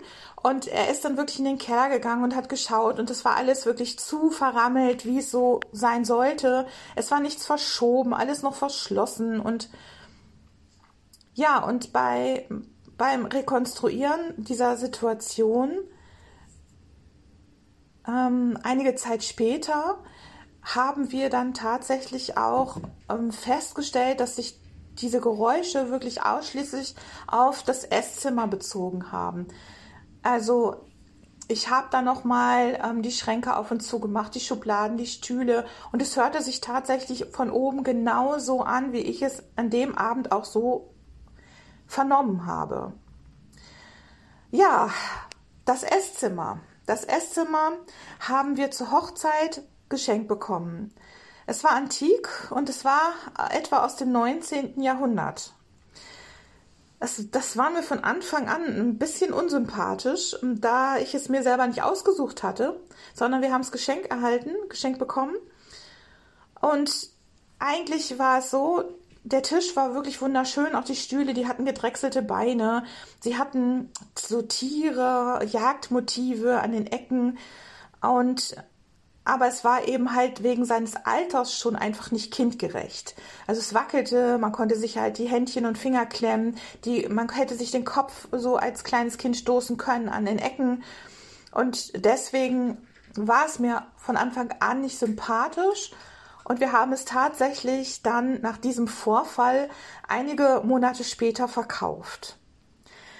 Und er ist dann wirklich in den Keller gegangen und hat geschaut. Und es war alles wirklich zu verrammelt, wie es so sein sollte. Es war nichts verschoben, alles noch verschlossen und ja, und bei, beim Rekonstruieren dieser Situation, ähm, einige Zeit später, haben wir dann tatsächlich auch ähm, festgestellt, dass sich diese Geräusche wirklich ausschließlich auf das Esszimmer bezogen haben. Also ich habe da noch mal ähm, die Schränke auf und zu gemacht, die Schubladen, die Stühle und es hörte sich tatsächlich von oben genauso an, wie ich es an dem Abend auch so vernommen habe. Ja, das Esszimmer. Das Esszimmer haben wir zur Hochzeit geschenkt bekommen. Es war antik und es war etwa aus dem 19. Jahrhundert. Das, das war mir von Anfang an ein bisschen unsympathisch, da ich es mir selber nicht ausgesucht hatte, sondern wir haben es geschenkt erhalten, geschenkt bekommen. Und eigentlich war es so, der Tisch war wirklich wunderschön, auch die Stühle, die hatten gedrechselte Beine. Sie hatten so Tiere, Jagdmotive an den Ecken und aber es war eben halt wegen seines Alters schon einfach nicht kindgerecht. Also es wackelte, man konnte sich halt die Händchen und Finger klemmen, die, man hätte sich den Kopf so als kleines Kind stoßen können an den Ecken. Und deswegen war es mir von Anfang an nicht sympathisch. Und wir haben es tatsächlich dann nach diesem Vorfall einige Monate später verkauft.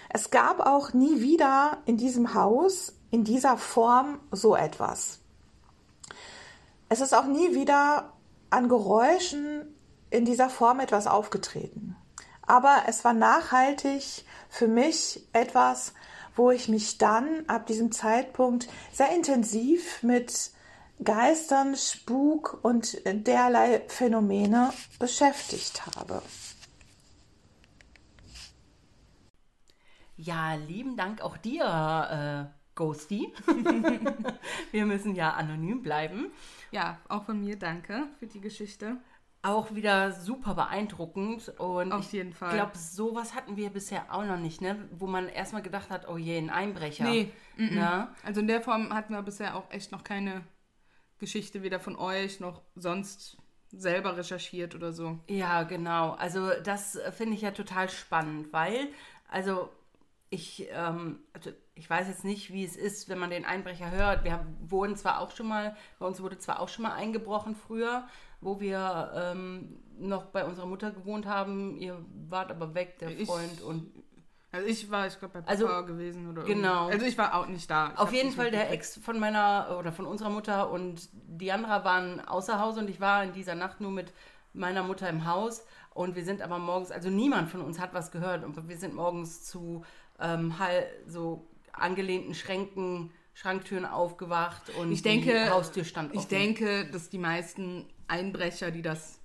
Es gab auch nie wieder in diesem Haus in dieser Form so etwas. Es ist auch nie wieder an Geräuschen in dieser Form etwas aufgetreten. Aber es war nachhaltig für mich etwas, wo ich mich dann ab diesem Zeitpunkt sehr intensiv mit Geistern, Spuk und derlei Phänomene beschäftigt habe. Ja, lieben Dank auch dir, äh, Ghosty. Wir müssen ja anonym bleiben. Ja, auch von mir danke für die Geschichte. Auch wieder super beeindruckend und Auf jeden Fall. ich glaube, sowas hatten wir bisher auch noch nicht, ne? Wo man erstmal gedacht hat, oh je, ein Einbrecher. Nee, mm? Also in der Form hatten wir bisher auch echt noch keine Geschichte weder von euch noch sonst selber recherchiert oder so. Ja, genau. Also das äh, finde ich ja total spannend, weil, also ich, ähm, also ich weiß jetzt nicht, wie es ist, wenn man den Einbrecher hört. Wir haben, wurden zwar auch schon mal, bei uns wurde zwar auch schon mal eingebrochen früher, wo wir ähm, noch bei unserer Mutter gewohnt haben. Ihr wart aber weg, der Ich- Freund und Also ich war, ich glaube, bei Papa Also, gewesen oder genau. irgendwie. Also ich war auch nicht da. Ich Auf jeden Fall der. Ex von meiner oder von unserer Mutter und die anderen waren außer Haus und ich war in dieser Nacht nur mit meiner Mutter im Haus und wir sind aber morgens, also niemand von uns hat was gehört und wir sind morgens zu ähm, so angelehnten Schränken, Schranktüren aufgewacht und Ich denke, die Haustür stand ich offen. denke, dass die meisten Einbrecher, die das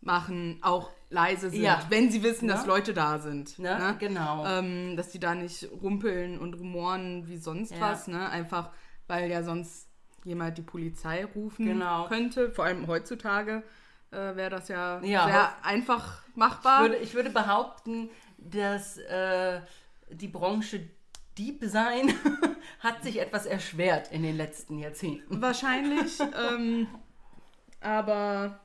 machen, auch leise sind, Ja. wenn sie wissen, dass Ne? Leute da sind. Ne? Ne? Genau. Ähm, dass die da nicht rumpeln und rumoren wie sonst Ja. was, ne? Einfach, weil ja sonst jemand die Polizei rufen Genau. könnte. Vor allem heutzutage äh, wäre das ja, Ja, sehr einfach machbar. Ich würde, ich würde behaupten, dass äh, die Branche Dieb sein hat sich etwas erschwert in den letzten Jahrzehnten. Wahrscheinlich. ähm, aber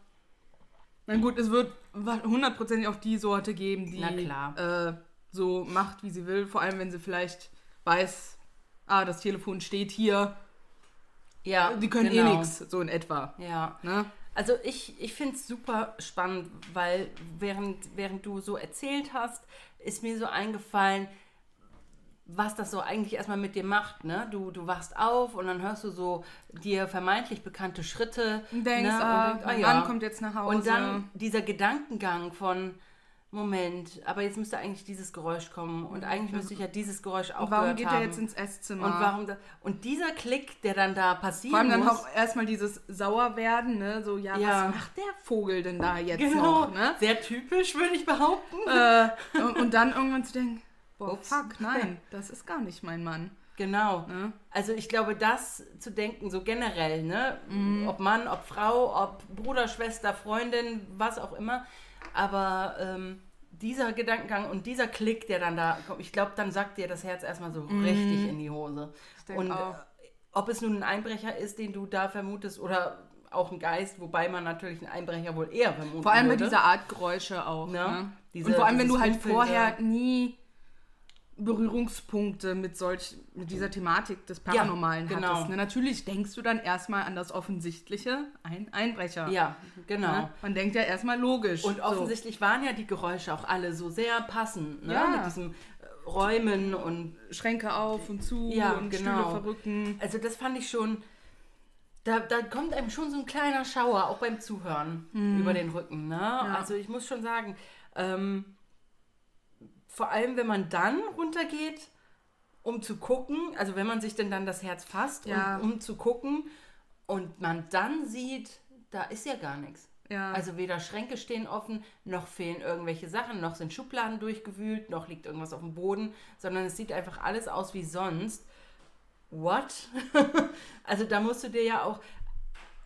na gut, es wird hundertprozentig auch die Sorte geben, die. Äh, so macht, wie sie will. Vor allem, wenn sie vielleicht weiß, ah, das Telefon steht hier. Ja, Die können genau. eh nichts, so in etwa. Ja. Ne? Also ich, ich finde es super spannend, weil während, während du so erzählt hast, ist mir so eingefallen, was das so eigentlich erstmal mit dir macht. Ne? Du, du wachst auf und dann hörst du so dir vermeintlich bekannte Schritte. Und denkst, ne? ah, denkst, mein Mann kommt jetzt nach Hause. Und dann dieser Gedankengang von, Moment, aber jetzt müsste eigentlich dieses Geräusch kommen und eigentlich müsste ich ja dieses Geräusch auch Und warum gehört geht haben. er jetzt ins Esszimmer? und warum da, und dieser Klick, der dann da passiert Vor allem dann muss, auch erstmal dieses Sauerwerden, ne? So, ja, Ja. was macht der Vogel denn da jetzt genau, noch, ne? sehr typisch, würde ich behaupten. äh, und, und dann irgendwann zu denken, boah, Ups. fuck, nein, das ist gar nicht mein Mann. Genau. Ne? Also ich glaube, das zu denken, so generell, ne? Mhm. Ob Mann, ob Frau, ob Bruder, Schwester, Freundin, was auch immer. Aber ähm, dieser Gedankengang und dieser Klick, der dann da kommt, ich glaube, dann sagt dir das Herz erstmal so richtig in die Hose. Mhm. Und auch. äh, ob es nun ein Einbrecher ist, den du da vermutest, oder auch ein Geist, wobei man natürlich einen Einbrecher wohl eher vermuten Vor allem bei würde. dieser Art Geräusche auch. Ne? Ne? Diese- und vor allem, wenn du halt vorher nie Berührungspunkte mit solch mit dieser Thematik des Paranormalen genau. hattest. Ne? Natürlich denkst du dann erstmal an das Offensichtliche, ein Einbrecher. Ja, genau. Ne? Man denkt ja erstmal logisch. Und so. offensichtlich waren ja die Geräusche auch alle so sehr passend, ne? Ja. Mit diesem äh, Räumen und Schränke auf und zu Ja, und genau. Stühle verrücken. also das fand ich schon. Da, da kommt einem schon so ein kleiner Schauer, auch beim Zuhören über den Rücken. Ne? Also ich muss schon sagen, ähm, vor allem wenn man dann runtergeht, um zu gucken, also wenn man sich denn dann das Herz fasst, Ja. um, um zu gucken und man dann sieht, da ist ja gar nichts. Ja. Also weder Schränke stehen offen, noch fehlen irgendwelche Sachen, noch sind Schubladen durchgewühlt, noch liegt irgendwas auf dem Boden, sondern es sieht einfach alles aus wie sonst. What? also da musst du dir ja auch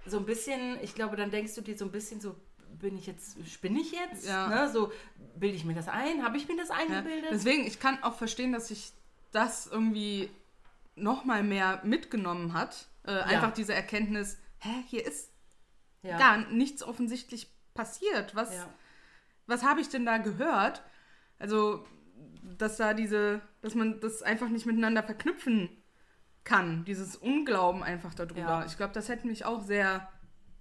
so ein bisschen, ich glaube, dann denkst du dir so ein bisschen so, bin ich jetzt, spinne ich jetzt? Ja. Ne? So, bilde ich mir das ein? Habe ich mir das Ja, eingebildet? deswegen, ich kann auch verstehen, dass sich das irgendwie noch mal mehr mitgenommen hat. Äh, Einfach diese Erkenntnis, hä, hier ist ja. gar nichts offensichtlich passiert. Was, Ja. was habe ich denn da gehört? Also, dass da diese, dass man das einfach nicht miteinander verknüpfen kann. Dieses Unglauben einfach darüber. Ja. Ich glaube, das hätte mich auch sehr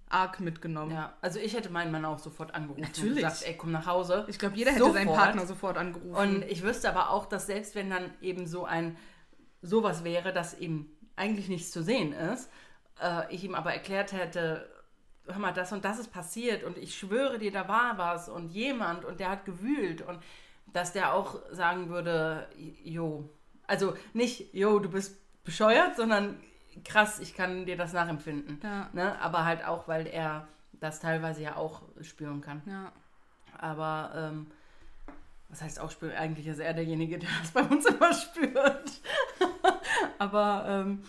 arg mitgenommen. ja, also ich hätte meinen Mann auch sofort angerufen und Natürlich. gesagt, ey, komm nach Hause. Ich glaube, jeder hätte seinen Sofort. Partner sofort angerufen. Und ich wüsste aber auch, dass selbst wenn dann eben so ein sowas wäre, dass eben eigentlich nichts zu sehen ist, äh, ich ihm aber erklärt hätte, hör mal, das und das ist passiert und ich schwöre dir, da war was und jemand und der hat gewühlt und dass der auch sagen würde, jo, also nicht, jo, du bist bescheuert, sondern krass, ich kann dir das nachempfinden. Ja. Ne? Aber halt auch, weil er das teilweise ja auch spüren kann. ja. Aber ähm, was heißt auch spüren? Eigentlich ist er derjenige, der das bei uns immer spürt. Aber ähm,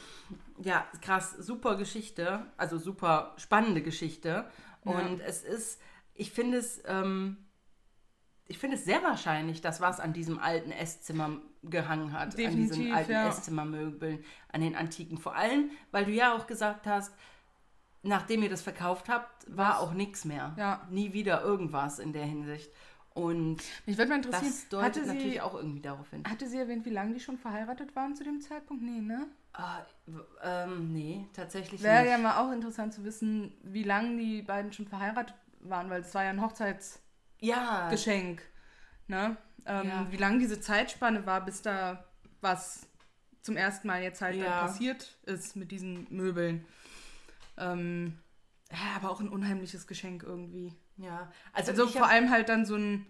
ja, krass, super Geschichte. Also super spannende Geschichte. Und es ist, ich finde es, ähm, ich finde es sehr wahrscheinlich, dass was an diesem alten Esszimmer gehangen hat. an diesen Definitiv, alten ja. Esszimmermöbeln, an den antiken. Vor allem, weil du ja auch gesagt hast, nachdem ihr das verkauft habt, war auch nichts mehr. Ja. Nie wieder irgendwas in der Hinsicht. Und Mich würde mal interessieren, das deutet hatte natürlich sie, auch irgendwie darauf hin. hatte sie erwähnt, wie lange die schon verheiratet waren zu dem Zeitpunkt? Nee, ne? Ah, ähm, nee, tatsächlich Wäre nicht. ja mal auch interessant zu wissen, wie lange die beiden schon verheiratet waren, weil es war ja ein Hochzeitsgeschenk, ja, ne? Ähm, Ja. Wie lange diese Zeitspanne war, bis da was zum ersten Mal jetzt halt dann Ja. passiert ist mit diesen Möbeln. Ähm, ja, aber auch ein unheimliches Geschenk irgendwie. ja. Also, Also vor allem halt dann so ein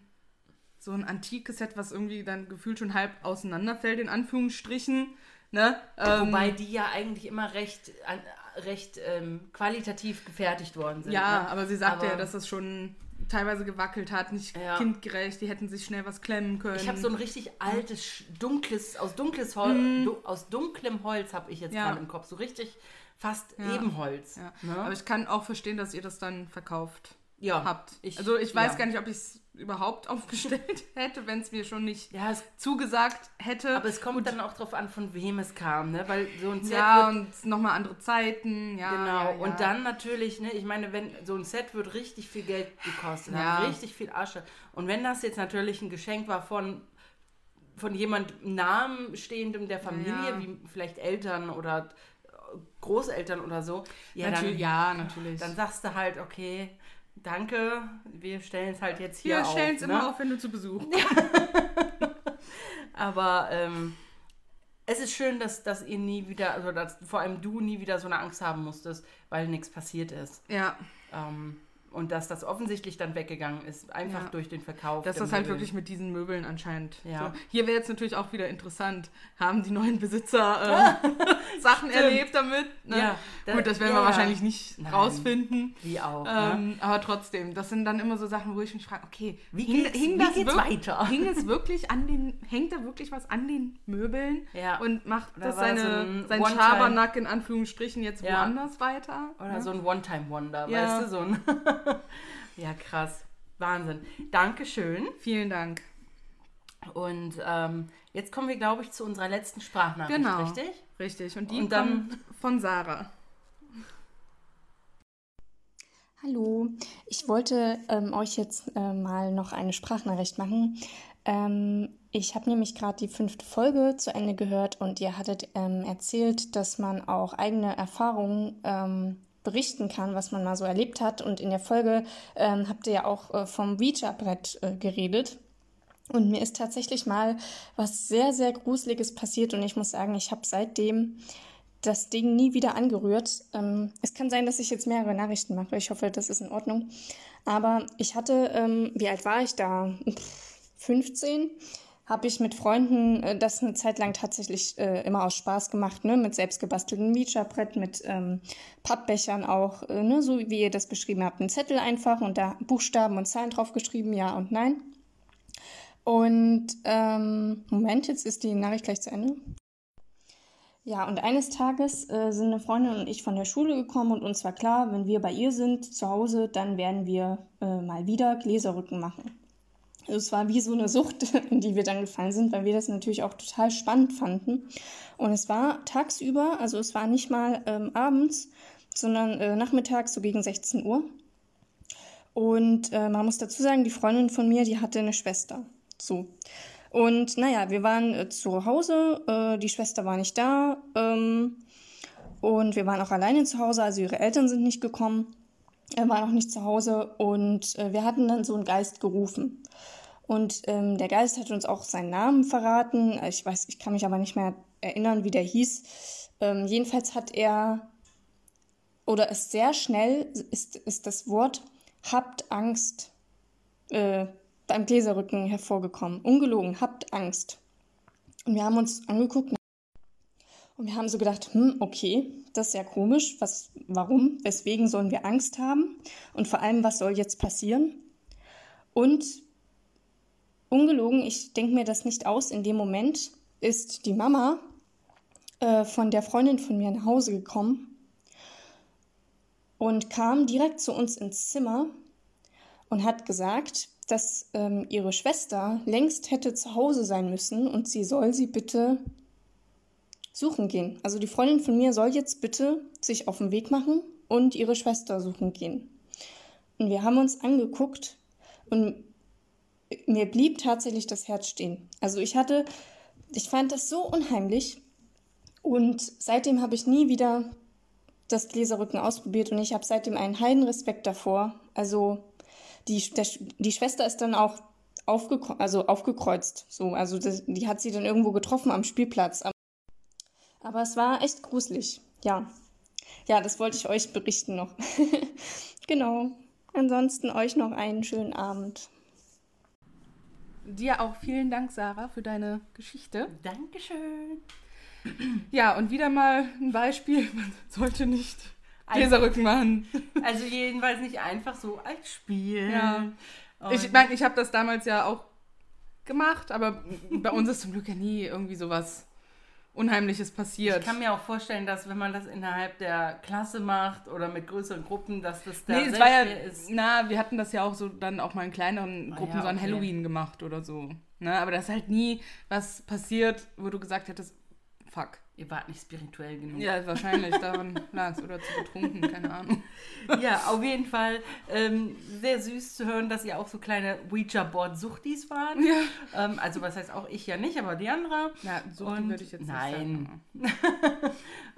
so ein antikes Set, was irgendwie dann gefühlt schon halb auseinanderfällt, in Anführungsstrichen. Ne? Ähm, wobei die ja eigentlich immer recht, an, recht ähm, qualitativ gefertigt worden sind. Ja, ne? aber sie sagte Aber- ja, dass das schon teilweise gewackelt hat, nicht Ja. kindgerecht, die hätten sich schnell was klemmen können. Ich habe so ein richtig altes, dunkles, aus dunkles Holz, du, aus dunklem Holz habe ich jetzt. Ja. gerade im Kopf. So richtig fast. Ebenholz. Ne? Aber ich kann auch verstehen, dass ihr das dann verkauft ja, habt. ich- also ich weiß ja. gar nicht, ob ich es überhaupt aufgestellt hätte, wenn es mir schon nicht Ja, es, zugesagt hätte. aber es kommt dann auch drauf an, von wem es kam, ne? Weil so ein Set ja, wird und nochmal andere Zeiten. Ja, Genau, ja, und dann natürlich, ne, ich meine, wenn so ein Set wird richtig viel Geld gekostet, Ja. richtig viel Asche. Und wenn das jetzt natürlich ein Geschenk war von, von jemand namenstehendem der Familie, wie vielleicht Eltern oder Großeltern oder so, ja, Natürlich, dann, ja, natürlich. dann sagst du halt, okay, danke, wir stellen es halt jetzt hier wir auf. stellen es ne? immer auf, wenn du zu Besuch Aber ähm, es ist schön, dass, dass ihr nie wieder, also dass vor allem du nie wieder so eine Angst haben musstest, weil nichts passiert ist. Ja, Ähm, und dass das offensichtlich dann weggegangen ist, einfach Ja. durch den Verkauf. dass das halt Möbel. wirklich mit diesen Möbeln anscheinend. Ja. So. Hier wäre jetzt natürlich auch wieder interessant. Haben die neuen Besitzer äh, Sachen erlebt damit? Ne? Ja, da- Gut, das werden ja, wir wahrscheinlich nicht Nein. rausfinden. Wie auch. ne? Ähm, aber trotzdem, das sind dann immer so Sachen, wo ich mich frage, okay, Wie hing, geht's- hing wie das geht's weiter? Hing es wirklich an den, hängt da wirklich was an den Möbeln Ja. und macht Oder das das seine, so ein sein Schabernack in Anführungsstrichen jetzt woanders weiter? Oder ne? so ein One-Time-Wonder, weißt du? So ein ja, krass. Wahnsinn. Dankeschön. Vielen Dank. Und ähm, jetzt kommen wir, glaube ich, zu unserer letzten Sprachnachricht, Genau. richtig? Richtig. Und die Und dann- kommt von Sarah. Hallo, ich wollte ähm, euch jetzt äh, mal noch eine Sprachnachricht machen. Ähm, ich habe nämlich gerade die fünfte Folge zu Ende gehört und ihr hattet ähm, erzählt, dass man auch eigene Erfahrungen ähm, berichten kann, was man mal so erlebt hat. Und in der Folge ähm, habt ihr ja auch äh, vom Ouija-Brett äh, geredet. Und mir ist tatsächlich mal was sehr, sehr Gruseliges passiert und ich muss sagen, ich habe seitdem das Ding nie wieder angerührt. Ähm, es kann sein, dass ich jetzt mehrere Nachrichten mache. Ich hoffe, das ist in Ordnung. Aber ich hatte, ähm, wie alt war ich da? Pff, 15. Habe ich mit Freunden äh, das eine Zeit lang tatsächlich äh, immer aus Spaß gemacht, ne? Mit selbstgebasteltem Ouija-Brett, mit ähm, Pappbechern auch, äh, ne? So wie ihr das beschrieben habt. Ein Zettel einfach und da Buchstaben und Zahlen drauf geschrieben, ja und nein. Und ähm, Moment, jetzt ist die Nachricht gleich zu Ende. Ja, und eines Tages äh, sind eine Freundin und ich von der Schule gekommen und uns war klar, wenn wir bei ihr sind zu Hause, dann werden wir äh, mal wieder Gläserrücken machen. Es war wie so eine Sucht, in die wir dann gefallen sind, weil wir das natürlich auch total spannend fanden. Und es war tagsüber, also es war nicht mal ähm, abends, sondern äh, nachmittags so gegen 16 Uhr. Und äh, man muss dazu sagen, die Freundin von mir, die hatte eine Schwester. So. Und naja, wir waren äh, zu Hause, äh, die Schwester war nicht da ähm, und wir waren auch alleine zu Hause, also ihre Eltern sind nicht gekommen, er war noch nicht zu Hause und äh, wir hatten dann so einen Geist gerufen. Und ähm, der Geist hat uns auch seinen Namen verraten. Ich weiß, ich kann mich aber nicht mehr erinnern, wie der hieß. Ähm, jedenfalls hat er oder ist sehr schnell ist, ist das Wort habt Angst äh, beim Gläserrücken hervorgekommen. Ungelogen, habt Angst. Und wir haben uns angeguckt und wir haben so gedacht, hm, okay, das ist ja komisch. Was, warum? Weswegen sollen wir Angst haben? Und vor allem, was soll jetzt passieren? Und ungelogen, ich denke mir das nicht aus, in dem Moment ist die Mama äh, von der Freundin von mir nach Hause gekommen und kam direkt zu uns ins Zimmer und hat gesagt, dass ähm, ihre Schwester längst hätte zu Hause sein müssen und sie soll sie bitte suchen gehen. Also die Freundin von mir soll jetzt bitte sich auf den Weg machen und ihre Schwester suchen gehen. Und wir haben uns angeguckt und mir blieb tatsächlich das Herz stehen. Also ich hatte, ich fand das so unheimlich und seitdem habe ich nie wieder das Gläserrücken ausprobiert und ich habe seitdem einen heiden Respekt davor. Also die, der, die Schwester ist dann auch aufgekre also aufgekreuzt. So, also das, die hat sie dann irgendwo getroffen am Spielplatz. Aber es war echt gruselig. Ja. Ja, das wollte ich euch berichten noch. genau. Ansonsten euch noch einen schönen Abend. Dir auch vielen Dank, Sarah, für deine Geschichte. Dankeschön. Ja, und wieder mal ein Beispiel. Man sollte nicht Gläserrücken machen. Also jedenfalls nicht einfach so als Spiel. Ja. Ich meine, ich habe das damals ja auch gemacht, aber bei uns ist zum Glück ja nie irgendwie sowas Unheimliches passiert. Ich kann mir auch vorstellen, dass wenn man das innerhalb der Klasse macht oder mit größeren Gruppen, dass das da nee, es war ja, ist. Na, wir hatten das ja auch so dann auch mal in kleineren Gruppen ah, ja, so an Halloween gemacht oder so. Ne? Aber das ist halt nie was passiert, wo du gesagt hättest, fuck. Ihr wart nicht spirituell genug. Ja, wahrscheinlich daran lag es. Oder zu betrunken, keine Ahnung. Ja, auf jeden Fall ähm, sehr süß zu hören, dass ihr auch so kleine Ouija-Board-Suchtis wart. Ja. Ähm, also was heißt auch ich ja nicht, aber die andere. Ja, Suchti würde ich jetzt nein. nicht sagen.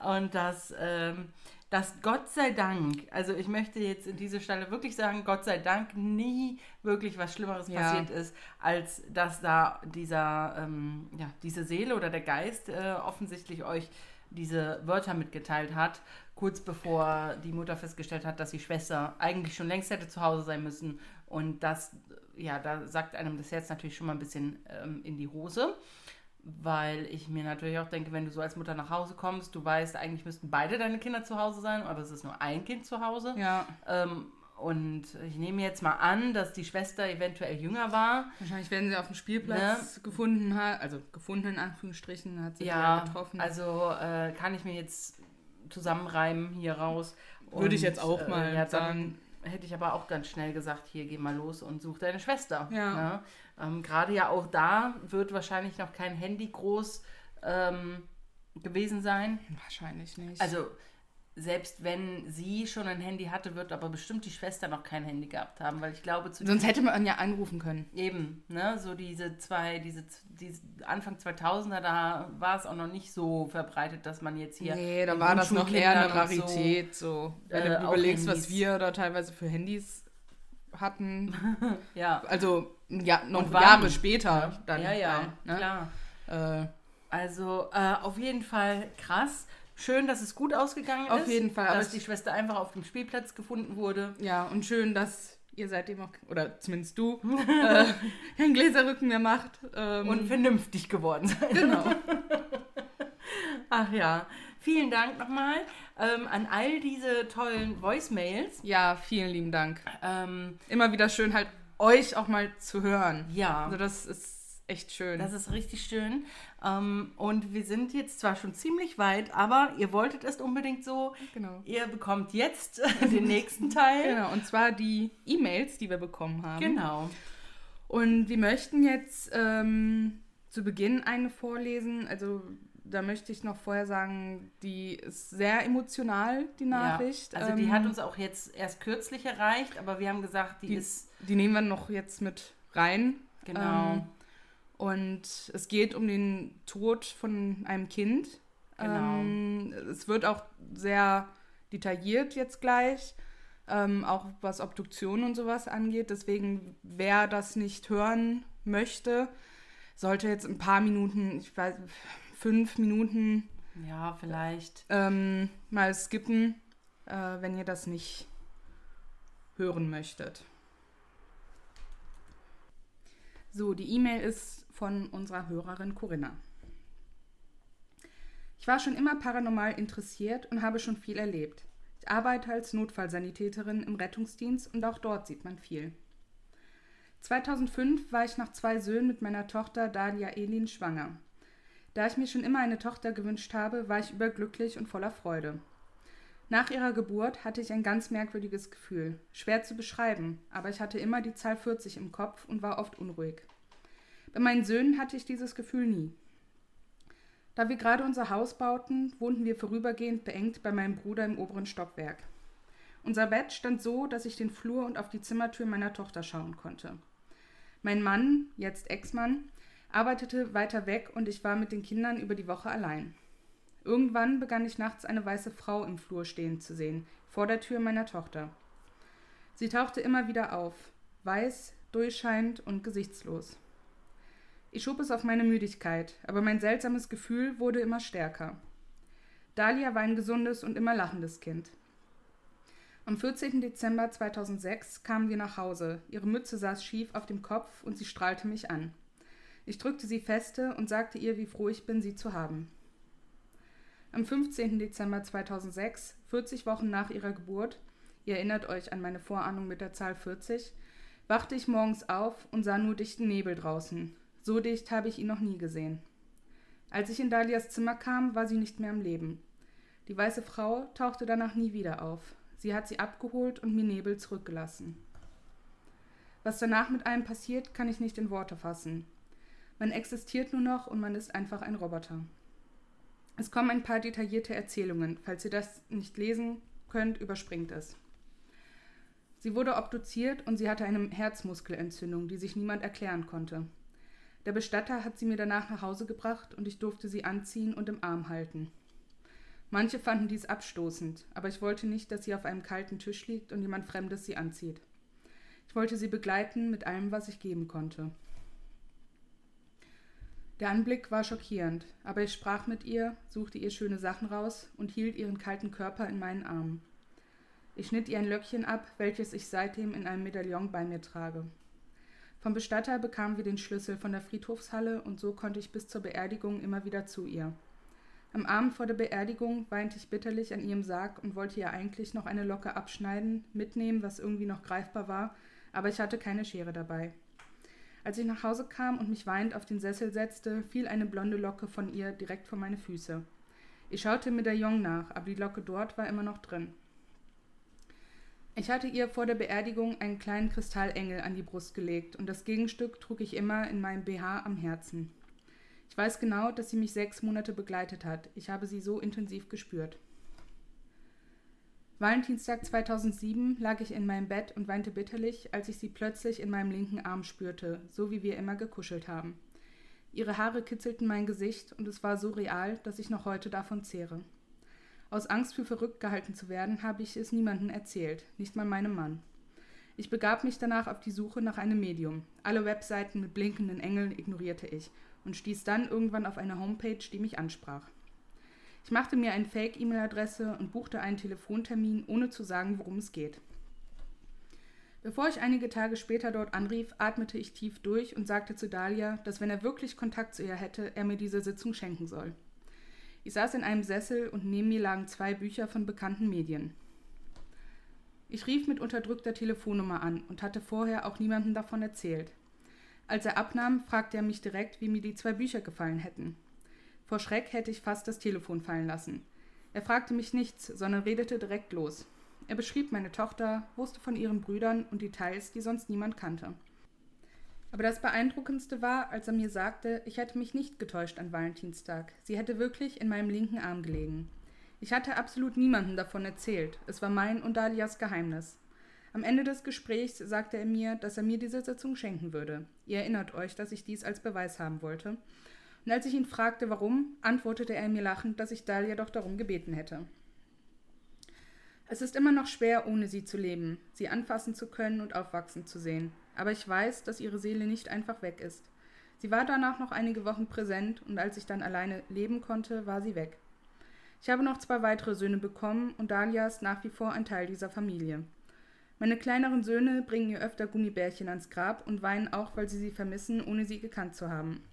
Und das... Ähm, dass Gott sei Dank, also ich möchte jetzt in dieser Stelle wirklich sagen, Gott sei Dank nie wirklich was Schlimmeres ja. passiert ist, als dass da dieser, ähm, ja, diese Seele oder der Geist äh, offensichtlich euch diese Wörter mitgeteilt hat, kurz bevor die Mutter festgestellt hat, dass die Schwester eigentlich schon längst hätte zu Hause sein müssen. Und das, ja, da sagt einem das Herz natürlich schon mal ein bisschen ähm, in die Hose weil ich mir natürlich auch denke, wenn du so als Mutter nach Hause kommst, du weißt, eigentlich müssten beide deine Kinder zu Hause sein, aber es ist nur ein Kind zu Hause. Ja. Ähm, und ich nehme jetzt mal an, dass die Schwester eventuell jünger war. Wahrscheinlich werden sie auf dem Spielplatz ne? gefunden hat, also gefunden in Anführungsstrichen, hat sie ja getroffen. Also äh, kann ich mir jetzt zusammenreimen hier raus. Würde ich jetzt auch äh, mal äh, ja, sagen. Hätte ich aber auch ganz schnell gesagt, hier geh mal los und such deine Schwester. Ja. Ne? Ähm, Gerade ja auch da wird wahrscheinlich noch kein Handy groß ähm, gewesen sein. Wahrscheinlich nicht. Also selbst wenn sie schon ein Handy hatte, wird aber bestimmt die Schwester noch kein Handy gehabt haben, weil ich glaube zu sonst hätte man ja anrufen können. Eben, ne, so diese zwei, diese, diese Anfang 2000er, da war es auch noch nicht so verbreitet, dass man jetzt hier nee, da war das noch eher eine Rarität, so, so. wenn äh, du überlegst, was wir da teilweise für Handys hatten. ja. Also ja, noch Jahre später dann. Ja, ja, ne? klar. Äh, also äh, auf jeden Fall krass. Schön, dass es gut ausgegangen auf ist. Auf jeden Fall. Dass die Schwester einfach auf dem Spielplatz gefunden wurde. Ja, und schön, dass ihr seitdem auch, oder zumindest du, äh, keinen Gläserrücken mehr macht. Ähm, und vernünftig geworden seid. Genau. Ach ja. Vielen Dank nochmal ähm, an all diese tollen Voicemails. Ja, vielen lieben Dank. Ähm, Immer wieder schön halt euch auch mal zu hören. Ja. Also das ist echt schön. Das ist richtig schön. Ähm, und wir sind jetzt zwar schon ziemlich weit, aber ihr wolltet es unbedingt so. Genau. Ihr bekommt jetzt den nächsten Teil. Genau, und zwar die E-Mails, die wir bekommen haben. Genau. Und wir möchten jetzt ähm, zu Beginn eine vorlesen. Also da möchte ich noch vorher sagen, die ist sehr emotional, die Nachricht. Ja, also die ähm, hat uns auch jetzt erst kürzlich erreicht, aber wir haben gesagt, die, die ist. Die nehmen wir noch jetzt mit rein. Genau. Ähm, und es geht um den Tod von einem Kind. Genau. Ähm, es wird auch sehr detailliert jetzt gleich, ähm, auch was Obduktion und sowas angeht. Deswegen, wer das nicht hören möchte, sollte jetzt ein paar Minuten, ich weiß, fünf Minuten. Ja, vielleicht. Ähm, mal skippen, äh, wenn ihr das nicht hören möchtet. So, die E-Mail ist von unserer Hörerin Corinna. Ich war schon immer paranormal interessiert und habe schon viel erlebt. Ich arbeite als Notfallsanitäterin im Rettungsdienst und auch dort sieht man viel. 2005 war ich nach zwei Söhnen mit meiner Tochter Dalia Elin schwanger. Da ich mir schon immer eine Tochter gewünscht habe, war ich überglücklich und voller Freude. Nach ihrer Geburt hatte ich ein ganz merkwürdiges Gefühl. Schwer zu beschreiben, aber ich hatte immer die Zahl 40 im Kopf und war oft unruhig. Bei meinen Söhnen hatte ich dieses Gefühl nie. Da wir gerade unser Haus bauten, wohnten wir vorübergehend beengt bei meinem Bruder im oberen Stockwerk. Unser Bett stand so, dass ich den Flur und auf die Zimmertür meiner Tochter schauen konnte. Mein Mann, jetzt Ex-Mann, arbeitete weiter weg und ich war mit den Kindern über die Woche allein. Irgendwann begann ich nachts eine weiße Frau im Flur stehen zu sehen, vor der Tür meiner Tochter. Sie tauchte immer wieder auf, weiß, durchscheinend und gesichtslos. Ich schob es auf meine Müdigkeit, aber mein seltsames Gefühl wurde immer stärker. Dahlia war ein gesundes und immer lachendes Kind. Am 14. Dezember 2006 kamen wir nach Hause. Ihre Mütze saß schief auf dem Kopf und sie strahlte mich an. Ich drückte sie feste und sagte ihr, wie froh ich bin, sie zu haben. Am 15. Dezember 2006, 40 Wochen nach ihrer Geburt, ihr erinnert euch an meine Vorahnung mit der Zahl 40, wachte ich morgens auf und sah nur dichten Nebel draußen. So dicht habe ich ihn noch nie gesehen. Als ich in Dalias Zimmer kam, war sie nicht mehr am Leben. Die weiße Frau tauchte danach nie wieder auf. Sie hat sie abgeholt und mir Nebel zurückgelassen. Was danach mit einem passiert, kann ich nicht in Worte fassen. Man existiert nur noch und man ist einfach ein Roboter. Es kommen ein paar detaillierte Erzählungen. Falls ihr das nicht lesen könnt, überspringt es. Sie wurde obduziert und sie hatte eine Herzmuskelentzündung, die sich niemand erklären konnte. Der Bestatter hat sie mir danach nach Hause gebracht und ich durfte sie anziehen und im Arm halten. Manche fanden dies abstoßend, aber ich wollte nicht, dass sie auf einem kalten Tisch liegt und jemand Fremdes sie anzieht. Ich wollte sie begleiten mit allem, was ich geben konnte. Der Anblick war schockierend, aber ich sprach mit ihr, suchte ihr schöne Sachen raus und hielt ihren kalten Körper in meinen Armen. Ich schnitt ihr ein Löckchen ab, welches ich seitdem in einem Medaillon bei mir trage. Vom Bestatter bekamen wir den Schlüssel von der Friedhofshalle und so konnte ich bis zur Beerdigung immer wieder zu ihr. Am Abend vor der Beerdigung weinte ich bitterlich an ihrem Sarg und wollte ihr eigentlich noch eine Locke abschneiden, mitnehmen, was irgendwie noch greifbar war, aber ich hatte keine Schere dabei. Als ich nach Hause kam und mich weinend auf den Sessel setzte, fiel eine blonde Locke von ihr direkt vor meine Füße. Ich schaute im Medaillon nach, aber die Locke dort war immer noch drin. Ich hatte ihr vor der Beerdigung einen kleinen Kristallengel an die Brust gelegt und das Gegenstück trug ich immer in meinem BH am Herzen. Ich weiß genau, dass sie mich sechs Monate begleitet hat. Ich habe sie so intensiv gespürt. Valentinstag 2007 lag ich in meinem Bett und weinte bitterlich, als ich sie plötzlich in meinem linken Arm spürte, so wie wir immer gekuschelt haben. Ihre Haare kitzelten mein Gesicht und es war so real, dass ich noch heute davon zehre. Aus Angst für verrückt gehalten zu werden, habe ich es niemandem erzählt, nicht mal meinem Mann. Ich begab mich danach auf die Suche nach einem Medium. Alle Webseiten mit blinkenden Engeln ignorierte ich und stieß dann irgendwann auf eine Homepage, die mich ansprach. Ich machte mir eine Fake-E-Mail-Adresse und buchte einen Telefontermin, ohne zu sagen, worum es geht. Bevor ich einige Tage später dort anrief, atmete ich tief durch und sagte zu Dahlia, dass wenn er wirklich Kontakt zu ihr hätte, er mir diese Sitzung schenken soll. Ich saß in einem Sessel und neben mir lagen zwei Bücher von bekannten Medien. Ich rief mit unterdrückter Telefonnummer an und hatte vorher auch niemandem davon erzählt. Als er abnahm, fragte er mich direkt, wie mir die zwei Bücher gefallen hätten. Vor Schreck hätte ich fast das Telefon fallen lassen. Er fragte mich nichts, sondern redete direkt los. Er beschrieb meine Tochter, wusste von ihren Brüdern und Details, die sonst niemand kannte. Aber das Beeindruckendste war, als er mir sagte, ich hätte mich nicht getäuscht an Valentinstag. Sie hätte wirklich in meinem linken Arm gelegen. Ich hatte absolut niemandem davon erzählt. Es war mein und Dalias Geheimnis. Am Ende des Gesprächs sagte er mir, dass er mir diese Sitzung schenken würde. Ihr erinnert euch, dass ich dies als Beweis haben wollte. Und als ich ihn fragte, warum, antwortete er mir lachend, dass ich Dahlia doch darum gebeten hätte. Es ist immer noch schwer, ohne sie zu leben, sie anfassen zu können und aufwachsen zu sehen. Aber ich weiß, dass ihre Seele nicht einfach weg ist. Sie war danach noch einige Wochen präsent und als ich dann alleine leben konnte, war sie weg. Ich habe noch zwei weitere Söhne bekommen und Dahlia ist nach wie vor ein Teil dieser Familie. Meine kleineren Söhne bringen ihr öfter Gummibärchen ans Grab und weinen auch, weil sie sie vermissen, ohne sie gekannt zu haben.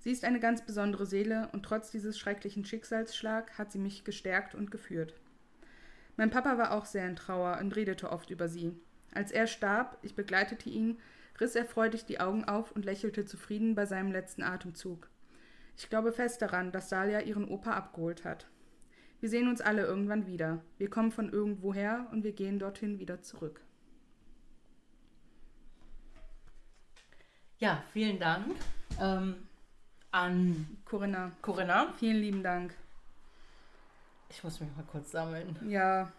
Sie ist eine ganz besondere Seele und trotz dieses schrecklichen Schicksalsschlag hat sie mich gestärkt und geführt. Mein Papa war auch sehr in Trauer und redete oft über sie. Als er starb, ich begleitete ihn, riss er freudig die Augen auf und lächelte zufrieden bei seinem letzten Atemzug. Ich glaube fest daran, dass Dahlia ihren Opa abgeholt hat. Wir sehen uns alle irgendwann wieder. Wir kommen von irgendwoher und wir gehen dorthin wieder zurück. Ja, vielen Dank. Ähm, an Corinna. Corinna. Vielen lieben Dank. Ich muss mich mal kurz sammeln. Ja.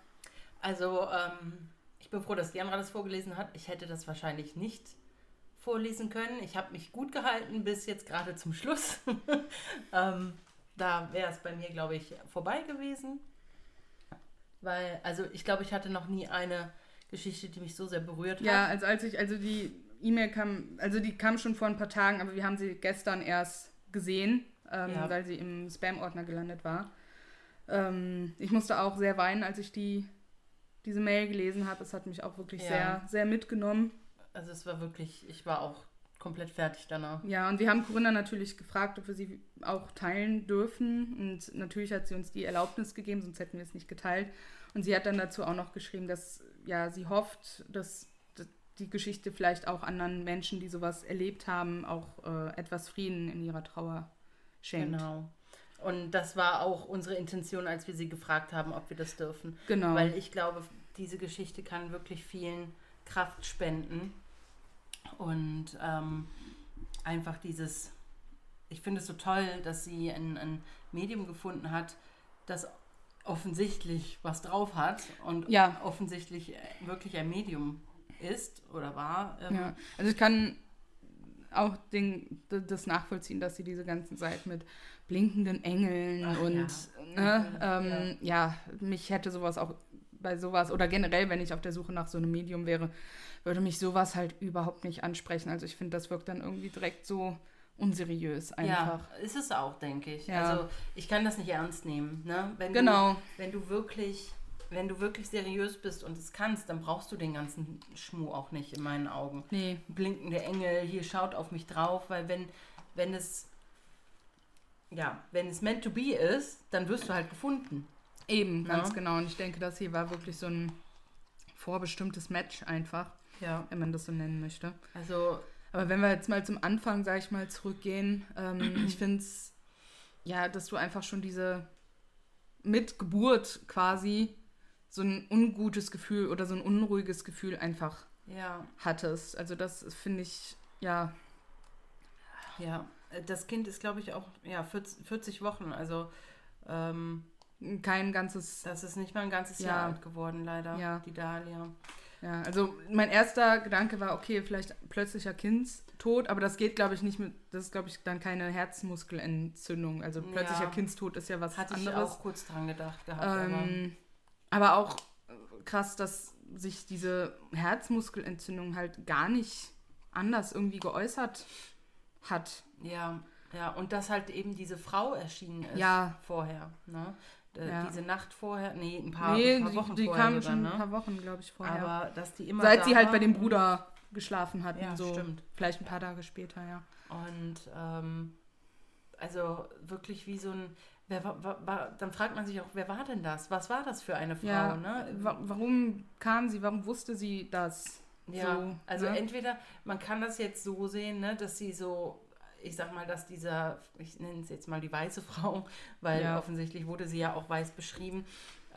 Also, ähm, bin froh, dass Diana das vorgelesen hat. Ich hätte das wahrscheinlich nicht vorlesen können. Ich habe mich gut gehalten bis jetzt gerade zum Schluss. ähm, da wäre es bei mir, glaube ich, vorbei gewesen. Weil, also ich glaube, ich hatte noch nie eine Geschichte, die mich so sehr berührt hat. Ja, also als ich, also die E-Mail kam, also die kam schon vor ein paar Tagen, aber wir haben sie gestern erst gesehen, ähm, Ja. weil sie im Spam-Ordner gelandet war. Ähm, ich musste auch sehr weinen, als ich die, diese Mail gelesen habe. Es hat mich auch wirklich Ja. sehr, sehr mitgenommen. Also es war wirklich, ich war auch komplett fertig danach. Ja, und wir haben Corinna natürlich gefragt, ob wir sie auch teilen dürfen. Und natürlich hat sie uns die Erlaubnis gegeben, sonst hätten wir es nicht geteilt. Und sie hat dann dazu auch noch geschrieben, dass ja, sie hofft, dass die Geschichte vielleicht auch anderen Menschen, die sowas erlebt haben, auch äh, etwas Frieden in ihrer Trauer schenkt. Genau. Und das war auch unsere Intention, als wir sie gefragt haben, ob wir das dürfen. Genau. Weil ich glaube, diese Geschichte kann wirklich vielen Kraft spenden. Und ähm, einfach dieses, ich finde es so toll, dass sie ein, ein Medium gefunden hat, das offensichtlich was drauf hat und Ja. offensichtlich wirklich ein Medium ist oder war. Ähm, Ja, also ich kann auch den, das nachvollziehen, dass sie diese ganzen Seiten mit blinkenden Engeln Ach und ja. ne, ähm, ja. mich hätte sowas auch bei sowas oder generell, wenn ich auf der Suche nach so einem Medium wäre, würde mich sowas halt überhaupt nicht ansprechen. Also ich finde, das wirkt dann irgendwie direkt so unseriös einfach. Ja, ist es auch, denke ich. Ja. Also ich kann das nicht ernst nehmen. Ne? Wenn Genau. Du, wenn du wirklich, wenn du wirklich seriös bist und es kannst, dann brauchst du den ganzen Schmuh auch nicht in meinen Augen. Nee, Blinkende Engel, hier schaut auf mich drauf, weil wenn, wenn es ja, wenn es meant to be ist, dann wirst du halt gefunden. eben, Ja. ganz genau. Und ich denke, das hier war wirklich so ein vorbestimmtes Match einfach, Ja. wenn man das so nennen möchte. Also Aber wenn wir jetzt mal zum Anfang, sag ich mal, zurückgehen, ähm, ich finde es, ja, dass du einfach schon diese mit Geburt quasi so ein ungutes Gefühl oder so ein unruhiges Gefühl einfach ja, hattest. Also das finde ich, ja, ja. Das Kind ist, glaube ich, auch ja, 40, 40 Wochen. Also ähm, kein ganzes, das ist nicht mal ein ganzes Ja. Jahr alt geworden, leider. Ja. Die Dahlia. ja, also mein erster Gedanke war, okay, vielleicht plötzlicher Kindstod, aber das geht, glaube ich, nicht mit, das ist, glaube ich, dann keine Herzmuskelentzündung. Also plötzlicher Ja. Kindstod ist ja was Hatte ich anderes. auch kurz dran gedacht gehabt. Ähm, aber auch äh, krass, dass sich diese Herzmuskelentzündung halt gar nicht anders irgendwie geäußert hat. ja, ja, und dass halt eben diese Frau erschienen ist Ja. vorher. Ne? D- Ja. Diese Nacht vorher, nee, ein paar, nee, ein paar die, Wochen die vorher kam sogar, schon ne? ein paar Wochen, glaube ich, vorher. Aber dass die immer Seit sie halt bei dem Bruder geschlafen hatten, Ja, so stimmt. vielleicht ein paar Tage später, ja. Und ähm, also wirklich wie so ein. Wer war, war, war, dann fragt man sich auch, wer war denn das? Was war das für eine Frau? ja ne? wa warum kam sie, warum wusste sie das? Ja, so, also ne? entweder man kann das jetzt so sehen, ne, dass sie so, ich sag mal, dass dieser, ich nenne es jetzt mal die weiße Frau, weil Ja. offensichtlich wurde sie ja auch weiß beschrieben,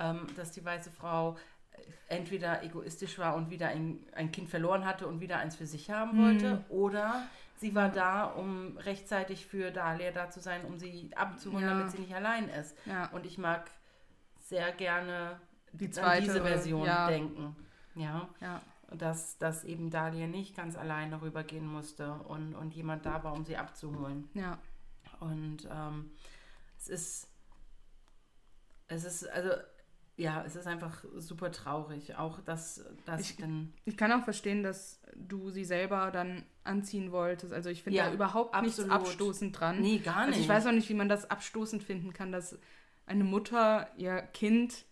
ähm, dass die weiße Frau entweder egoistisch war und wieder ein, ein Kind verloren hatte und wieder eins für sich haben wollte, Mhm. oder sie war da, um rechtzeitig für Dahlia da zu sein, um sie abzuholen, Ja. damit sie nicht allein ist. Ja, Und ich mag sehr gerne die an zweite diese Version ja, denken. Ja Ja, dass, dass eben Dahlia nicht ganz alleine rübergehen musste und, und jemand da war, um sie abzuholen. ja, Und ähm, es ist, es ist, also, ja, es ist einfach super traurig. Auch, dass, dass Ich- dann, Ich kann auch verstehen, dass du sie selber dann anziehen wolltest. Also ich finde Ja, da überhaupt nichts absolut. abstoßend dran. nee, gar nicht. Also ich weiß auch nicht, wie man das abstoßend finden kann, dass eine Mutter ihr Kind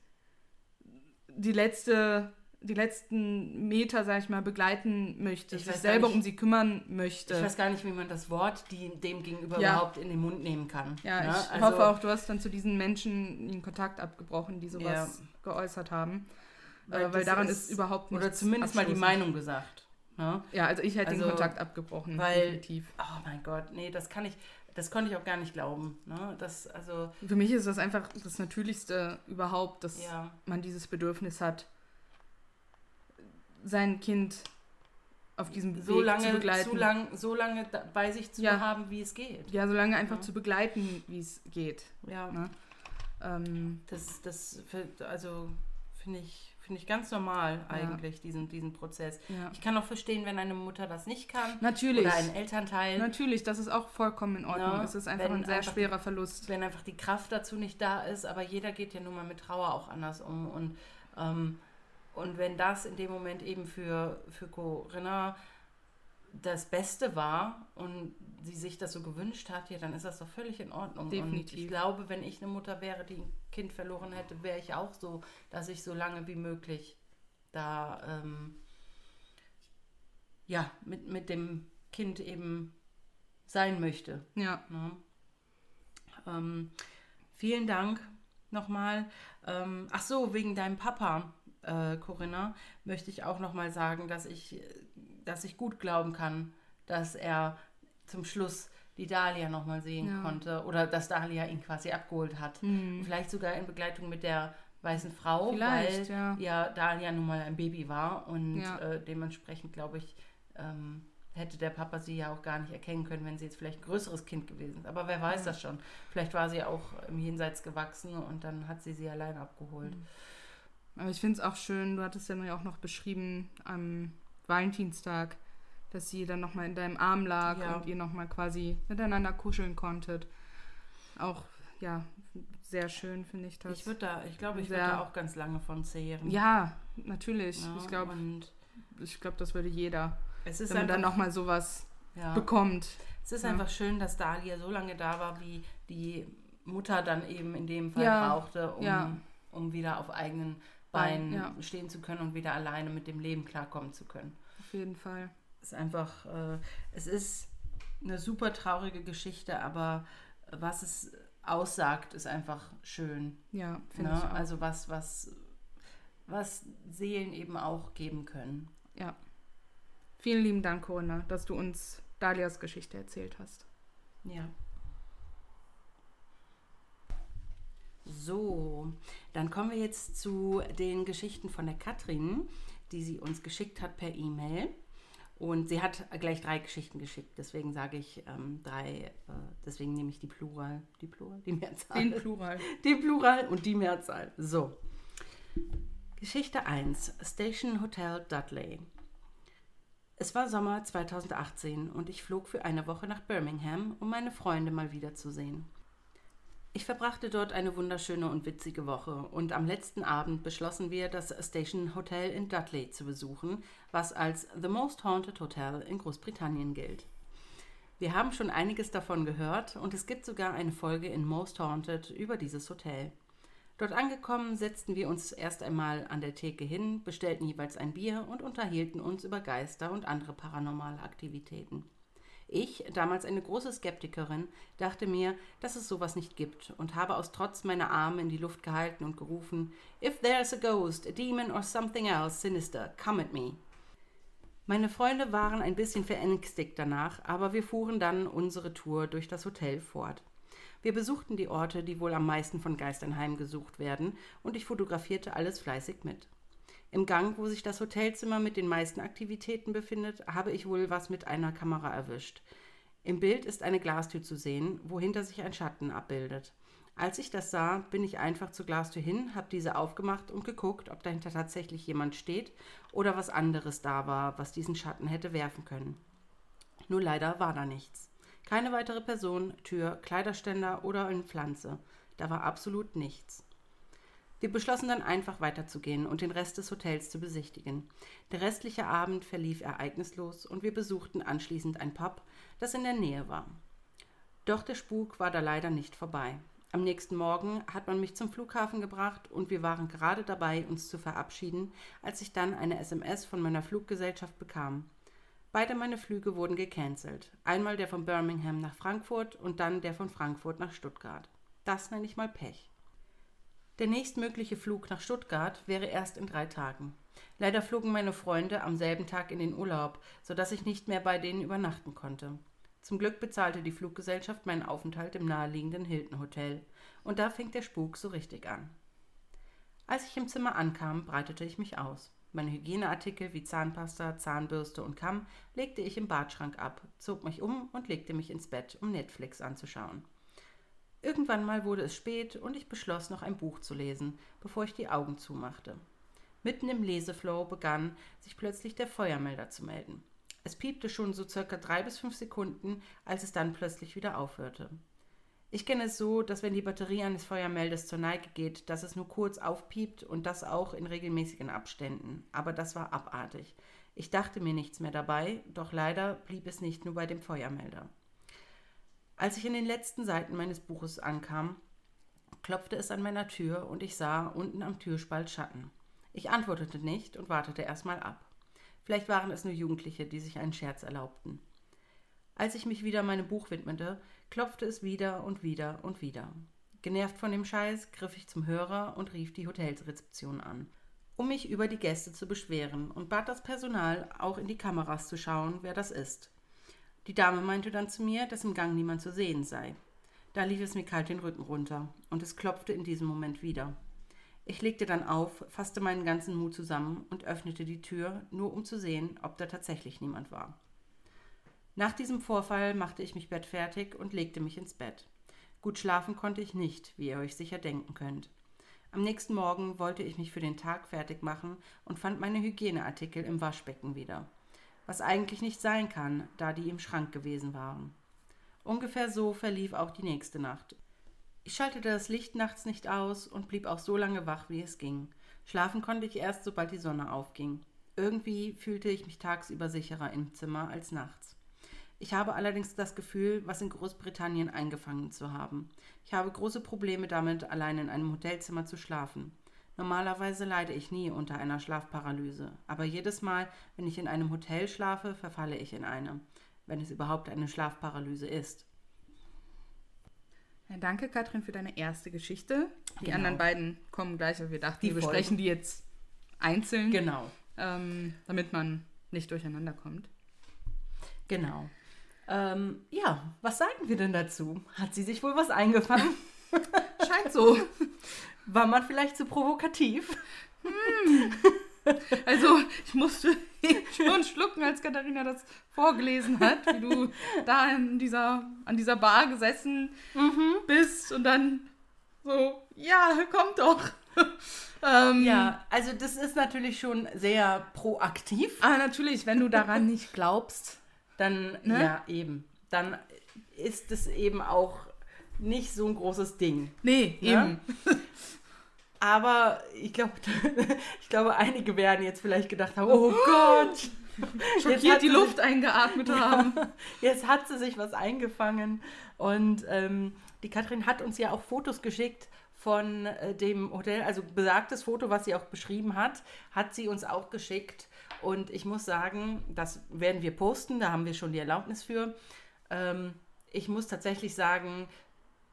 die letzte, die letzten Meter, sag ich mal, begleiten möchte, Ich sich selber nicht- um sie kümmern möchte. ich weiß gar nicht, wie man das Wort die, dem gegenüber Ja. überhaupt in den Mund nehmen kann. ja, ne? ich Also- hoffe auch, du hast dann zu diesen Menschen den Kontakt abgebrochen, die sowas Ja. geäußert haben. Weil Weil, weil daran ist- ist, überhaupt nichts Oder zumindest mal die. Meinung gesagt. Ne? Ja, also ich hätte den Also, Kontakt abgebrochen, weil- definitiv. Oh mein Gott, nee, das kann ich, das konnte ich auch gar nicht glauben. Ne? Das, also, Für mich ist das einfach das Natürlichste überhaupt, dass ja. man dieses Bedürfnis hat, sein Kind auf diesem so Weg lange, zu begleiten. so, lang, so lange bei sich zu Ja. haben, wie es geht. Ja, so lange einfach Ja. zu begleiten, wie es geht. Ja, Ne? Ähm, das, das, also finde ich, Finde ich ganz normal eigentlich, diesen, diesen Prozess. Ja. Ich kann auch verstehen, wenn eine Mutter das nicht kann. Natürlich. Oder ein Elternteil. Natürlich, das ist auch vollkommen in Ordnung. Ja, es ist einfach wenn ein sehr einfach- schwerer Verlust. wenn einfach die Kraft dazu nicht da ist, aber jeder geht ja nun mal mit Trauer auch anders um. Und, ähm, und wenn das in dem Moment eben für, für Corinna das Beste war und sie sich das so gewünscht hat, ja, dann ist das doch völlig in Ordnung. Und Definitiv. ich glaube, wenn ich eine Mutter wäre, die ein Kind verloren hätte, wäre ich auch so, dass ich so lange wie möglich da ähm, ja, mit, mit dem Kind eben sein möchte. Ja, Ne? Ähm, vielen Dank nochmal. Ähm, ach so, wegen deinem Papa, äh, Corinna, möchte ich auch nochmal sagen, dass ich, dass ich gut glauben kann, dass er zum Schluss die Dahlia nochmal sehen Ja. konnte oder dass Dahlia ihn quasi abgeholt hat. Vielleicht sogar in Begleitung mit der weißen Frau. Vielleicht, weil ja. ja Dahlia nun mal ein Baby war und Ja. äh, dementsprechend glaube ich, ähm, hätte der Papa sie ja auch gar nicht erkennen können, wenn sie jetzt vielleicht ein größeres Kind gewesen ist. Aber wer weiß das schon. Vielleicht war sie auch im Jenseits gewachsen und dann hat sie sie allein abgeholt. Aber ich finde es auch schön, du hattest ja auch noch beschrieben am Valentinstag, dass sie dann nochmal in deinem Arm lag Ja. und ihr nochmal quasi miteinander kuscheln konntet. Auch, ja, sehr schön finde ich das. Ich würde da, ich glaube, ich würde da auch ganz lange von zehren. ja, natürlich. Ja, ich glaube, ich glaub, das würde jeder, es ist wenn man dann einfach, nochmal sowas ja, bekommt. es ist einfach schön, dass Dahlia so lange da war, wie die Mutter dann eben in dem Fall brauchte, um, um wieder auf eigenen Bein, Beinen ja. stehen zu können und wieder alleine mit dem Leben klarkommen zu können. Auf jeden Fall. ist einfach, äh, es ist eine super traurige Geschichte, aber was es aussagt, ist einfach schön. Ja, finde Ne? ich auch. Also was, was, was Seelen eben auch geben können. Ja. Vielen lieben Dank, Corinna, dass du uns Dalias Geschichte erzählt hast. Ja. So, dann kommen wir jetzt zu den Geschichten von der Katrin, die sie uns geschickt hat per E-Mail. Und sie hat gleich drei Geschichten geschickt, deswegen sage ich ähm, drei, äh, deswegen nehme ich die Plural, die Plural, die Mehrzahl. Den Plural. Die Plural und die Mehrzahl. So. Geschichte 1. Station Hotel Dudley. Es war Sommer 2018 und ich flog für eine Woche nach Birmingham, um meine Freunde mal wiederzusehen. Ich verbrachte dort eine wunderschöne und witzige Woche und am letzten Abend beschlossen wir, das Station Hotel in Dudley zu besuchen, was als The Most Haunted Hotel in Großbritannien gilt. Wir haben schon einiges davon gehört und es gibt sogar eine Folge in Most Haunted über dieses Hotel. Dort angekommen setzten wir uns erst einmal an der Theke hin, bestellten jeweils ein Bier und unterhielten uns über Geister und andere paranormale Aktivitäten. Ich, damals eine große Skeptikerin, dachte mir, dass es sowas nicht gibt und habe aus Trotz meine Arme in die Luft gehalten und gerufen: If there's a ghost, a demon or something else sinister, come at me. Meine Freunde waren ein bisschen verängstigt danach, aber wir fuhren dann unsere Tour durch das Hotel fort. Wir besuchten die Orte, die wohl am meisten von Geistern heimgesucht werden, und ich fotografierte alles fleißig mit. Im Gang, wo sich das Hotelzimmer mit den meisten Aktivitäten befindet, habe ich wohl was mit einer Kamera erwischt. Im Bild ist eine Glastür zu sehen, wohinter sich ein Schatten abbildet. Als ich das sah, bin ich einfach zur Glastür hin, habe diese aufgemacht und geguckt, ob dahinter tatsächlich jemand steht oder was anderes da war, was diesen Schatten hätte werfen können. Nur leider war da nichts. Keine weitere Person, Tür, Kleiderständer oder eine Pflanze. Da war absolut nichts. Wir beschlossen dann einfach weiterzugehen und den Rest des Hotels zu besichtigen. Der restliche Abend verlief ereignislos und wir besuchten anschließend ein Pub, das in der Nähe war. Doch der Spuk war da leider nicht vorbei. Am nächsten Morgen hat man mich zum Flughafen gebracht und wir waren gerade dabei, uns zu verabschieden, als ich dann eine SMS von meiner Fluggesellschaft bekam. Beide meine Flüge wurden gecancelt. Einmal der von Birmingham nach Frankfurt und dann der von Frankfurt nach Stuttgart. Das nenne ich mal Pech. Der nächstmögliche Flug nach Stuttgart wäre erst in drei Tagen. Leider flogen meine Freunde am selben Tag in den Urlaub, sodass ich nicht mehr bei denen übernachten konnte. Zum Glück bezahlte die Fluggesellschaft meinen Aufenthalt im naheliegenden Hilton Hotel, und da fing der Spuk so richtig an. Als ich im Zimmer ankam, breitete ich mich aus. Meine Hygieneartikel wie Zahnpasta, Zahnbürste und Kamm legte ich im Badschrank ab, zog mich um und legte mich ins Bett, um Netflix anzuschauen. Irgendwann mal wurde es spät und ich beschloss, noch ein Buch zu lesen, bevor ich die Augen zumachte. Mitten im Leseflow begann sich plötzlich der Feuermelder zu melden. Es piepte schon so circa drei bis fünf Sekunden, als es dann plötzlich wieder aufhörte. Ich kenne es so, dass wenn die Batterie eines Feuermelders zur Neige geht, dass es nur kurz aufpiept und das auch in regelmäßigen Abständen. Aber das war abartig. Ich dachte mir nichts mehr dabei, doch leider blieb es nicht nur bei dem Feuermelder. Als ich in den letzten Seiten meines Buches ankam, klopfte es an meiner Tür und ich sah unten am Türspalt Schatten. Ich antwortete nicht und wartete erstmal ab. Vielleicht waren es nur Jugendliche, die sich einen Scherz erlaubten. Als ich mich wieder meinem Buch widmete, klopfte es wieder und wieder und wieder. Genervt von dem Scheiß griff ich zum Hörer und rief die Hotelrezeption an, um mich über die Gäste zu beschweren und bat das Personal, auch in die Kameras zu schauen, wer das ist. Die Dame meinte dann zu mir, dass im Gang niemand zu sehen sei. Da lief es mir kalt den Rücken runter und es klopfte in diesem Moment wieder. Ich legte dann auf, fasste meinen ganzen Mut zusammen und öffnete die Tür, nur um zu sehen, ob da tatsächlich niemand war. Nach diesem Vorfall machte ich mich bettfertig und legte mich ins Bett. Gut schlafen konnte ich nicht, wie ihr euch sicher denken könnt. Am nächsten Morgen wollte ich mich für den Tag fertig machen und fand meine Hygieneartikel im Waschbecken wieder. Was eigentlich nicht sein kann, da die im Schrank gewesen waren. Ungefähr so verlief auch die nächste Nacht. Ich schaltete das Licht nachts nicht aus und blieb auch so lange wach, wie es ging. Schlafen konnte ich erst, sobald die Sonne aufging. Irgendwie fühlte ich mich tagsüber sicherer im Zimmer als nachts. Ich habe allerdings das Gefühl, was in Großbritannien eingefangen zu haben. Ich habe große Probleme damit, allein in einem Hotelzimmer zu schlafen. Normalerweise leide ich nie unter einer Schlafparalyse, aber jedes Mal, wenn ich in einem Hotel schlafe, verfalle ich in eine, wenn es überhaupt eine Schlafparalyse ist. Ja, danke, Katrin, für deine erste Geschichte. Die Genau. anderen beiden kommen gleich, aber wir dachten, Die wir besprechen die jetzt einzeln, Genau, ähm, damit man nicht durcheinander kommt. genau. Ähm, ja, was sagen wir denn dazu? Hat sie sich wohl was eingefangen? Scheint so. War man vielleicht zu provokativ? Also, ich musste schon schlucken, als Katharina das vorgelesen hat, wie du da in dieser, an dieser Bar gesessen bist und dann so, ja, kommt doch. ähm, Ja, also das ist natürlich schon sehr proaktiv. Aber natürlich, wenn du daran nicht glaubst. Dann, Ne? ja, eben. Dann ist es eben auch nicht so ein großes Ding. Nee, Ja? eben. Aber ich glaube, ich glaube, einige werden jetzt vielleicht gedacht haben, oh Gott, Jetzt Schockiert hat die Luft eingeatmet haben. jetzt hat sie sich was eingefangen. Und ähm, die Katrin hat uns ja auch Fotos geschickt von äh, dem Hotel, also besagtes Foto, was sie auch beschrieben hat, hat sie uns auch geschickt. Und ich muss sagen, das werden wir posten, da haben wir schon die Erlaubnis für. Ähm, ich muss tatsächlich sagen,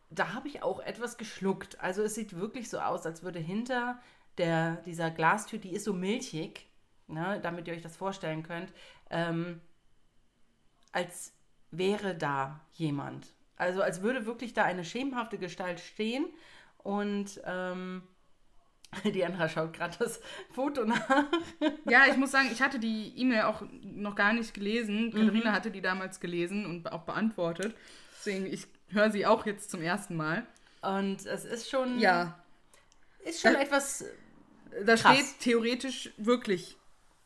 da habe ich auch etwas geschluckt. Also es sieht wirklich so aus, als würde hinter der, dieser Glastür, die ist so milchig, ne, damit ihr euch das vorstellen könnt, ähm, als wäre da jemand. Also als würde wirklich da eine schemenhafte Gestalt stehen und ähm, die Andra schaut gerade das Foto nach. Ja, ich muss sagen, ich hatte die E-Mail auch noch gar nicht gelesen. Mhm. Katharina hatte die damals gelesen und auch beantwortet. Deswegen, ich höre sie auch jetzt zum ersten Mal. Und es ist schon, Ja, ist schon Äh, etwas, da Krass. steht theoretisch wirklich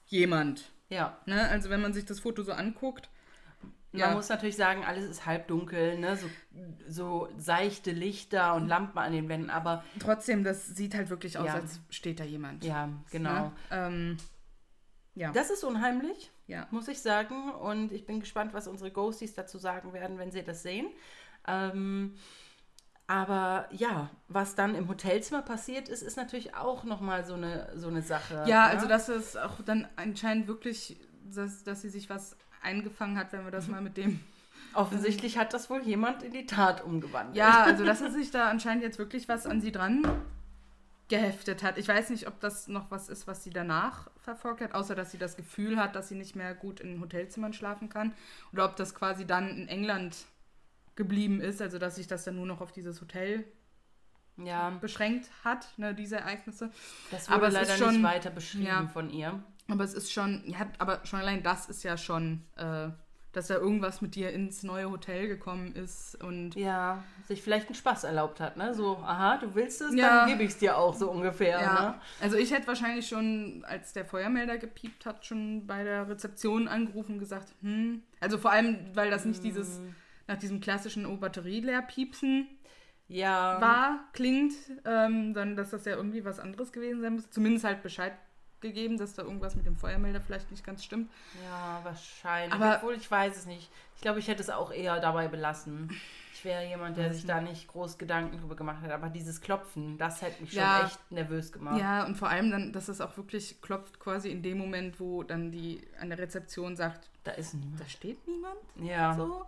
jemand. ja. Ne? Also wenn man sich das Foto so anguckt. Man Ja. muss natürlich sagen, alles ist halbdunkel, ne? so, so seichte Lichter und Lampen an den Wänden, aber Trotzdem, das sieht halt wirklich aus, Ja. als steht da jemand. ja, genau. Ne? Ähm, ja. Das ist unheimlich, ja. muss ich sagen. Und ich bin gespannt, was unsere Ghosties dazu sagen werden, wenn sie das sehen. Ähm, aber ja, was dann im Hotelzimmer passiert ist, ist natürlich auch nochmal so eine, so eine Sache. Ja, ne? also das ist auch dann anscheinend wirklich, dass, dass sie sich was eingefangen hat, wenn wir das mal mit dem. Offensichtlich hat das wohl jemand in die Tat umgewandelt. Ja, also dass er sich da anscheinend jetzt wirklich was an sie dran geheftet hat. Ich weiß nicht, ob das noch was ist, was sie danach verfolgt hat, außer dass sie das Gefühl hat, dass sie nicht mehr gut in Hotelzimmern schlafen kann. Oder ob das quasi dann in England geblieben ist, also dass sich das dann nur noch auf dieses Hotel ja beschränkt hat, ne, diese Ereignisse. das wurde aber leider ist schon- nicht weiter beschrieben ja. von ihr. Aber es ist schon, ja, aber schon allein das ist ja schon äh, dass da irgendwas mit dir ins neue Hotel gekommen ist und Ja, sich vielleicht einen Spaß erlaubt hat, ne? So, aha, du willst es, Ja. dann gebe ich es dir auch so ungefähr, ja. ne? Also ich hätte wahrscheinlich schon, als der Feuermelder gepiept hat, schon bei der Rezeption angerufen und gesagt, hm. Also vor allem, weil das nicht dieses nach diesem klassischen Oh Batterie leer piepsen Ja. war, klingt, ähm, dann dass das ja irgendwie was anderes gewesen sein muss. Zumindest halt Bescheid gegeben, dass da irgendwas mit dem Feuermelder vielleicht nicht ganz stimmt. Ja, wahrscheinlich. Aber- Obwohl, ich weiß es nicht. Ich glaube, ich hätte es auch eher dabei belassen. Ich wäre jemand, der sich da nicht groß Gedanken drüber gemacht hat. Aber dieses Klopfen, das hätte mich schon Ja. echt nervös gemacht. Ja, und vor allem dann, dass es auch wirklich klopft quasi in dem Moment, wo dann die an der Rezeption sagt, Da ist niemand. da steht niemand. Ja. So.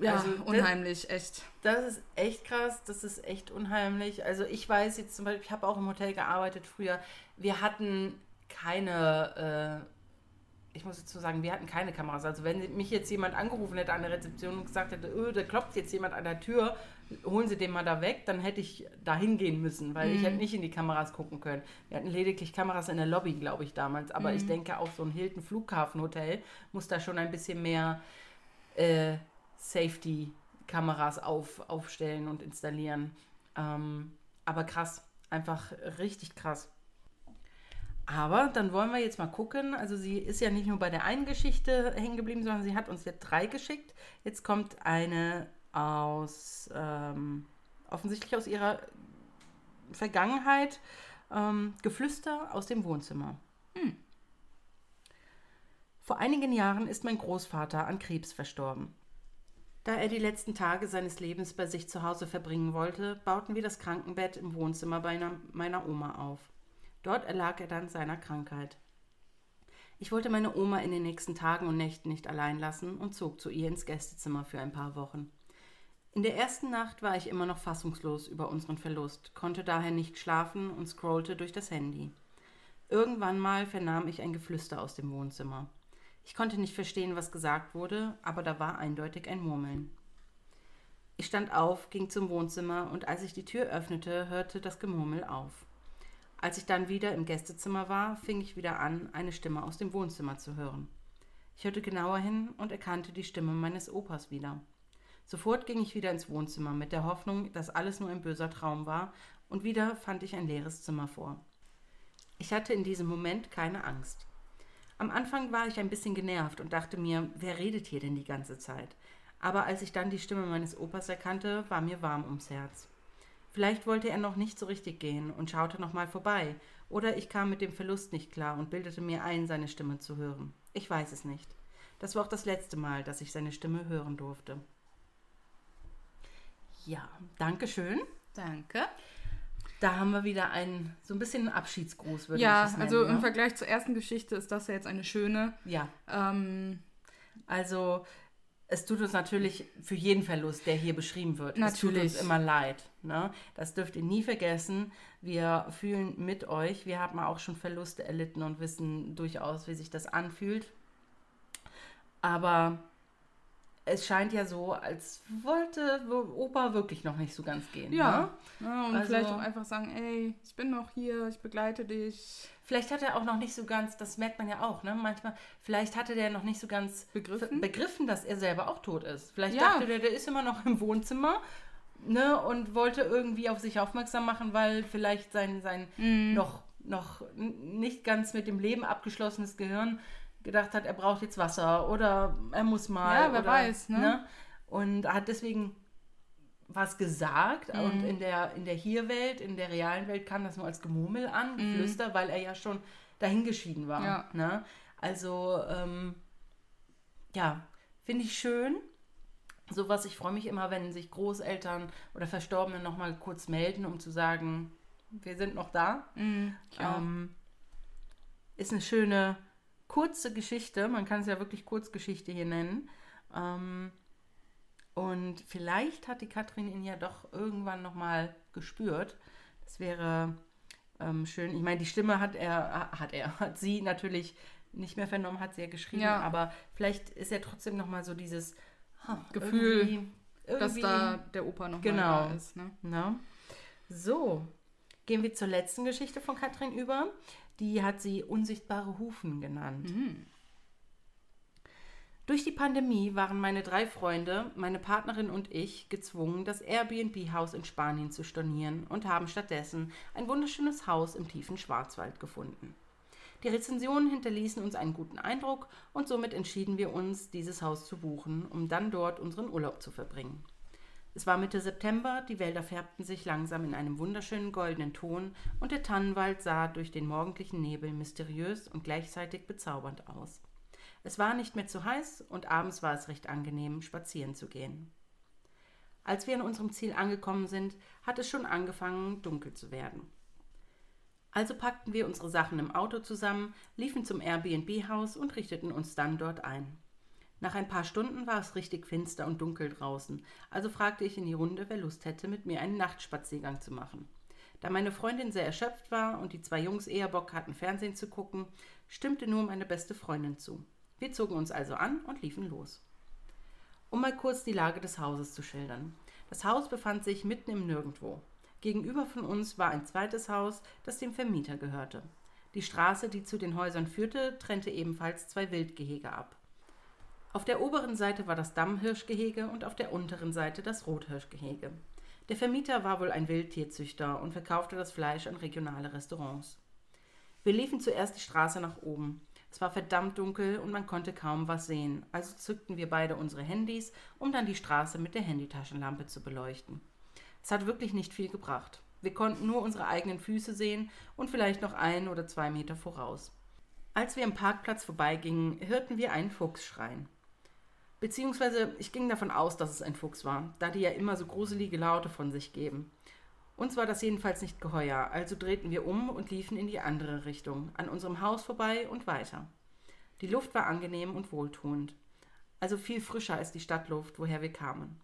Ja, Also, das- unheimlich, echt. Das ist echt krass, das ist echt unheimlich. Also ich weiß jetzt zum Beispiel, ich habe auch im Hotel gearbeitet früher. Wir hatten keine, äh, ich muss dazu sagen, wir hatten keine Kameras. Also wenn mich jetzt jemand angerufen hätte an der Rezeption und gesagt hätte, öh, da klopft jetzt jemand an der Tür, holen Sie den mal da weg, dann hätte ich da hingehen müssen, weil ich hätte nicht in die Kameras gucken können. Wir hatten lediglich Kameras in der Lobby, glaube ich, damals. Aber ich denke auch so ein Hilton Flughafenhotel muss da schon ein bisschen mehr äh, Safety-Kameras auf, aufstellen und installieren. Ähm, aber krass, einfach richtig krass. Aber dann wollen wir jetzt mal gucken. Also sie ist ja nicht nur bei der einen Geschichte hängen geblieben, sondern sie hat uns jetzt drei geschickt. Jetzt kommt eine aus, ähm, offensichtlich aus ihrer Vergangenheit, ähm, Geflüster aus dem Wohnzimmer. Hm. Vor einigen Jahren ist mein Großvater an Krebs verstorben. Da er die letzten Tage seines Lebens bei sich zu Hause verbringen wollte, bauten wir das Krankenbett im Wohnzimmer meiner Oma auf. Dort erlag er dann seiner Krankheit. Ich wollte meine Oma in den nächsten Tagen und Nächten nicht allein lassen und zog zu ihr ins Gästezimmer für ein paar Wochen. In der ersten Nacht war ich immer noch fassungslos über unseren Verlust, konnte daher nicht schlafen und scrollte durch das Handy. Irgendwann mal vernahm ich ein Geflüster aus dem Wohnzimmer. Ich konnte nicht verstehen, was gesagt wurde, aber da war eindeutig ein Murmeln. Ich stand auf, ging zum Wohnzimmer und als ich die Tür öffnete, hörte das Gemurmel auf. Als ich dann wieder im Gästezimmer war, fing ich wieder an, eine Stimme aus dem Wohnzimmer zu hören. Ich hörte genauer hin und erkannte die Stimme meines Opas wieder. Sofort ging ich wieder ins Wohnzimmer mit der Hoffnung, dass alles nur ein böser Traum war, und wieder fand ich ein leeres Zimmer vor. Ich hatte in diesem Moment keine Angst. Am Anfang war ich ein bisschen genervt und dachte mir, wer redet hier denn die ganze Zeit? Aber als ich dann die Stimme meines Opas erkannte, war mir warm ums Herz. Vielleicht wollte er noch nicht so richtig gehen und schaute noch mal vorbei, oder ich kam mit dem Verlust nicht klar und bildete mir ein, seine Stimme zu hören. Ich weiß es nicht. Das war auch das letzte Mal, dass ich seine Stimme hören durfte. Ja, danke schön. Danke. Da haben wir wieder einen, so ein bisschen einen Abschiedsgruß, würde Ja, ich es nennen. also im ne? Vergleich zur ersten Geschichte ist das ja jetzt eine schöne. Ja, Ähm, also es tut uns natürlich für jeden Verlust, der hier beschrieben wird, es tut Natürlich. uns immer leid. Ne? Das dürft ihr nie vergessen. Wir fühlen mit euch. Wir haben auch schon Verluste erlitten und wissen durchaus, wie sich das anfühlt. Aber es scheint ja so, als wollte Opa wirklich noch nicht so ganz gehen. ja. Ne? ja. Und Also- vielleicht auch einfach sagen, ey, ich bin noch hier, ich begleite dich. Vielleicht hat er auch noch nicht so ganz, das merkt man ja auch, ne? Manchmal, vielleicht hatte der noch nicht so ganz Begriffen? begriffen dass er selber auch tot ist. Vielleicht Ja. dachte der, der ist immer noch im Wohnzimmer, ne? Und wollte irgendwie auf sich aufmerksam machen, weil vielleicht sein, sein Mhm. noch, noch nicht ganz mit dem Leben abgeschlossenes Gehirn gedacht hat, er braucht jetzt Wasser oder er muss mal. Ja, wer oder, weiß, ne? Und hat deswegen was gesagt Mhm. und in der, in der Hier-Welt, in der realen Welt kam das nur als Gemurmel an, Geflüster, weil er ja schon dahingeschieden war. Mhm. Ja. Ne? Also, ähm, ja, finde ich schön. Sowas, ich freue mich immer, wenn sich Großeltern oder Verstorbene nochmal kurz melden, um zu sagen, wir sind noch da. Ja. Ähm, ist eine schöne, kurze Geschichte. Man kann es ja wirklich Kurzgeschichte hier nennen. Ähm, und vielleicht hat die Katrin ihn ja doch irgendwann nochmal gespürt. Das wäre ähm, schön. Ich meine, die Stimme hat er, hat er, hat sie natürlich nicht mehr vernommen, hat sie ja geschrieben. Ja. Aber vielleicht ist ja trotzdem nochmal so dieses ha, Gefühl, irgendwie- dass irgendwie- da der Opa noch Genau. da ist. Ne? na? So, gehen wir zur letzten Geschichte von Katrin über. Die hat sie unsichtbare Hufen genannt. Durch die Pandemie waren meine drei Freunde, meine Partnerin und ich gezwungen, das Airbnb-Haus in Spanien zu stornieren und haben stattdessen ein wunderschönes Haus im tiefen Schwarzwald gefunden. Die Rezensionen hinterließen uns einen guten Eindruck und somit entschieden wir uns, dieses Haus zu buchen, um dann dort unseren Urlaub zu verbringen. Es war Mitte September, die Wälder färbten sich langsam in einem wunderschönen goldenen Ton und der Tannenwald sah durch den morgendlichen Nebel mysteriös und gleichzeitig bezaubernd aus. Es war nicht mehr zu heiß und abends war es recht angenehm, spazieren zu gehen. Als wir an unserem Ziel angekommen sind, hat es schon angefangen, dunkel zu werden. Also packten wir unsere Sachen im Auto zusammen, liefen zum Airbnb-Haus und richteten uns dann dort ein. Nach ein paar Stunden war es richtig finster und dunkel draußen, also fragte ich in die Runde, wer Lust hätte, mit mir einen Nachtspaziergang zu machen. Da meine Freundin sehr erschöpft war und die zwei Jungs eher Bock hatten, Fernsehen zu gucken, stimmte nur meine beste Freundin zu. Wir zogen uns also an und liefen los. Um mal kurz die Lage des Hauses zu schildern. Das Haus befand sich mitten im Nirgendwo. Gegenüber von uns war ein zweites Haus, das dem Vermieter gehörte. Die Straße, die zu den Häusern führte, trennte ebenfalls zwei Wildgehege ab. Auf der oberen Seite war das Dammhirschgehege und auf der unteren Seite das Rothirschgehege. Der Vermieter war wohl ein Wildtierzüchter und verkaufte das Fleisch an regionale Restaurants. Wir liefen zuerst die Straße nach oben. Es war verdammt dunkel und man konnte kaum was sehen, also zückten wir beide unsere Handys, um dann die Straße mit der Handytaschenlampe zu beleuchten. Es hat wirklich nicht viel gebracht. Wir konnten nur unsere eigenen Füße sehen und vielleicht noch ein oder zwei Meter voraus. Als wir am Parkplatz vorbeigingen, hörten wir einen Fuchs schreien. Beziehungsweise ich ging davon aus, dass es ein Fuchs war, da die ja immer so gruselige Laute von sich geben. Uns war das jedenfalls nicht geheuer, also drehten wir um und liefen in die andere Richtung, an unserem Haus vorbei und weiter. Die Luft war angenehm und wohltuend, also viel frischer als die Stadtluft, woher wir kamen.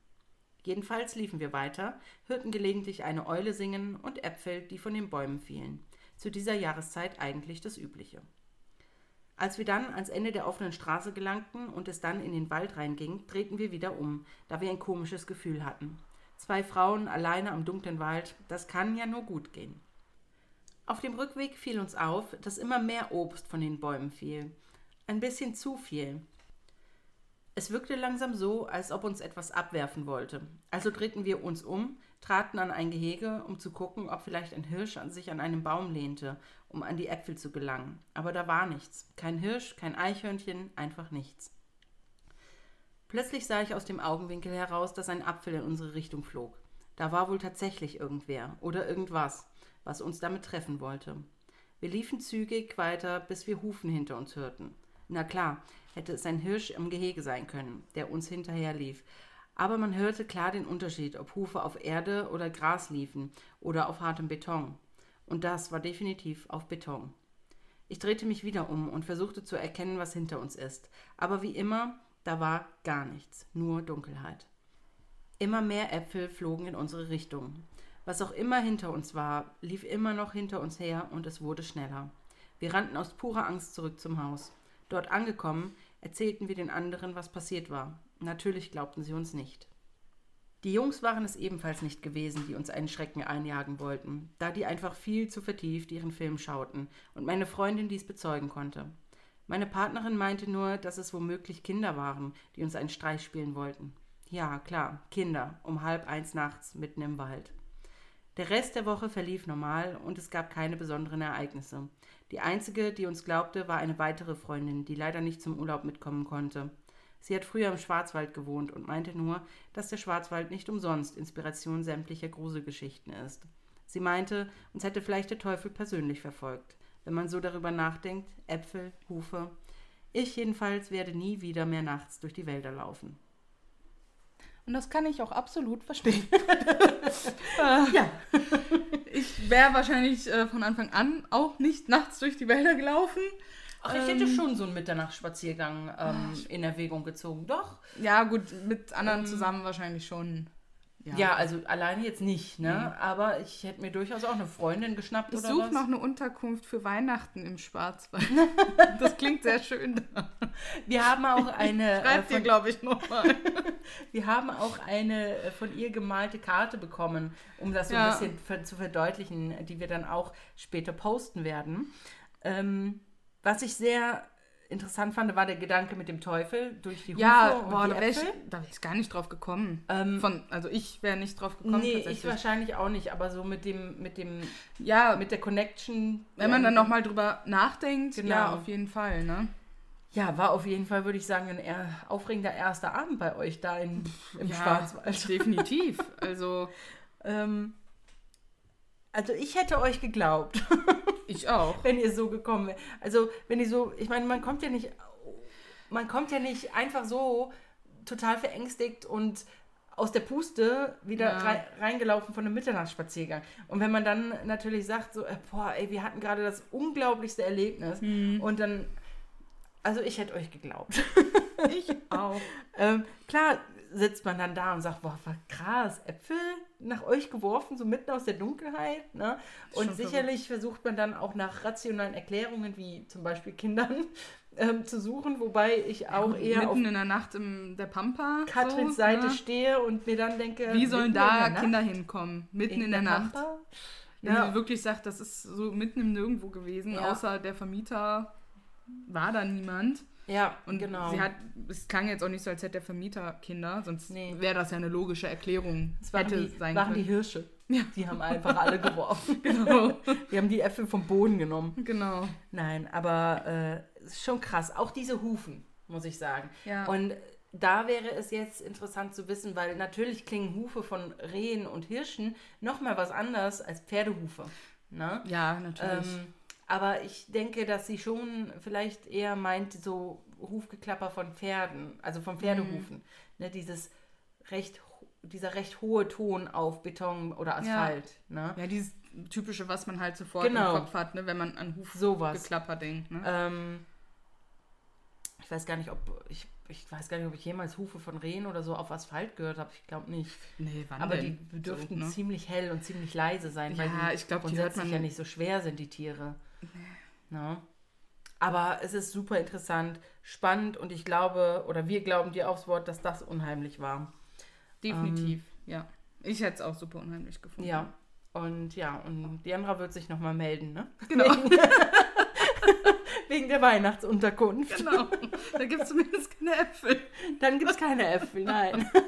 Jedenfalls liefen wir weiter, hörten gelegentlich eine Eule singen und Äpfel, die von den Bäumen fielen. Zu dieser Jahreszeit eigentlich das Übliche. Als wir dann ans Ende der offenen Straße gelangten und es dann in den Wald reinging, drehten wir wieder um, da wir ein komisches Gefühl hatten. Zwei Frauen alleine am dunklen Wald, das kann ja nur gut gehen. Auf dem Rückweg fiel uns auf, dass immer mehr Obst von den Bäumen fiel. Ein bisschen zu viel. Es wirkte langsam so, als ob uns etwas abwerfen wollte. Also drehten wir uns um, traten an ein Gehege, um zu gucken, ob vielleicht ein Hirsch an sich an einem Baum lehnte, um an die Äpfel zu gelangen. Aber da war nichts. Kein Hirsch, kein Eichhörnchen, einfach nichts. Plötzlich sah ich aus dem Augenwinkel heraus, dass ein Apfel in unsere Richtung flog. Da war wohl tatsächlich irgendwer oder irgendwas, was uns damit treffen wollte. Wir liefen zügig weiter, bis wir Hufen hinter uns hörten. Na klar, hätte es ein Hirsch im Gehege sein können, der uns hinterherlief, aber man hörte klar den Unterschied, ob Hufe auf Erde oder Gras liefen oder auf hartem Beton. Und das war definitiv auf Beton. Ich drehte mich wieder um und versuchte zu erkennen, was hinter uns ist, aber wie immer da war gar nichts, nur Dunkelheit. Immer mehr Äpfel flogen in unsere Richtung. Was auch immer hinter uns war, lief immer noch hinter uns her und es wurde schneller. Wir rannten aus purer Angst zurück zum Haus. Dort angekommen, erzählten wir den anderen, was passiert war. Natürlich glaubten sie uns nicht. Die Jungs waren es ebenfalls nicht gewesen, die uns einen Schrecken einjagen wollten, da die einfach viel zu vertieft ihren Film schauten und meine Freundin dies bezeugen konnte. Meine Partnerin meinte nur, dass es womöglich Kinder waren, die uns einen Streich spielen wollten. Ja, klar, Kinder, um halb eins nachts mitten im Wald. Der Rest der Woche verlief normal und es gab keine besonderen Ereignisse. Die einzige, die uns glaubte, war eine weitere Freundin, die leider nicht zum Urlaub mitkommen konnte. Sie hat früher im Schwarzwald gewohnt und meinte nur, dass der Schwarzwald nicht umsonst Inspiration sämtlicher Gruselgeschichten ist. Sie meinte, uns hätte vielleicht der Teufel persönlich verfolgt wenn man so darüber nachdenkt. Äpfel, Hufe. Ich jedenfalls werde nie wieder mehr nachts durch die Wälder laufen. Und das kann ich auch absolut verstehen. ja. Ich wäre wahrscheinlich äh, von Anfang an auch nicht nachts durch die Wälder gelaufen. Ach, ich hätte ähm, schon so einen Mitternachtsspaziergang ähm, in Erwägung gezogen, doch. Ja, gut, mit anderen ähm, zusammen wahrscheinlich schon. Ja. ja, also alleine jetzt nicht, ne? Mhm. Aber ich hätte mir durchaus auch eine Freundin geschnappt ich oder suche noch eine Unterkunft für Weihnachten im Schwarzwald. das klingt sehr schön. Wir haben auch eine. Schreibt äh, dir, glaube ich, nochmal. Wir haben auch eine äh, von ihr gemalte Karte bekommen, um das so ja. ein bisschen für, zu verdeutlichen, die wir dann auch später posten werden. Ähm, was ich sehr interessant fand, war der Gedanke mit dem Teufel durch die Hufe Ja, und boah, die da wäre ich, wär gar nicht drauf gekommen. Ähm, Von, also ich wäre nicht drauf gekommen. Nee, ich wahrscheinlich auch nicht, aber so mit dem, mit dem, Ja, mit der Connection. wenn man dann nochmal drüber nachdenkt, Genau. ja, auf jeden Fall, ne? Ja, war auf jeden Fall, würde ich sagen, ein eher aufregender erster Abend bei euch da in, im ja, Schwarzwald. Definitiv. Also, Ähm, also ich hätte euch geglaubt, ich auch. wenn ihr so gekommen wärt. Also wenn ihr so, ich meine, man kommt ja nicht, man kommt ja nicht einfach so total verängstigt und aus der Puste wieder Ja. rei- reingelaufen von einem Mitternachtsspaziergang. Und wenn man dann natürlich sagt, so, äh, boah, ey, wir hatten gerade das unglaublichste Erlebnis und dann, also ich hätte euch geglaubt. Ich auch. Ähm, klar sitzt man dann da und sagt, boah, war krass, Äpfel nach euch geworfen, so mitten aus der Dunkelheit. Ne? Und sicherlich versucht man dann auch nach rationalen Erklärungen, wie zum Beispiel Kindern, ähm, zu suchen, wobei ich auch eher auf Mitten in der Nacht im der Pampa. Katrins so, Seite ne? stehe und mir dann denke, Wie sollen da in der Kinder hinkommen? Mitten in, der, Nacht. Pampa? Wenn Ja. sie wirklich sagt, das ist so mitten im Nirgendwo gewesen, Ja. außer der Vermieter war da niemand. Ja, Und genau. sie hat, es klang jetzt auch nicht so, als hätte der Vermieter Kinder, sonst Nee. wäre das ja eine logische Erklärung. es waren, hätte die, sein waren die. Hirsche. Ja. Die haben einfach alle geworfen. Genau. Die haben die Äpfel vom Boden genommen. genau. Nein, aber äh, ist schon krass. Auch diese Hufen, muss ich sagen. Ja. Und da wäre es jetzt interessant zu wissen, weil natürlich klingen Hufe von Rehen und Hirschen nochmal was anders als Pferdehufe. Ne? Ja, natürlich. Ähm, aber ich denke, dass sie schon vielleicht eher meint, so Hufgeklapper von Pferden, also von Pferdehufen. Mhm. Ne, dieses recht, dieser recht hohe Ton auf Beton oder Asphalt. Ne? ja, dieses typische, was man halt sofort Genau. im Kopf hat, ne, wenn man an. Hufgeklapper denkt. Ne? Ähm, ich weiß gar nicht, ob ich, ich weiß gar nicht, ob ich jemals Hufe von Rehen oder so auf Asphalt gehört habe. Ich glaube nicht. nee, wann Aber denn? die dürften So, ne? ziemlich hell und ziemlich leise sein, weil Ja, die ich glaub, die hört grundsätzlich man- ja nicht so schwer sind, die Tiere. Ne? Aber es ist super interessant, spannend und ich glaube, oder wir glauben dir aufs Wort, dass das unheimlich war. Definitiv, ja. Ich hätte es auch super unheimlich gefunden. Ja. Und ja, und Diandra wird sich nochmal melden, ne? Genau. Wegen der Weihnachtsunterkunft. Genau. Da gibt es zumindest keine Äpfel. Dann gibt es keine Äpfel, nein.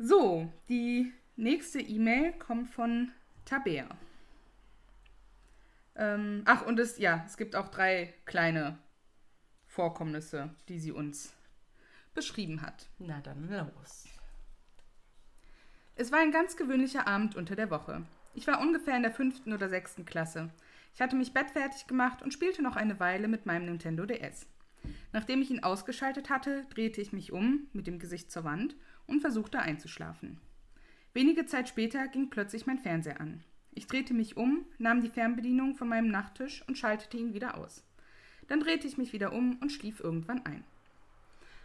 So, die nächste E-Mail kommt von Tabea. Ähm, ach, und es, ja, es gibt auch drei kleine Vorkommnisse, die sie uns beschrieben hat. Na dann los. Es war ein ganz gewöhnlicher Abend unter der Woche. Ich war ungefähr in der fünften oder sechsten Klasse. Ich hatte mich bettfertig gemacht und spielte noch eine Weile mit meinem Nintendo DS. Nachdem ich ihn ausgeschaltet hatte, drehte ich mich um, mit dem Gesicht zur Wand, und versuchte einzuschlafen. Wenige Zeit später ging plötzlich mein Fernseher an. Ich drehte mich um, nahm die Fernbedienung von meinem Nachttisch und schaltete ihn wieder aus. Dann drehte ich mich wieder um und schlief irgendwann ein.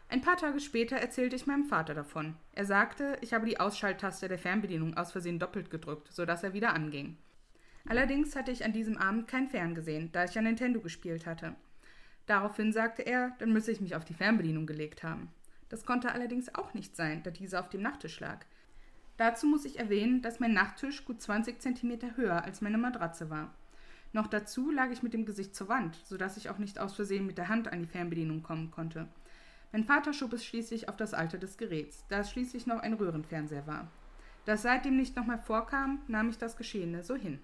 Ein paar Tage später erzählte ich meinem Vater davon. Er sagte, ich habe die Ausschalttaste der Fernbedienung aus Versehen doppelt gedrückt, sodass er wieder anging. Allerdings hatte ich an diesem Abend kein Fern gesehen, da ich ja Nintendo gespielt hatte. Daraufhin sagte er, dann müsse ich mich auf die Fernbedienung gelegt haben. Das konnte allerdings auch nicht sein, da diese auf dem Nachttisch lag. Dazu muss ich erwähnen, dass mein Nachttisch gut 20 cm höher als meine Matratze war. Noch dazu lag ich mit dem Gesicht zur Wand, sodass ich auch nicht aus Versehen mit der Hand an die Fernbedienung kommen konnte. Mein Vater schob es schließlich auf das Alter des Geräts, da es schließlich noch ein Röhrenfernseher war. Da es seitdem nicht nochmal vorkam, nahm ich das Geschehene so hin.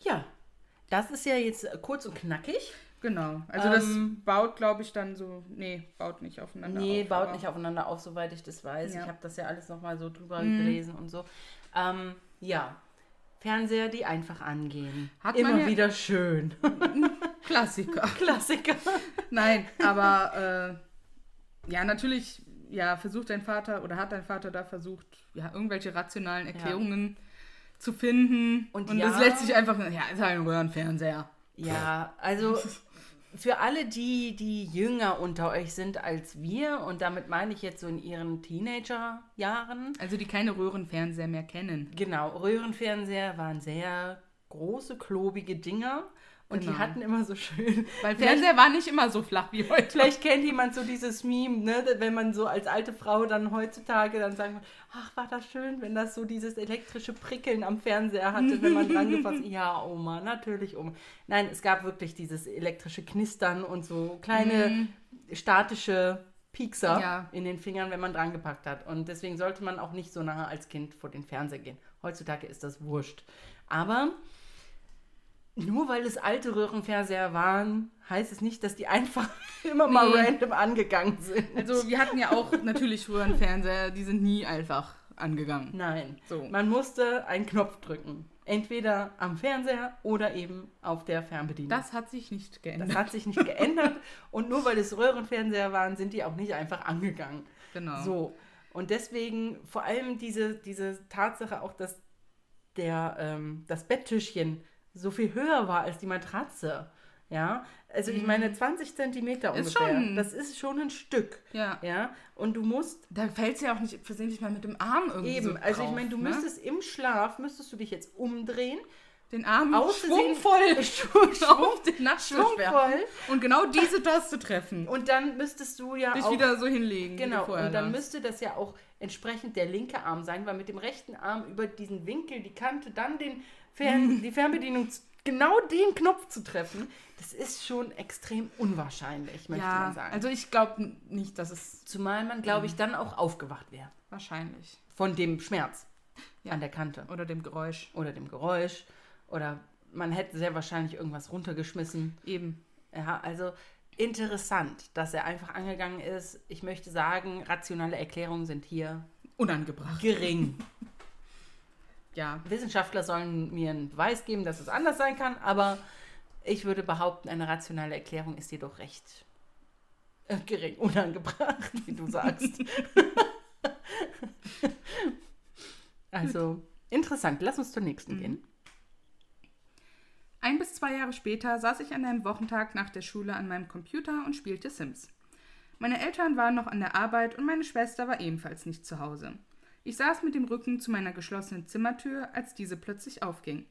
Ja, das ist ja jetzt kurz und knackig. Genau. Also Ähm, das baut, glaube ich, dann so. Nee, baut nicht aufeinander Nee, auf. baut aber- nicht aufeinander auf, soweit ich das weiß. Ja. Ich habe das ja alles nochmal so drüber Mhm. gelesen und so. Ähm, ja, Fernseher, die einfach angehen. Hat Immer ja- wieder schön. Klassiker. Klassiker. Nein, aber äh, ja, natürlich, ja, versucht dein Vater oder hat dein Vater da versucht, ja, irgendwelche rationalen Erklärungen zu finden. Und Und, ja- das lässt sich einfach, ja, ist halt ein Röhrenfernseher. Ja, also für alle die, die jünger unter euch sind als wir, und damit meine ich jetzt so in ihren Teenagerjahren, Also die keine Röhrenfernseher mehr kennen. Genau, Röhrenfernseher waren sehr große, klobige Dinger. Und die Genau. hatten immer so schön. Weil Fernseher war nicht immer so flach wie heute. Vielleicht kennt jemand so dieses Meme, ne? wenn man so als alte Frau dann heutzutage dann sagen würde, ach, war das schön, wenn das so dieses elektrische Prickeln am Fernseher hatte, wenn man dran gefasst Ja, Oma, natürlich, Oma. Nein, es gab wirklich dieses elektrische Knistern und so kleine statische Piekser Ja. in den Fingern, wenn man dran gepackt hat. Und deswegen sollte man auch nicht so nahe als Kind vor den Fernseher gehen. Heutzutage ist das wurscht. Aber nur weil es alte Röhrenfernseher waren, heißt es nicht, dass die einfach immer mal Nee. random angegangen sind. Also wir hatten ja auch natürlich früher einen Fernseher, die sind nie einfach angegangen. Nein. So. Man musste einen Knopf drücken. Entweder am Fernseher oder eben auf der Fernbedienung. Das hat sich nicht geändert. das hat sich nicht geändert. Und nur weil es Röhrenfernseher waren, sind die auch nicht einfach angegangen. genau. So. Und deswegen vor allem diese, diese Tatsache auch, dass der, ähm, das Betttischchen so viel höher war als die Matratze. Ja, also ich meine 20 Zentimeter Mhm. Ist ungefähr. schon- Das ist schon ein Stück. Ja. Ja, und du musst Da fällt es ja auch nicht versehentlich mal mit dem Arm irgendwie eben, so also ich drauf, meine, du ne? müsstest im Schlaf, müsstest du dich jetzt umdrehen, den Arm schwungvoll Schwung- auf den schwungvoll und genau diese Taste treffen. und dann müsstest du ja dich auch wieder so hinlegen. Genau, und dann lagst. müsste das ja auch entsprechend der linke Arm sein, weil mit dem rechten Arm über diesen Winkel, die Kante, dann den Fern die Fernbedienung, genau den Knopf zu treffen, das ist schon extrem unwahrscheinlich, möchte ja, man sagen. also ich glaube nicht, dass es Zumal man, glaube ich, dann auch aufgewacht wäre. wahrscheinlich Von dem Schmerz Ja. an der Kante oder dem Geräusch oder dem Geräusch oder man hätte sehr wahrscheinlich irgendwas runtergeschmissen. eben. Ja, also interessant, dass er einfach angegangen ist. Ich möchte sagen, rationale Erklärungen sind hier Unangebracht. gering. Ja, Wissenschaftler sollen mir einen Beweis geben, dass es anders sein kann, aber ich würde behaupten, eine rationale Erklärung ist jedoch recht äh, gering, unangebracht, wie du sagst. also interessant. Lass uns zur nächsten gehen. Ein bis zwei Jahre später saß ich an einem Wochentag nach der Schule an meinem Computer und spielte Sims. Meine Eltern waren noch an der Arbeit und meine Schwester war ebenfalls nicht zu Hause. Ich saß mit dem Rücken zu meiner geschlossenen Zimmertür, als diese plötzlich aufging.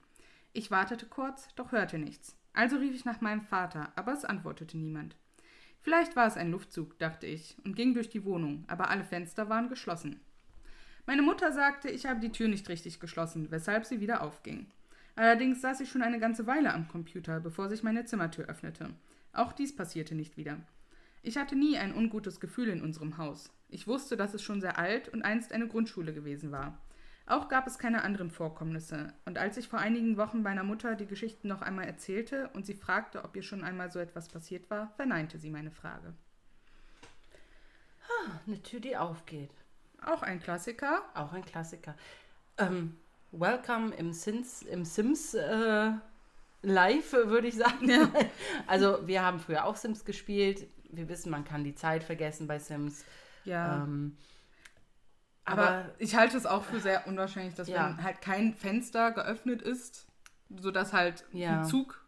Ich wartete kurz, doch hörte nichts. Also rief ich nach meinem Vater, aber es antwortete niemand. Vielleicht war es ein Luftzug, dachte ich, und ging durch die Wohnung, aber alle Fenster waren geschlossen. Meine Mutter sagte, ich habe die Tür nicht richtig geschlossen, weshalb sie wieder aufging. Allerdings saß ich schon eine ganze Weile am Computer, bevor sich meine Zimmertür öffnete. Auch dies passierte nicht wieder. Ich hatte nie ein ungutes Gefühl in unserem Haus. Ich wusste, dass es schon sehr alt und einst eine Grundschule gewesen war. Auch gab es keine anderen Vorkommnisse, und als ich vor einigen Wochen meiner Mutter die Geschichten noch einmal erzählte und sie fragte, ob ihr schon einmal so etwas passiert war, verneinte sie meine Frage. Eine Tür, die aufgeht. Auch ein Klassiker. Auch ein Klassiker. Ähm, welcome im Sims, im Sims äh, Live, würde ich sagen. Also wir haben früher auch Sims gespielt. Wir wissen, man kann die Zeit vergessen bei Sims. Ja. Ähm, Aber, aber ich halte es auch für sehr unwahrscheinlich, dass Ja. wenn halt kein Fenster geöffnet ist, sodass halt Ja. ein Zug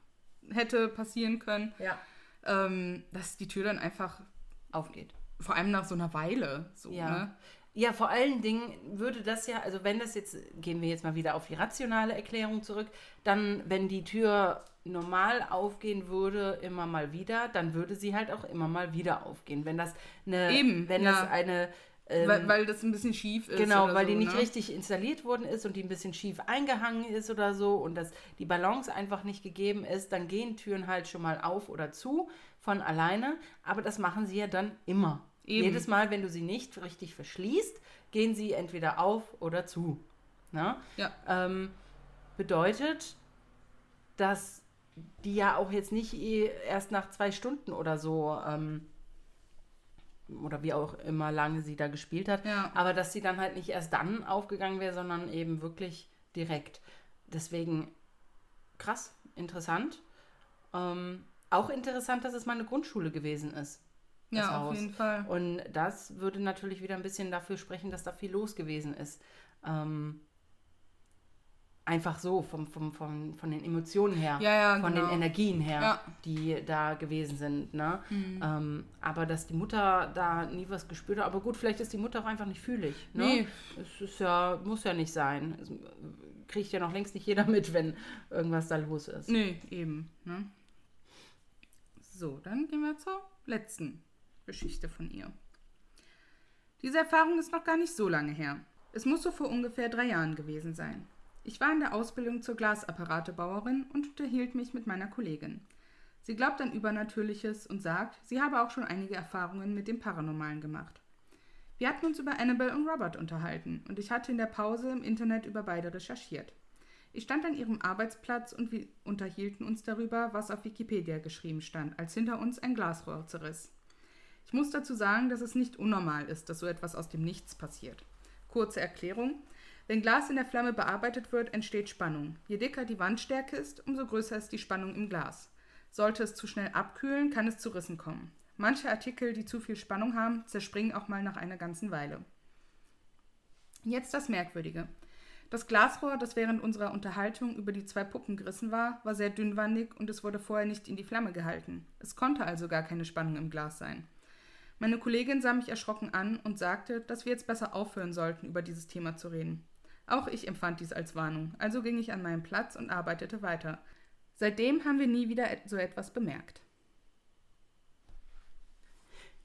hätte passieren können, ja, ähm, dass die Tür dann einfach, aufgeht. vor allem nach so einer Weile, so, Ja. ne? Ja, vor allen Dingen würde das ja, also wenn das jetzt, gehen wir jetzt mal wieder auf die rationale Erklärung zurück, dann, wenn die Tür normal aufgehen würde, immer mal wieder, dann würde sie halt auch immer mal wieder aufgehen. Wenn das eine, Eben, wenn ja. das eine, ähm, weil, weil das ein bisschen schief ist. genau, weil so, die nicht ne? richtig installiert worden ist und die ein bisschen schief eingehangen ist oder so und dass die Balance einfach nicht gegeben ist, dann gehen Türen halt schon mal auf oder zu von alleine, aber das machen sie ja dann immer. Eben. Jedes Mal, wenn du sie nicht richtig verschließt, gehen sie entweder auf oder zu. Ne? Ja. Ähm, bedeutet, dass die ja auch jetzt nicht eh erst nach zwei Stunden oder so ähm, oder wie auch immer lange sie da gespielt hat, Ja. aber dass sie dann halt nicht erst dann aufgegangen wäre, sondern eben wirklich direkt. Deswegen krass, interessant. Ähm, auch interessant, dass es mal eine Grundschule gewesen ist. Ja, auf Haus. jeden Fall. Und das würde natürlich wieder ein bisschen dafür sprechen, dass da viel los gewesen ist. Ähm, einfach so, vom, vom, vom, von den Emotionen her, Ja, ja, von genau. den Energien her, Ja. die da gewesen sind. Ne? Mhm. Ähm, aber dass die Mutter da nie was gespürt hat, aber gut, vielleicht ist die Mutter auch einfach nicht fühlig. Ne? Nee. Es ist ja, muss ja nicht sein. Es kriegt ja noch längst nicht jeder mit, wenn irgendwas da los ist. Nee, eben. Ne? So, dann gehen wir zur letzten Geschichte von ihr. Diese Erfahrung ist noch gar nicht so lange her. Es muss so vor ungefähr drei Jahren gewesen sein. Ich war in der Ausbildung zur Glasapparatebauerin und unterhielt mich mit meiner Kollegin. Sie glaubt an Übernatürliches und sagt, sie habe auch schon einige Erfahrungen mit dem Paranormalen gemacht. Wir hatten uns über Annabelle und Robert unterhalten und ich hatte in der Pause im Internet über beide recherchiert. Ich stand an ihrem Arbeitsplatz und wir unterhielten uns darüber, was auf Wikipedia geschrieben stand, als hinter uns ein Glasrohr zerriss. Ich muss dazu sagen, dass es nicht unnormal ist, dass so etwas aus dem Nichts passiert. Kurze Erklärung. Wenn Glas in der Flamme bearbeitet wird, entsteht Spannung. Je dicker die Wandstärke ist, umso größer ist die Spannung im Glas. Sollte es zu schnell abkühlen, kann es zu Rissen kommen. Manche Artikel, die zu viel Spannung haben, zerspringen auch mal nach einer ganzen Weile. Jetzt das Merkwürdige. Das Glasrohr, das während unserer Unterhaltung über die zwei Puppen gerissen war, war sehr dünnwandig und es wurde vorher nicht in die Flamme gehalten. Es konnte also gar keine Spannung im Glas sein. Meine Kollegin sah mich erschrocken an und sagte, dass wir jetzt besser aufhören sollten, über dieses Thema zu reden. Auch ich empfand dies als Warnung, also ging ich an meinen Platz und arbeitete weiter. Seitdem haben wir nie wieder so etwas bemerkt.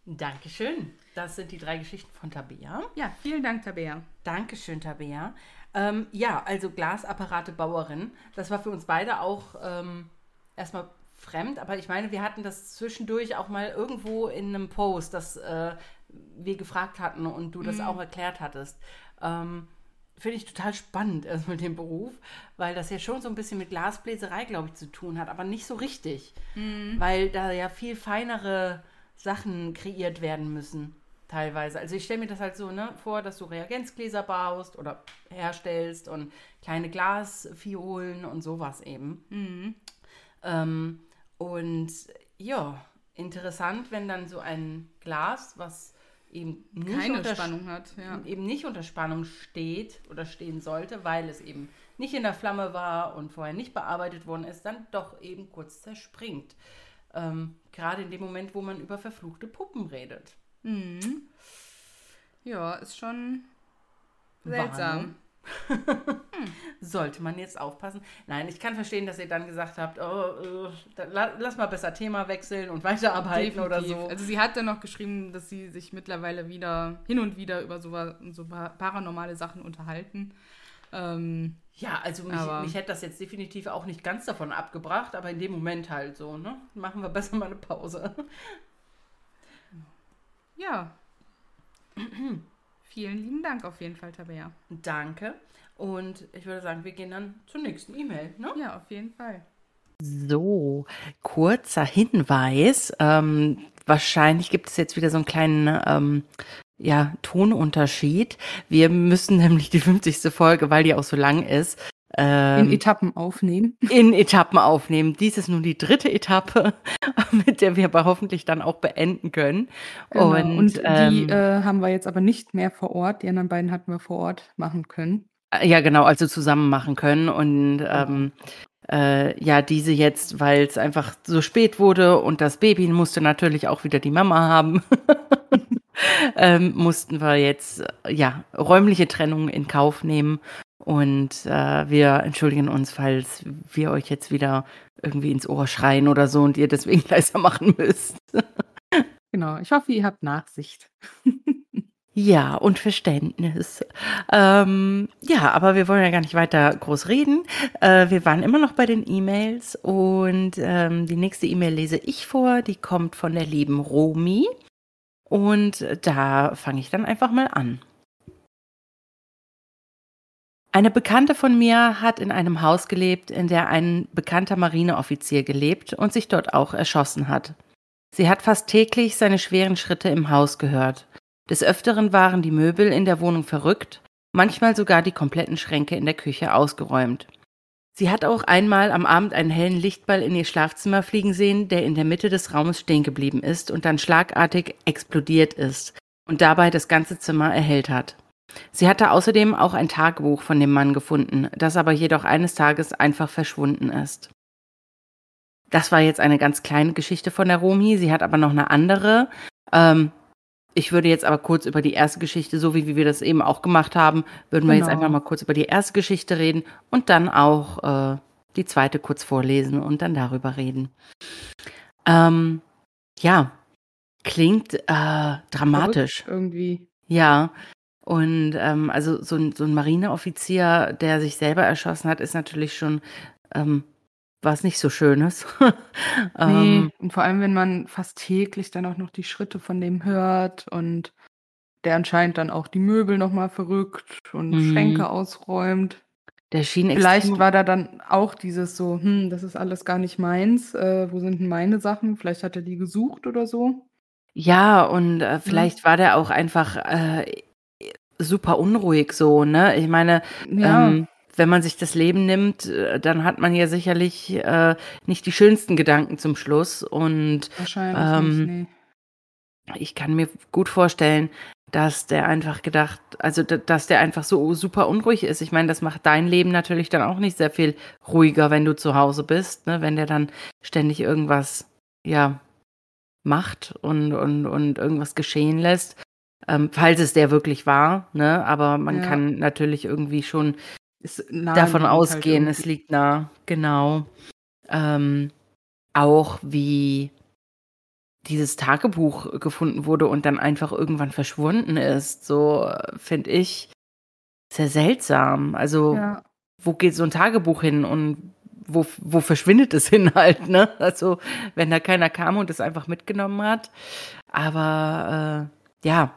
Dankeschön. Das sind die drei Geschichten von Tabea. Ja, vielen Dank, Tabea. Dankeschön, Tabea. Ähm, ja, also Glasapparate-Bauerin. Das war für uns beide auch ähm, erstmal fremd, aber ich meine, wir hatten das zwischendurch auch mal irgendwo in einem Post, dass äh, wir gefragt hatten und du das Mhm. auch erklärt hattest. Ähm, Finde ich total spannend erstmal den Beruf, weil das ja schon so ein bisschen mit Glasbläserei, glaube ich, zu tun hat, aber nicht so richtig, weil da ja viel feinere Sachen kreiert werden müssen, teilweise. Also ich stelle mir das halt so ne, vor, dass du Reagenzgläser baust oder herstellst und kleine Glasfiolen und sowas eben. Ähm, und ja, interessant, wenn dann so ein Glas, was eben nicht Keine unter Spannung hat, ja. eben nicht unter Spannung steht oder stehen sollte, weil es eben nicht in der Flamme war und vorher nicht bearbeitet worden ist, dann doch eben kurz zerspringt. Ähm, gerade in dem Moment, wo man über verfluchte Puppen redet. Ja, ist schon seltsam. Warnung. Sollte man jetzt aufpassen? Nein, ich kann verstehen, dass ihr dann gesagt habt, oh, äh, lass mal besser Thema wechseln und weiterarbeiten oder so. Also sie hat dann noch geschrieben, dass sie sich mittlerweile wieder hin und wieder über so, so pa- paranormale Sachen unterhalten. Ähm, Ja, also mich, mich hätte das jetzt definitiv auch nicht ganz davon abgebracht, aber in dem Moment halt so, ne? Machen wir besser mal eine Pause. ja. Vielen lieben Dank auf jeden Fall, Tabea. Danke. Und ich würde sagen, wir gehen dann zur nächsten E-Mail, ne? Ja, auf jeden Fall. So, kurzer Hinweis. Ähm, wahrscheinlich gibt es jetzt wieder so einen kleinen ähm, ja, Tonunterschied. Wir müssen nämlich die 50. Folge, weil die auch so lang ist, ähm, in Etappen aufnehmen. in Etappen aufnehmen. Dies ist nun die dritte Etappe, mit der wir aber hoffentlich dann auch beenden können. Genau. Und, Und, die ähm, äh, haben wir jetzt aber nicht mehr vor Ort. Die anderen beiden hatten wir vor Ort machen können. Ja, genau, also zusammen machen können. Und ähm, äh, ja, diese jetzt, weil es einfach so spät wurde und das Baby musste natürlich auch wieder die Mama haben, ähm, mussten wir jetzt äh, ja räumliche Trennung in Kauf nehmen. Und äh, wir entschuldigen uns, falls wir euch jetzt wieder irgendwie ins Ohr schreien oder so und ihr deswegen leiser machen müsst. Genau. Ich hoffe, ihr habt Nachsicht. Ja, und Verständnis. Ähm, ja, aber wir wollen ja gar nicht weiter groß reden. Äh, wir waren immer noch bei den E-Mails und ähm, die nächste E-Mail lese ich vor. Die kommt von der lieben Romi. Und da fange ich dann einfach mal an. Eine Bekannte von mir hat in einem Haus gelebt, in der ein bekannter Marineoffizier gelebt und sich dort auch erschossen hat. Sie hat fast täglich seine schweren Schritte im Haus gehört. Des Öfteren waren die Möbel in der Wohnung verrückt, manchmal sogar die kompletten Schränke in der Küche ausgeräumt. Sie hat auch einmal am Abend einen hellen Lichtball in ihr Schlafzimmer fliegen sehen, der in der Mitte des Raumes stehen geblieben ist und dann schlagartig explodiert ist und dabei das ganze Zimmer erhellt hat. Sie hatte außerdem auch ein Tagebuch von dem Mann gefunden, das aber jedoch eines Tages einfach verschwunden ist. Das war jetzt eine ganz kleine Geschichte von der Romi. Sie hat aber noch eine andere. Ähm, ich würde jetzt aber kurz über die erste Geschichte, so wie wir das eben auch gemacht haben, würden wir jetzt Genau. einfach mal kurz über die erste Geschichte reden und dann auch äh, die zweite kurz vorlesen und dann darüber reden. Ähm, ja, klingt äh, dramatisch. Verrückt irgendwie. Ja. Und ähm, also so ein, so ein Marineoffizier, der sich selber erschossen hat, ist natürlich schon ähm, was nicht so Schönes. Nee, ähm, und vor allem, wenn man fast täglich dann auch noch die Schritte von dem hört und der anscheinend dann auch die Möbel noch mal verrückt und Mhm. Schränke ausräumt. der schien Vielleicht war da dann auch dieses so: „Hm, das ist alles gar nicht meins. Äh, wo sind denn meine Sachen?“ Vielleicht hat er die gesucht oder so. Ja, und äh, vielleicht war der auch einfach äh, super unruhig so, ne? Ich meine, Ja, ähm, wenn man sich das Leben nimmt, äh, dann hat man ja sicherlich äh, nicht die schönsten Gedanken zum Schluss. Und ähm, nicht, ich kann mir gut vorstellen, dass der einfach gedacht, also da- dass der einfach so super unruhig ist. Ich meine, das macht dein Leben natürlich dann auch nicht sehr viel ruhiger, wenn du zu Hause bist, ne? Wenn der dann ständig irgendwas, ja, macht und, und, und irgendwas geschehen lässt. Ähm, falls es der wirklich war, ne? Aber man Ja. kann natürlich irgendwie schon davon halt ausgehen, es irgendwie. liegt nah, genau. Ähm, auch wie dieses Tagebuch gefunden wurde und dann einfach irgendwann verschwunden ist, so äh, finde ich sehr seltsam. Also, Ja. wo geht so ein Tagebuch hin und wo, wo verschwindet es hin halt, ne? Also, wenn da keiner kam und es einfach mitgenommen hat. Aber äh, ja,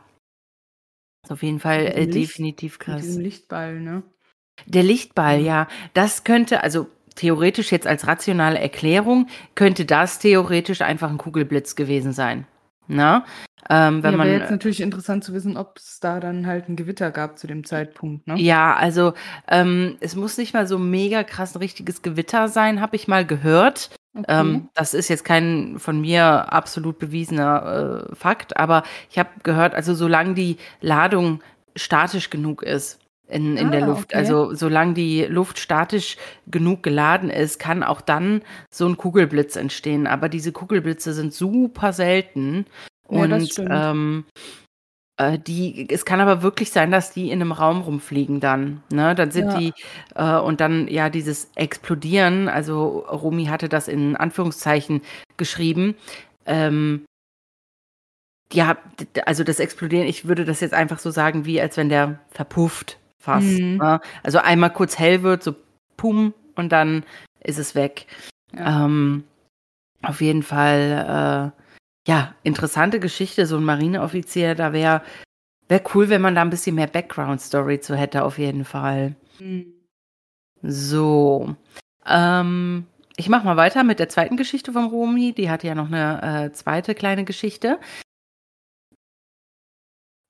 ist auf jeden Fall Mit äh, Licht definitiv mit krass. diesem Lichtball, ne? Der Lichtball, ja, das könnte, also theoretisch jetzt als rationale Erklärung, könnte das theoretisch einfach ein Kugelblitz gewesen sein. Na? Ähm, wenn Ja, man, wäre jetzt natürlich interessant zu wissen, ob es da dann halt ein Gewitter gab zu dem Zeitpunkt, ne? ja, also ähm, es muss nicht mal so mega krass ein richtiges Gewitter sein, habe ich mal gehört. Okay. Ähm, das ist jetzt kein von mir absolut bewiesener äh, Fakt, aber ich habe gehört, also solange die Ladung statisch genug ist in, in der Ah, Luft, okay. also solange die Luft statisch genug geladen ist, kann auch dann so ein Kugelblitz entstehen. Aber diese Kugelblitze sind super selten Ja, und ähm, äh, die, es kann aber wirklich sein, dass die in einem Raum rumfliegen dann. Ne? Dann sind Ja. die, äh, und dann ja dieses Explodieren, also Romy hatte das in Anführungszeichen geschrieben. Ähm, ja, also das Explodieren, ich würde das jetzt einfach so sagen, wie als wenn der verpufft fast. Mhm. Ne? Also einmal kurz hell wird, so pum, und dann ist es weg. Ja. Ähm, auf jeden Fall, äh, ja, interessante Geschichte, so ein Marineoffizier, da wäre wär cool, wenn man da ein bisschen mehr Background-Story zu hätte, auf jeden Fall. So. Ähm, ich mache mal weiter mit der zweiten Geschichte von Romy. Die hatte ja noch eine äh, zweite kleine Geschichte.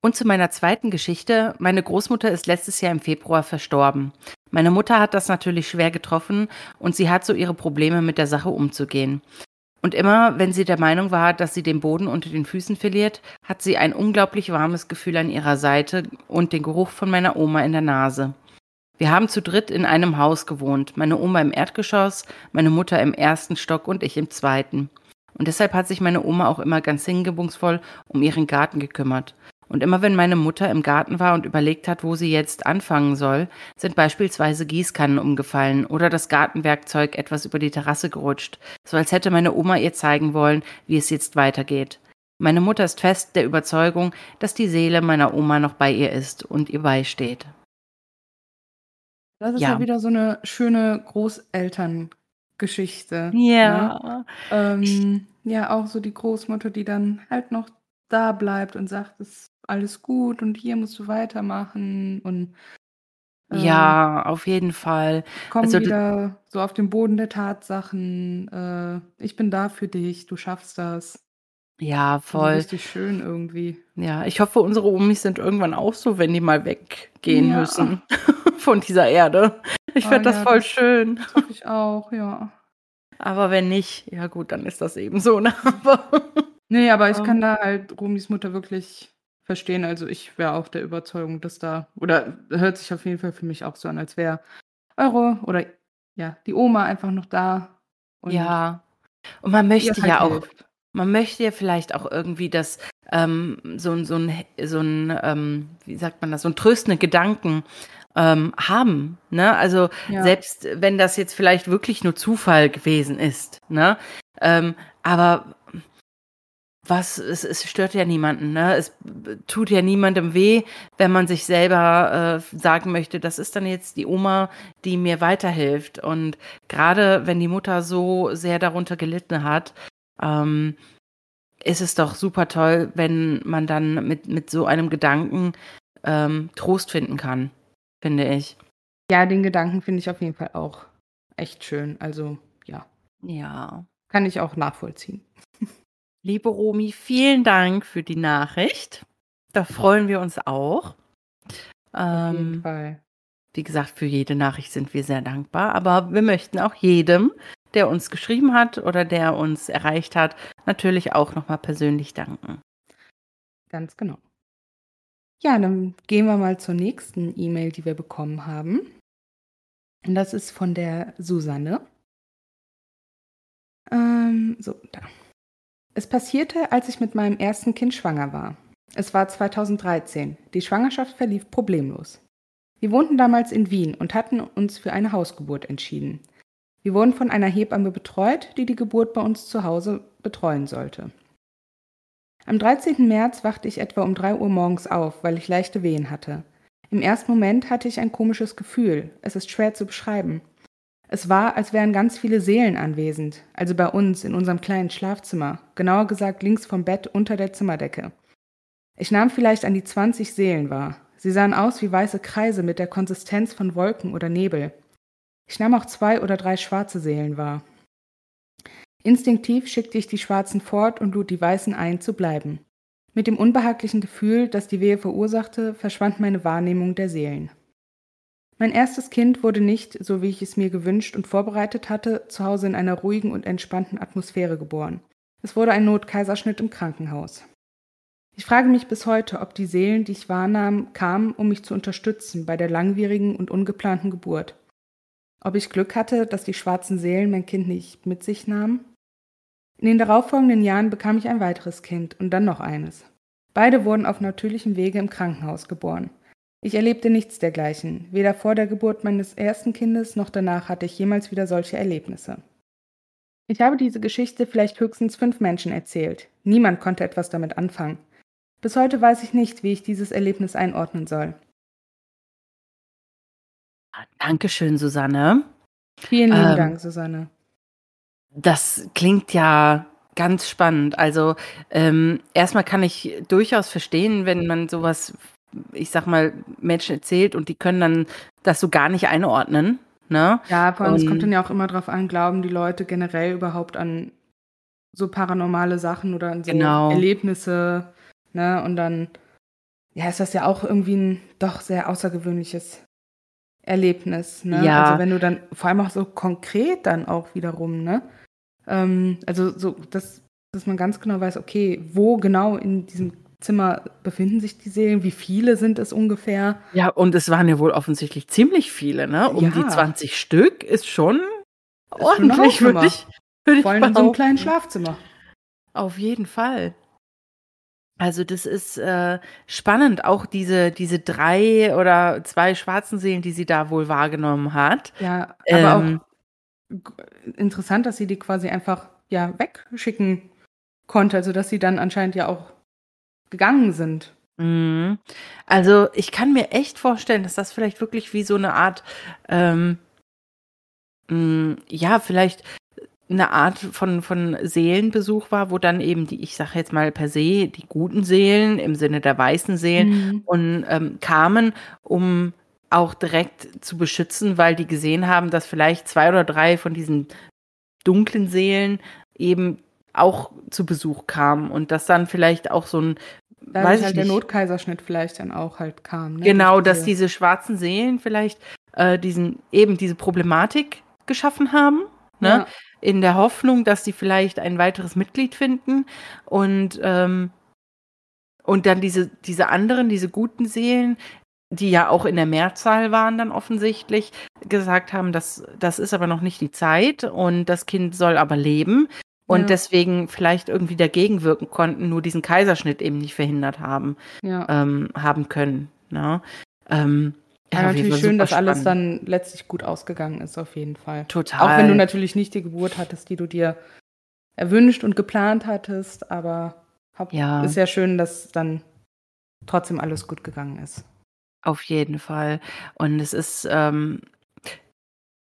Und zu meiner zweiten Geschichte. Meine Großmutter ist letztes Jahr im Februar verstorben. Meine Mutter hat das natürlich schwer getroffen und sie hat so ihre Probleme mit der Sache umzugehen. Und immer, wenn sie der Meinung war, dass sie den Boden unter den Füßen verliert, hat sie ein unglaublich warmes Gefühl an ihrer Seite und den Geruch von meiner Oma in der Nase. Wir haben zu dritt in einem Haus gewohnt. Meine Oma im Erdgeschoss, meine Mutter im ersten Stock und ich im zweiten. Und deshalb hat sich meine Oma auch immer ganz hingebungsvoll um ihren Garten gekümmert. Und immer wenn meine Mutter im Garten war und überlegt hat, wo sie jetzt anfangen soll, sind beispielsweise Gießkannen umgefallen oder das Gartenwerkzeug etwas über die Terrasse gerutscht, so als hätte meine Oma ihr zeigen wollen, wie es jetzt weitergeht. Meine Mutter ist fest der Überzeugung, dass die Seele meiner Oma noch bei ihr ist und ihr beisteht. Das ist Ja. ja wieder so eine schöne Großelterngeschichte. Ne? Ja. Ähm, ja, auch so die Großmutter, die dann halt noch da bleibt und sagt, es alles gut und hier musst du weitermachen und ähm, Ja, auf jeden Fall. komm also wieder so auf den Boden der Tatsachen. Äh, ich bin da für dich, du schaffst das. Ja, Also voll. richtig schön irgendwie. Ja, ich hoffe, unsere Omis sind irgendwann auch so, wenn die mal weggehen Ja. müssen von dieser Erde. Ich Ah, fände das ja, voll das- schön. Das hoffe ich auch, ja. Aber wenn nicht, ja gut, dann ist das eben so. Ne? Aber Nee, aber ich Ähm. kann da halt Romis Mutter wirklich verstehen. Also ich wäre auch der Überzeugung, dass da, oder hört sich auf jeden Fall für mich auch so an, als wäre eure oder ja, die Oma einfach noch da. Und ja. Und man möchte halt ja auch, hilft. man möchte ja vielleicht auch irgendwie das, ähm, so ein, so ein, so ein, ähm, wie sagt man das, so ein tröstende Gedanken ähm, haben. Ne? Also Ja. selbst wenn das jetzt vielleicht wirklich nur Zufall gewesen ist, ne? Ähm, aber was, es, es stört ja niemanden, ne? Es tut ja niemandem weh, wenn man sich selber äh, sagen möchte, das ist dann jetzt die Oma, die mir weiterhilft. Und gerade wenn die Mutter so sehr darunter gelitten hat, ähm, ist es doch super toll, wenn man dann mit, mit so einem Gedanken ähm, Trost finden kann, finde ich. Ja, den Gedanken finde ich auf jeden Fall auch echt schön. Also, ja. Ja. Kann ich auch nachvollziehen. Liebe Romi, vielen Dank für die Nachricht. Da freuen wir uns auch. Auf jeden ähm, Fall. Wie gesagt, für jede Nachricht sind wir sehr dankbar, aber wir möchten auch jedem, der uns geschrieben hat oder der uns erreicht hat, natürlich auch nochmal persönlich danken. Ganz genau. Ja, dann gehen wir mal zur nächsten E-Mail, die wir bekommen haben. Und das ist von der Susanne. Ähm, so, da. Es passierte, als ich mit meinem ersten Kind schwanger war. Es war 2013. Die Schwangerschaft verlief problemlos. Wir wohnten damals in Wien und hatten uns für eine Hausgeburt entschieden. Wir wurden von einer Hebamme betreut, die die Geburt bei uns zu Hause betreuen sollte. Am 13. März wachte ich etwa um 3 Uhr morgens auf, weil ich leichte Wehen hatte. Im ersten Moment hatte ich ein komisches Gefühl. Es ist schwer zu beschreiben. Es war, als wären ganz viele Seelen anwesend, also bei uns in unserem kleinen Schlafzimmer, genauer gesagt links vom Bett unter der Zimmerdecke. Ich nahm vielleicht an die 20 Seelen wahr. Sie sahen aus wie weiße Kreise mit der Konsistenz von Wolken oder Nebel. Ich nahm auch zwei oder drei schwarze Seelen wahr. Instinktiv schickte ich die Schwarzen fort und lud die Weißen ein, zu bleiben. Mit dem unbehaglichen Gefühl, das die Wehe verursachte, verschwand meine Wahrnehmung der Seelen. Mein erstes Kind wurde nicht, so wie ich es mir gewünscht und vorbereitet hatte, zu Hause in einer ruhigen und entspannten Atmosphäre geboren. Es wurde ein Notkaiserschnitt im Krankenhaus. Ich frage mich bis heute, ob die Seelen, die ich wahrnahm, kamen, um mich zu unterstützen bei der langwierigen und ungeplanten Geburt. Ob ich Glück hatte, dass die schwarzen Seelen mein Kind nicht mit sich nahmen? In den darauffolgenden Jahren bekam ich ein weiteres Kind und dann noch eines. Beide wurden auf natürlichem Wege im Krankenhaus geboren. Ich erlebte nichts dergleichen. Weder vor der Geburt meines ersten Kindes noch danach hatte ich jemals wieder solche Erlebnisse. Ich habe diese Geschichte vielleicht höchstens fünf Menschen erzählt. Niemand konnte etwas damit anfangen. Bis heute weiß ich nicht, wie ich dieses Erlebnis einordnen soll. Dankeschön, Susanne. Vielen lieben ähm, Dank, Susanne. Das klingt ja ganz spannend. Also ähm, erstmal kann ich durchaus verstehen, wenn man sowas, ich sag mal, Menschen erzählt und die können dann das so gar nicht einordnen. Ne? Ja, vor allem, es kommt dann ja auch immer darauf an, glauben die Leute generell überhaupt an so paranormale Sachen oder an so genau. Erlebnisse. Ne? Und dann, ja, ist das ja auch irgendwie ein doch sehr außergewöhnliches Erlebnis. Ne? Ja. Also wenn du dann, vor allem auch so konkret dann auch wiederum, ne? Ähm, also so, dass, dass man ganz genau weiß, okay, wo genau in diesem Zimmer befinden sich die Seelen, wie viele sind es ungefähr? Ja, und es waren ja wohl offensichtlich ziemlich viele, ne? Um ja. die 20 Stück ist schon ordentlich, würde ich, würd Vor allem in so einem kleinen Schlafzimmer. Auf jeden Fall. Also das ist äh, spannend, auch diese, diese drei oder zwei schwarzen Seelen, die sie da wohl wahrgenommen hat. Ja, aber ähm, auch interessant, dass sie die quasi einfach ja wegschicken konnte, also dass sie dann anscheinend ja auch gegangen sind. Mhm. Also ich kann mir echt vorstellen, dass das vielleicht wirklich wie so eine Art, ähm, mh, mm, ja, vielleicht eine Art von, von Seelenbesuch war, wo dann eben die, ich sage jetzt mal per se, die guten Seelen im Sinne der weißen Seelen mhm. und ähm, kamen, um auch direkt zu beschützen, weil die gesehen haben, dass vielleicht zwei oder drei von diesen dunklen Seelen eben auch zu Besuch kamen und dass dann vielleicht auch so ein da weiß halt der Notkaiserschnitt vielleicht dann auch halt kam. Ne? Genau, dass diese schwarzen Seelen vielleicht äh, diesen eben diese Problematik geschaffen haben, ne? Ja. in der Hoffnung, dass sie vielleicht ein weiteres Mitglied finden und ähm, und dann diese, diese anderen, diese guten Seelen, die ja auch in der Mehrzahl waren dann offensichtlich, gesagt haben, das, das ist aber noch nicht die Zeit und das Kind soll aber leben und ja. deswegen vielleicht irgendwie dagegen wirken konnten, nur diesen Kaiserschnitt eben nicht verhindert haben, ja. ähm, haben können. Ne? Ähm, ja, ja natürlich schön, dass spannend. alles dann letztlich gut ausgegangen ist, auf jeden Fall. Total. Auch wenn du natürlich nicht die Geburt hattest, die du dir erwünscht und geplant hattest, aber Ja. ist ja schön, dass dann trotzdem alles gut gegangen ist. Auf jeden Fall. Und es ist, ähm,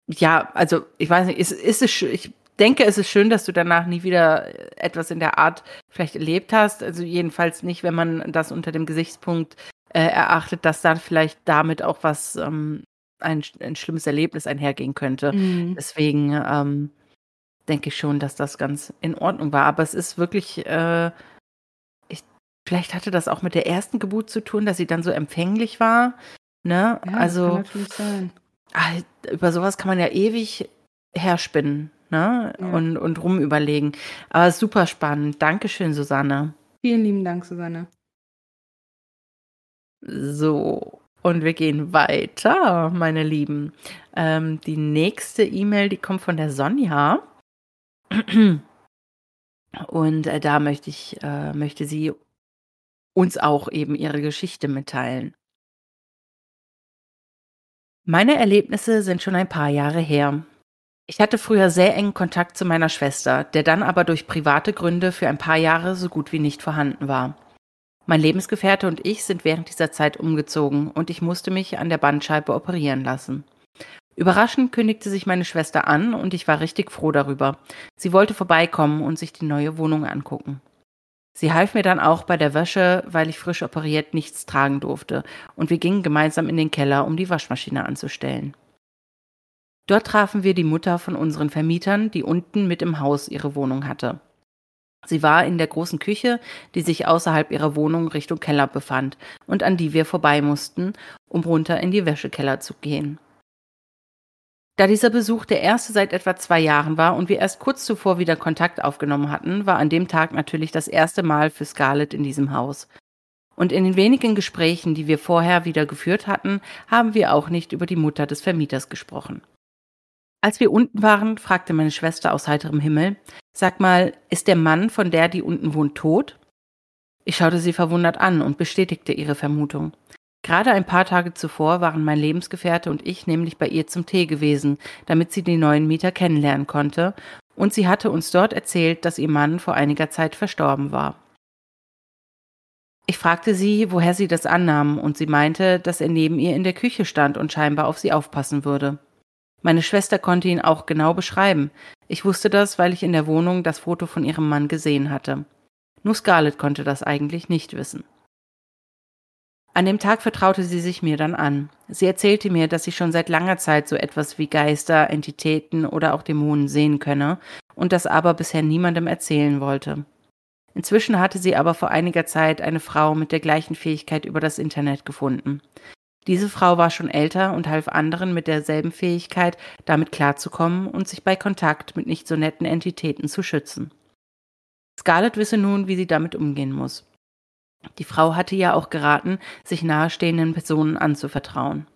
ja, also ich weiß nicht, ist, ist es, ich denke, es ist schön, dass du danach nie wieder etwas in der Art vielleicht erlebt hast. Also jedenfalls nicht, wenn man das unter dem Gesichtspunkt äh, erachtet, dass dann vielleicht damit auch was, ähm, ein, ein schlimmes Erlebnis einhergehen könnte. Mhm. Deswegen ähm, denke ich schon, dass das ganz in Ordnung war. Aber es ist wirklich, äh, ich, vielleicht hatte das auch mit der ersten Geburt zu tun, dass sie dann so empfänglich war. Ne? Ja, das also kann natürlich sein. ah, über sowas kann man ja ewig herspinnen ne? Ja. und, und rumüberlegen. Aber super spannend. Dankeschön, Susanne. Vielen lieben Dank, Susanne. So, und wir gehen weiter, meine Lieben. Ähm, die nächste E-Mail, die kommt von der Sonja. Und äh, da möchte ich, äh, möchte sie uns auch eben ihre Geschichte mitteilen. Meine Erlebnisse sind schon ein paar Jahre her. Ich hatte früher sehr engen Kontakt zu meiner Schwester, der dann aber durch private Gründe für ein paar Jahre so gut wie nicht vorhanden war. Mein Lebensgefährte und ich sind während dieser Zeit umgezogen und ich musste mich an der Bandscheibe operieren lassen. Überraschend kündigte sich meine Schwester an und ich war richtig froh darüber. Sie wollte vorbeikommen und sich die neue Wohnung angucken. Sie half mir dann auch bei der Wäsche, weil ich frisch operiert nichts tragen durfte, und wir gingen gemeinsam in den Keller, um die Waschmaschine anzustellen. Dort trafen wir die Mutter von unseren Vermietern, die unten mit im Haus ihre Wohnung hatte. Sie war in der großen Küche, die sich außerhalb ihrer Wohnung Richtung Keller befand und an die wir vorbei mussten, um runter in die Wäschekeller zu gehen. Da dieser Besuch der erste seit etwa zwei Jahren war und wir erst kurz zuvor wieder Kontakt aufgenommen hatten, war an dem Tag natürlich das erste Mal für Scarlett in diesem Haus. Und in den wenigen Gesprächen, die wir vorher wieder geführt hatten, haben wir auch nicht über die Mutter des Vermieters gesprochen. Als wir unten waren, fragte meine Schwester aus heiterem Himmel, Sag mal, ist der Mann von der, die unten wohnt, tot? Ich schaute sie verwundert an und bestätigte ihre Vermutung. Gerade ein paar Tage zuvor waren mein Lebensgefährte und ich nämlich bei ihr zum Tee gewesen, damit sie die neuen Mieter kennenlernen konnte, und sie hatte uns dort erzählt, dass ihr Mann vor einiger Zeit verstorben war. Ich fragte sie, woher sie das annahm, und sie meinte, dass er neben ihr in der Küche stand und scheinbar auf sie aufpassen würde. Meine Schwester konnte ihn auch genau beschreiben. Ich wusste das, weil ich in der Wohnung das Foto von ihrem Mann gesehen hatte. Nur Scarlett konnte das eigentlich nicht wissen. An dem Tag vertraute sie sich mir dann an. Sie erzählte mir, dass sie schon seit langer Zeit so etwas wie Geister, Entitäten oder auch Dämonen sehen könne und das aber bisher niemandem erzählen wollte. Inzwischen hatte sie aber vor einiger Zeit eine Frau mit der gleichen Fähigkeit über das Internet gefunden. Diese Frau war schon älter und half anderen mit derselben Fähigkeit, damit klarzukommen und sich bei Kontakt mit nicht so netten Entitäten zu schützen. Scarlett wisse nun, wie sie damit umgehen muss. Die Frau hatte ja auch geraten, sich nahestehenden Personen anzuvertrauen.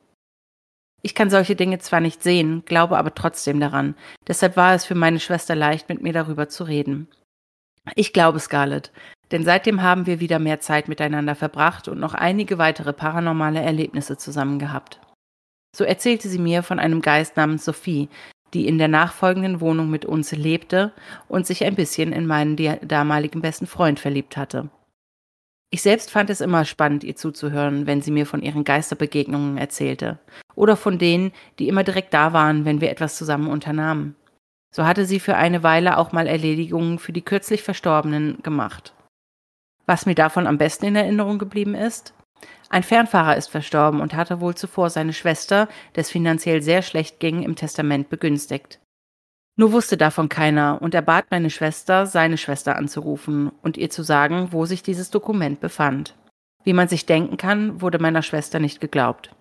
Ich kann solche Dinge zwar nicht sehen, glaube aber trotzdem daran. Deshalb war es für meine Schwester leicht, mit mir darüber zu reden. Ich glaube Scarlett, denn seitdem haben wir wieder mehr Zeit miteinander verbracht und noch einige weitere paranormale Erlebnisse zusammen gehabt. So erzählte sie mir von einem Geist namens Sophie, die in der nachfolgenden Wohnung mit uns lebte und sich ein bisschen in meinen damaligen besten Freund verliebt hatte. Ich selbst fand es immer spannend, ihr zuzuhören, wenn sie mir von ihren Geisterbegegnungen erzählte. Oder von denen, die immer direkt da waren, wenn wir etwas zusammen unternahmen. So hatte sie für eine Weile auch mal Erledigungen für die kürzlich Verstorbenen gemacht. Was mir davon am besten in Erinnerung geblieben ist? Ein Fernfahrer ist verstorben und hatte wohl zuvor seine Schwester, des finanziell sehr schlecht ging, im Testament begünstigt. Nur wusste davon keiner und er bat meine Schwester, seine Schwester anzurufen und ihr zu sagen, wo sich dieses Dokument befand. Wie man sich denken kann, wurde meiner Schwester nicht geglaubt.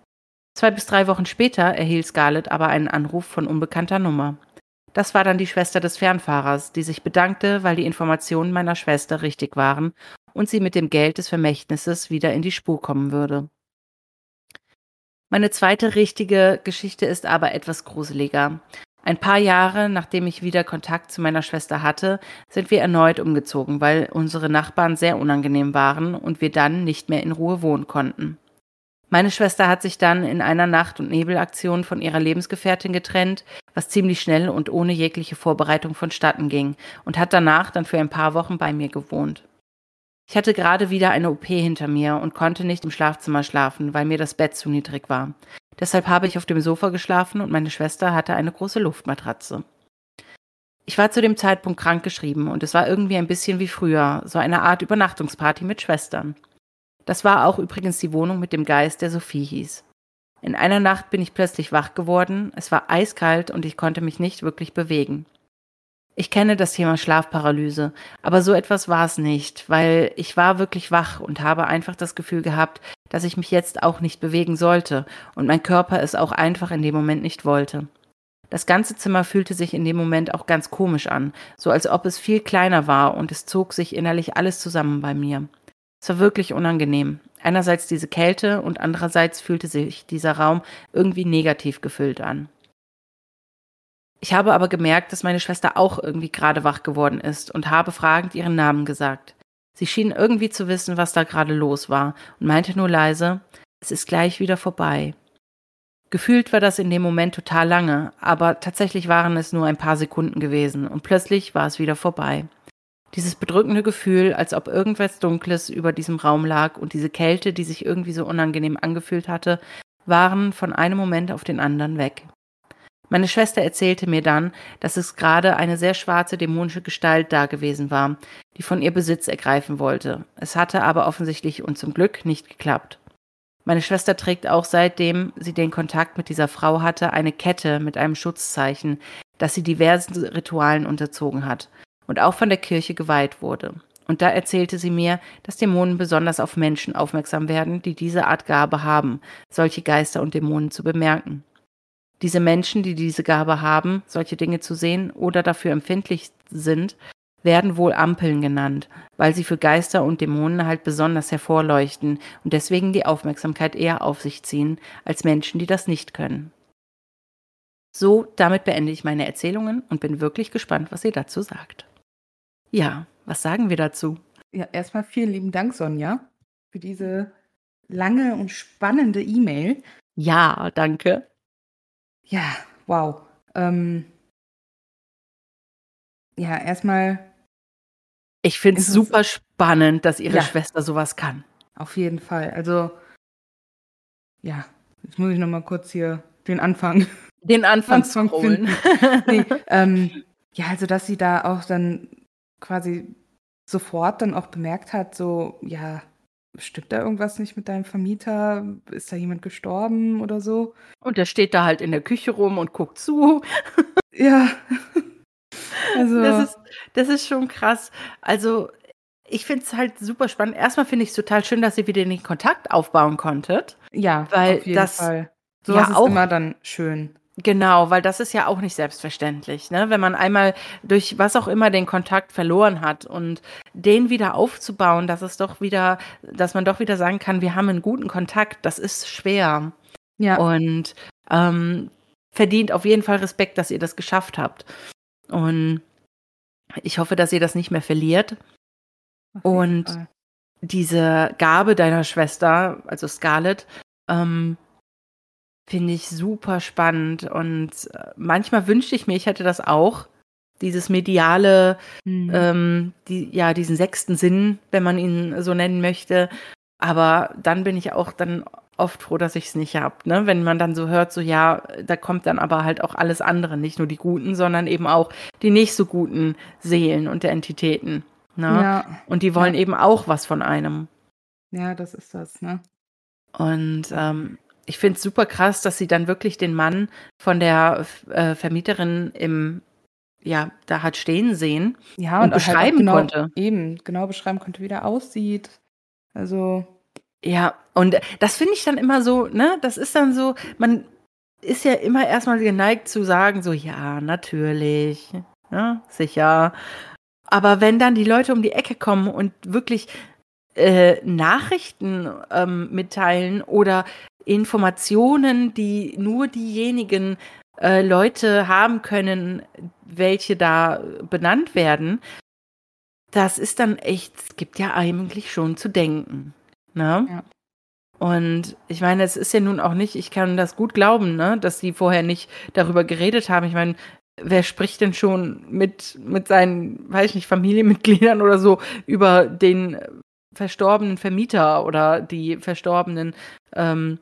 Zwei bis drei Wochen später erhielt Scarlett aber einen Anruf von unbekannter Nummer. Das war dann die Schwester des Fernfahrers, die sich bedankte, weil die Informationen meiner Schwester richtig waren und sie mit dem Geld des Vermächtnisses wieder in die Spur kommen würde. Meine zweite richtige Geschichte ist aber etwas gruseliger. Ein paar Jahre nachdem ich wieder Kontakt zu meiner Schwester hatte, sind wir erneut umgezogen, weil unsere Nachbarn sehr unangenehm waren und wir dann nicht mehr in Ruhe wohnen konnten. Meine Schwester hat sich dann in einer Nacht- und Nebelaktion von ihrer Lebensgefährtin getrennt, was ziemlich schnell und ohne jegliche Vorbereitung vonstatten ging, und hat danach dann für ein paar Wochen bei mir gewohnt. Ich hatte gerade wieder eine OP hinter mir und konnte nicht im Schlafzimmer schlafen, weil mir das Bett zu niedrig war. Deshalb habe ich auf dem Sofa geschlafen und meine Schwester hatte eine große Luftmatratze. Ich war zu dem Zeitpunkt krankgeschrieben und es war irgendwie ein bisschen wie früher, so eine Art Übernachtungsparty mit Schwestern. Das war auch übrigens die Wohnung mit dem Geist, der Sophie hieß. In einer Nacht bin ich plötzlich wach geworden, es war eiskalt und ich konnte mich nicht wirklich bewegen. Ich kenne das Thema Schlafparalyse, aber so etwas war es nicht, weil ich war wirklich wach und habe einfach das Gefühl gehabt, dass ich mich jetzt auch nicht bewegen sollte und mein Körper es auch einfach in dem Moment nicht wollte. Das ganze Zimmer fühlte sich in dem Moment auch ganz komisch an, so als ob es viel kleiner war und es zog sich innerlich alles zusammen bei mir. Es war wirklich unangenehm. Einerseits diese Kälte und andererseits fühlte sich dieser Raum irgendwie negativ gefüllt an. Ich habe aber gemerkt, dass meine Schwester auch irgendwie gerade wach geworden ist und habe fragend ihren Namen gesagt. Sie schien irgendwie zu wissen, was da gerade los war und meinte nur leise, es ist gleich wieder vorbei. Gefühlt war das in dem Moment total lange, aber tatsächlich waren es nur ein paar Sekunden gewesen und plötzlich war es wieder vorbei. Dieses bedrückende Gefühl, als ob irgendwas Dunkles über diesem Raum lag und diese Kälte, die sich irgendwie so unangenehm angefühlt hatte, waren von einem Moment auf den anderen weg. Meine Schwester erzählte mir dann, dass es gerade eine sehr schwarze dämonische Gestalt da gewesen war, die von ihr Besitz ergreifen wollte. Es hatte aber offensichtlich und zum Glück nicht geklappt. Meine Schwester trägt auch seitdem sie den Kontakt mit dieser Frau hatte eine Kette mit einem Schutzzeichen, das sie diversen Ritualen unterzogen hat und auch von der Kirche geweiht wurde. Und da erzählte sie mir, dass Dämonen besonders auf Menschen aufmerksam werden, die diese Art Gabe haben, solche Geister und Dämonen zu bemerken. Diese Menschen, die diese Gabe haben, solche Dinge zu sehen oder dafür empfindlich sind, werden wohl Ampeln genannt, weil sie für Geister und Dämonen halt besonders hervorleuchten und deswegen die Aufmerksamkeit eher auf sich ziehen als Menschen, die das nicht können. So, damit beende ich meine Erzählungen und bin wirklich gespannt, was ihr dazu sagt. Ja, was sagen wir dazu? Ja, erstmal vielen lieben Dank, Sonja, für diese lange und spannende E-Mail. Ja, danke. Ja, wow. Ähm, ja, erstmal. Ich finde es super spannend, dass ihre ja. Schwester sowas kann. Auf jeden Fall. Also, ja, jetzt muss ich noch mal kurz hier den Anfang. Den Anfang, Anfang finden. nee, ähm, ja, also, dass sie da auch dann quasi sofort dann auch bemerkt hat, so, ja, stimmt da irgendwas nicht mit deinem Vermieter? Ist da jemand gestorben oder so? Und der steht da halt in der Küche rum und guckt zu. ja. also. Das ist, das ist schon krass. Also, ich finde es halt super spannend. Erstmal finde ich es total schön, dass ihr wieder den Kontakt aufbauen konntet. Ja, weil auf jeden das, Fall. Sowas ja, ist auch, immer dann schön. Genau, weil das ist ja auch nicht selbstverständlich, ne? Wenn man einmal durch was auch immer den Kontakt verloren hat und den wieder aufzubauen, dass es doch wieder, dass man doch wieder sagen kann, wir haben einen guten Kontakt, das ist schwer. Ja. Und ähm, verdient auf jeden Fall Respekt, dass ihr das geschafft habt. Und ich hoffe, dass ihr das nicht mehr verliert. Und Fall. diese Gabe deiner Schwester, also Scarlett, ähm, Finde ich super spannend. Und äh, manchmal wünschte ich mir, ich hätte das auch. Dieses mediale, mhm. ähm, die, ja, diesen sechsten Sinn, wenn man ihn so nennen möchte. Aber dann bin ich auch dann oft froh, dass ich es nicht habe. Ne? Wenn man dann so hört, so ja, da kommt dann aber halt auch alles andere, nicht nur die guten, sondern eben auch die nicht so guten Seelen und Entitäten. Ne? Ja. Und die wollen ja. eben auch was von einem. Ja, das ist das, ne? Und ähm, ich finde es super krass, dass sie dann wirklich den Mann von der äh, Vermieterin im, ja, da hat stehen sehen ja, und, und halt beschreiben halt genau, konnte. Eben, genau beschreiben konnte, wie der aussieht. Also. Ja, und das finde ich dann immer so, ne, das ist dann so, man ist ja immer erstmal geneigt zu sagen, so, ja, natürlich, ja, sicher. Aber wenn dann die Leute um die Ecke kommen und wirklich äh, Nachrichten ähm, mitteilen oder Informationen, die nur diejenigen äh, Leute haben können, welche da benannt werden, das ist dann echt, es gibt ja eigentlich schon zu denken. Ne? Ja. Und ich meine, es ist ja nun auch nicht, ich kann das gut glauben, ne, dass sie vorher nicht darüber geredet haben. Ich meine, wer spricht denn schon mit, mit seinen, weiß ich nicht, Familienmitgliedern oder so über den verstorbenen Vermieter oder die verstorbenen ähm,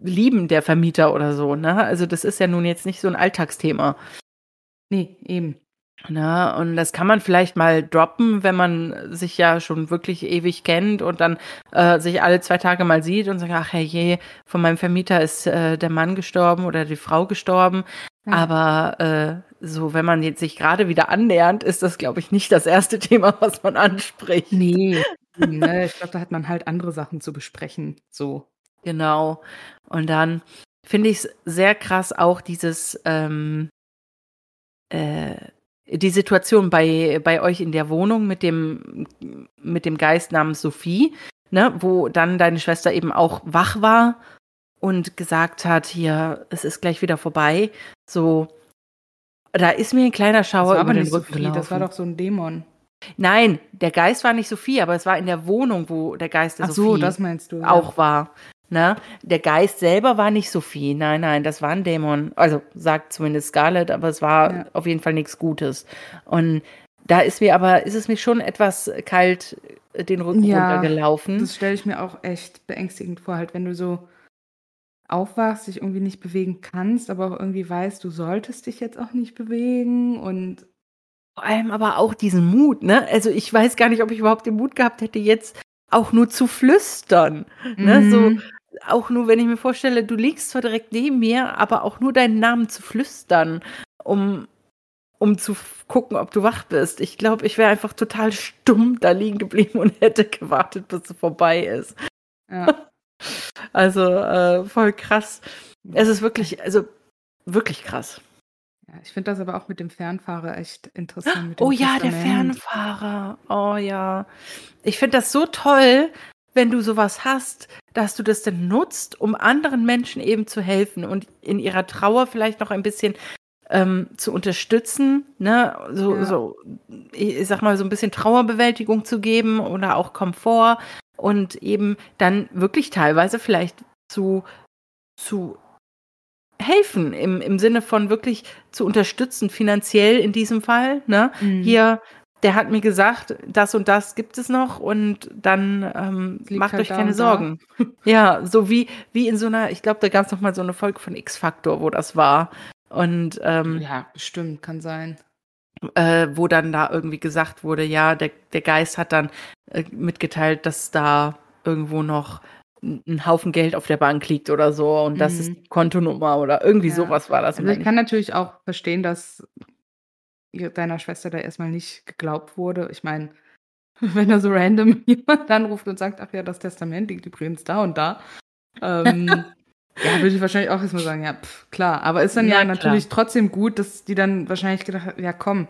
Lieben der Vermieter oder so, ne? Also das ist ja nun jetzt nicht so ein Alltagsthema. Nee, eben. Na, und das kann man vielleicht mal droppen, wenn man sich ja schon wirklich ewig kennt und dann äh, sich alle zwei Tage mal sieht und sagt, ach herrje, von meinem Vermieter ist äh, der Mann gestorben oder die Frau gestorben. Ja. Aber äh, so, wenn man jetzt sich gerade wieder annähernd, ist das, glaube ich, nicht das erste Thema, was man anspricht. Nee, ne, ich glaube, da hat man halt andere Sachen zu besprechen. So. Genau. Und dann finde ich es sehr krass auch dieses, ähm, äh, die Situation bei, bei euch in der Wohnung mit dem, mit dem Geist namens Sophie, ne, wo dann deine Schwester eben auch wach war und gesagt hat, hier, es ist gleich wieder vorbei. So, da ist mir ein kleiner Schauer über den Rücken Sophie, gelaufen. Das war doch so ein Dämon. Nein, der Geist war nicht Sophie, aber es war in der Wohnung, wo der Geist der Ach so, das meinst du, auch ja. war. Ne? Der Geist selber war nicht Sophie. Nein, nein, das war ein Dämon. Also sagt zumindest Scarlett, aber es war ja. auf jeden Fall nichts Gutes. Und da ist mir aber, ist es mir schon etwas kalt den Rücken ja, runtergelaufen. Das stelle ich mir auch echt beängstigend vor, halt, wenn du so aufwachst, dich irgendwie nicht bewegen kannst, aber auch irgendwie weißt, du solltest dich jetzt auch nicht bewegen und vor allem aber auch diesen Mut, ne? Also ich weiß gar nicht, ob ich überhaupt den Mut gehabt hätte, jetzt auch nur zu flüstern. Mhm. Ne? So, auch nur, wenn ich mir vorstelle, du liegst zwar direkt neben mir, aber auch nur deinen Namen zu flüstern, um, um zu gucken, ob du wach bist. Ich glaube, ich wäre einfach total stumm da liegen geblieben und hätte gewartet, bis es vorbei ist. Ja. Also äh, voll krass. Es ist wirklich, also wirklich krass. Ja, ich finde das aber auch mit dem Fernfahrer echt interessant. oh ja, der Fernfahrer. Oh ja. Ich finde das so toll, wenn du sowas hast, dass du das denn nutzt, um anderen Menschen eben zu helfen und in ihrer Trauer vielleicht noch ein bisschen ähm, zu unterstützen, ne, so, ja. so, ich sag mal, so ein bisschen Trauerbewältigung zu geben oder auch Komfort und eben dann wirklich teilweise vielleicht zu, zu helfen, im, im Sinne von wirklich zu unterstützen, finanziell in diesem Fall, ne, mhm. hier der hat mir gesagt, das und das gibt es noch und dann ähm, macht halt euch keine Sorgen. ja, so wie, wie in so einer, ich glaube, da gab es noch mal so eine Folge von X-Factor, wo das war. Und ähm, ja, bestimmt, kann sein. Äh, wo dann da irgendwie gesagt wurde, ja, der, der Geist hat dann äh, mitgeteilt, dass da irgendwo noch ein Haufen Geld auf der Bank liegt oder so und mhm. das ist mhm. die Kontonummer oder irgendwie ja. sowas war das. Also ich kann natürlich auch verstehen, dass deiner Schwester da erstmal nicht geglaubt wurde. Ich meine, wenn da so random jemand anruft und sagt, ach ja, das Testament liegt übrigens da und da, ähm, ja, würde ich wahrscheinlich auch erstmal sagen, ja, pff, klar. Aber ist dann ja, ja natürlich trotzdem gut, dass die dann wahrscheinlich gedacht hat, ja komm,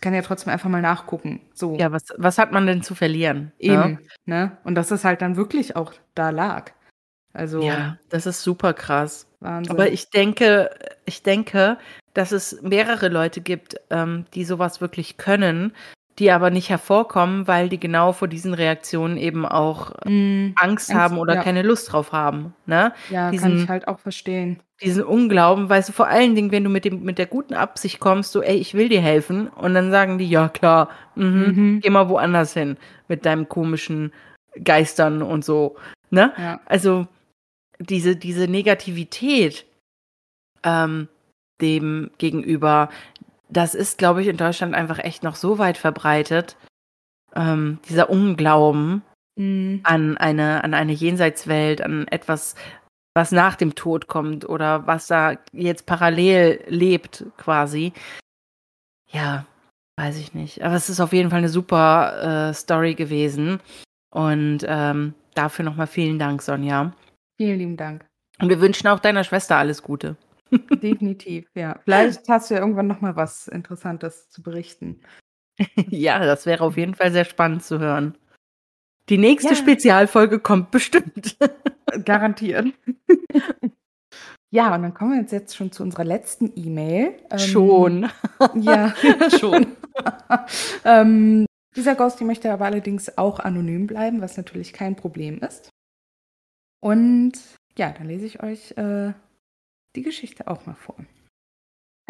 kann ja trotzdem einfach mal nachgucken. So. Ja, was, was hat man denn zu verlieren? Ne? Eben, ja? ne? Und dass das halt dann wirklich auch da lag. Also. Ja, das ist super krass. Wahnsinn. Aber ich denke, ich denke, dass es mehrere Leute gibt, ähm, die sowas wirklich können, die aber nicht hervorkommen, weil die genau vor diesen Reaktionen eben auch mm, Angst, Angst haben oder ja. keine Lust drauf haben. Ne? Ja, diesen, kann ich halt auch verstehen. Diesen Unglauben, weißt du, vor allen Dingen, wenn du mit, dem, mit der guten Absicht kommst, so, ey, ich will dir helfen, und dann sagen die, ja klar, mh, mhm. geh mal woanders hin mit deinem komischen Geistern und so. Ne? Ja. Also diese, diese Negativität, ähm, dem gegenüber, das ist, glaube ich, in Deutschland einfach echt noch so weit verbreitet. Ähm, dieser Unglauben mhm. an eine, an eine Jenseitswelt, an etwas, was nach dem Tod kommt oder was da jetzt parallel lebt, quasi. Ja, weiß ich nicht. Aber es ist auf jeden Fall eine super äh, Story gewesen. Und ähm, dafür nochmal vielen Dank, Sonja. Vielen lieben Dank. Und wir wünschen auch deiner Schwester alles Gute. Definitiv, ja. Vielleicht hast du ja irgendwann noch mal was Interessantes zu berichten. ja, das wäre auf jeden Fall sehr spannend zu hören. Die nächste ja. Spezialfolge kommt bestimmt. Garantiert. ja, und dann kommen wir jetzt, jetzt schon zu unserer letzten E-Mail. Ähm, schon. ja, schon. ähm, dieser Ghost, die möchte aber allerdings auch anonym bleiben, was natürlich kein Problem ist. Und ja, dann lese ich euch äh, die Geschichte auch mal vor.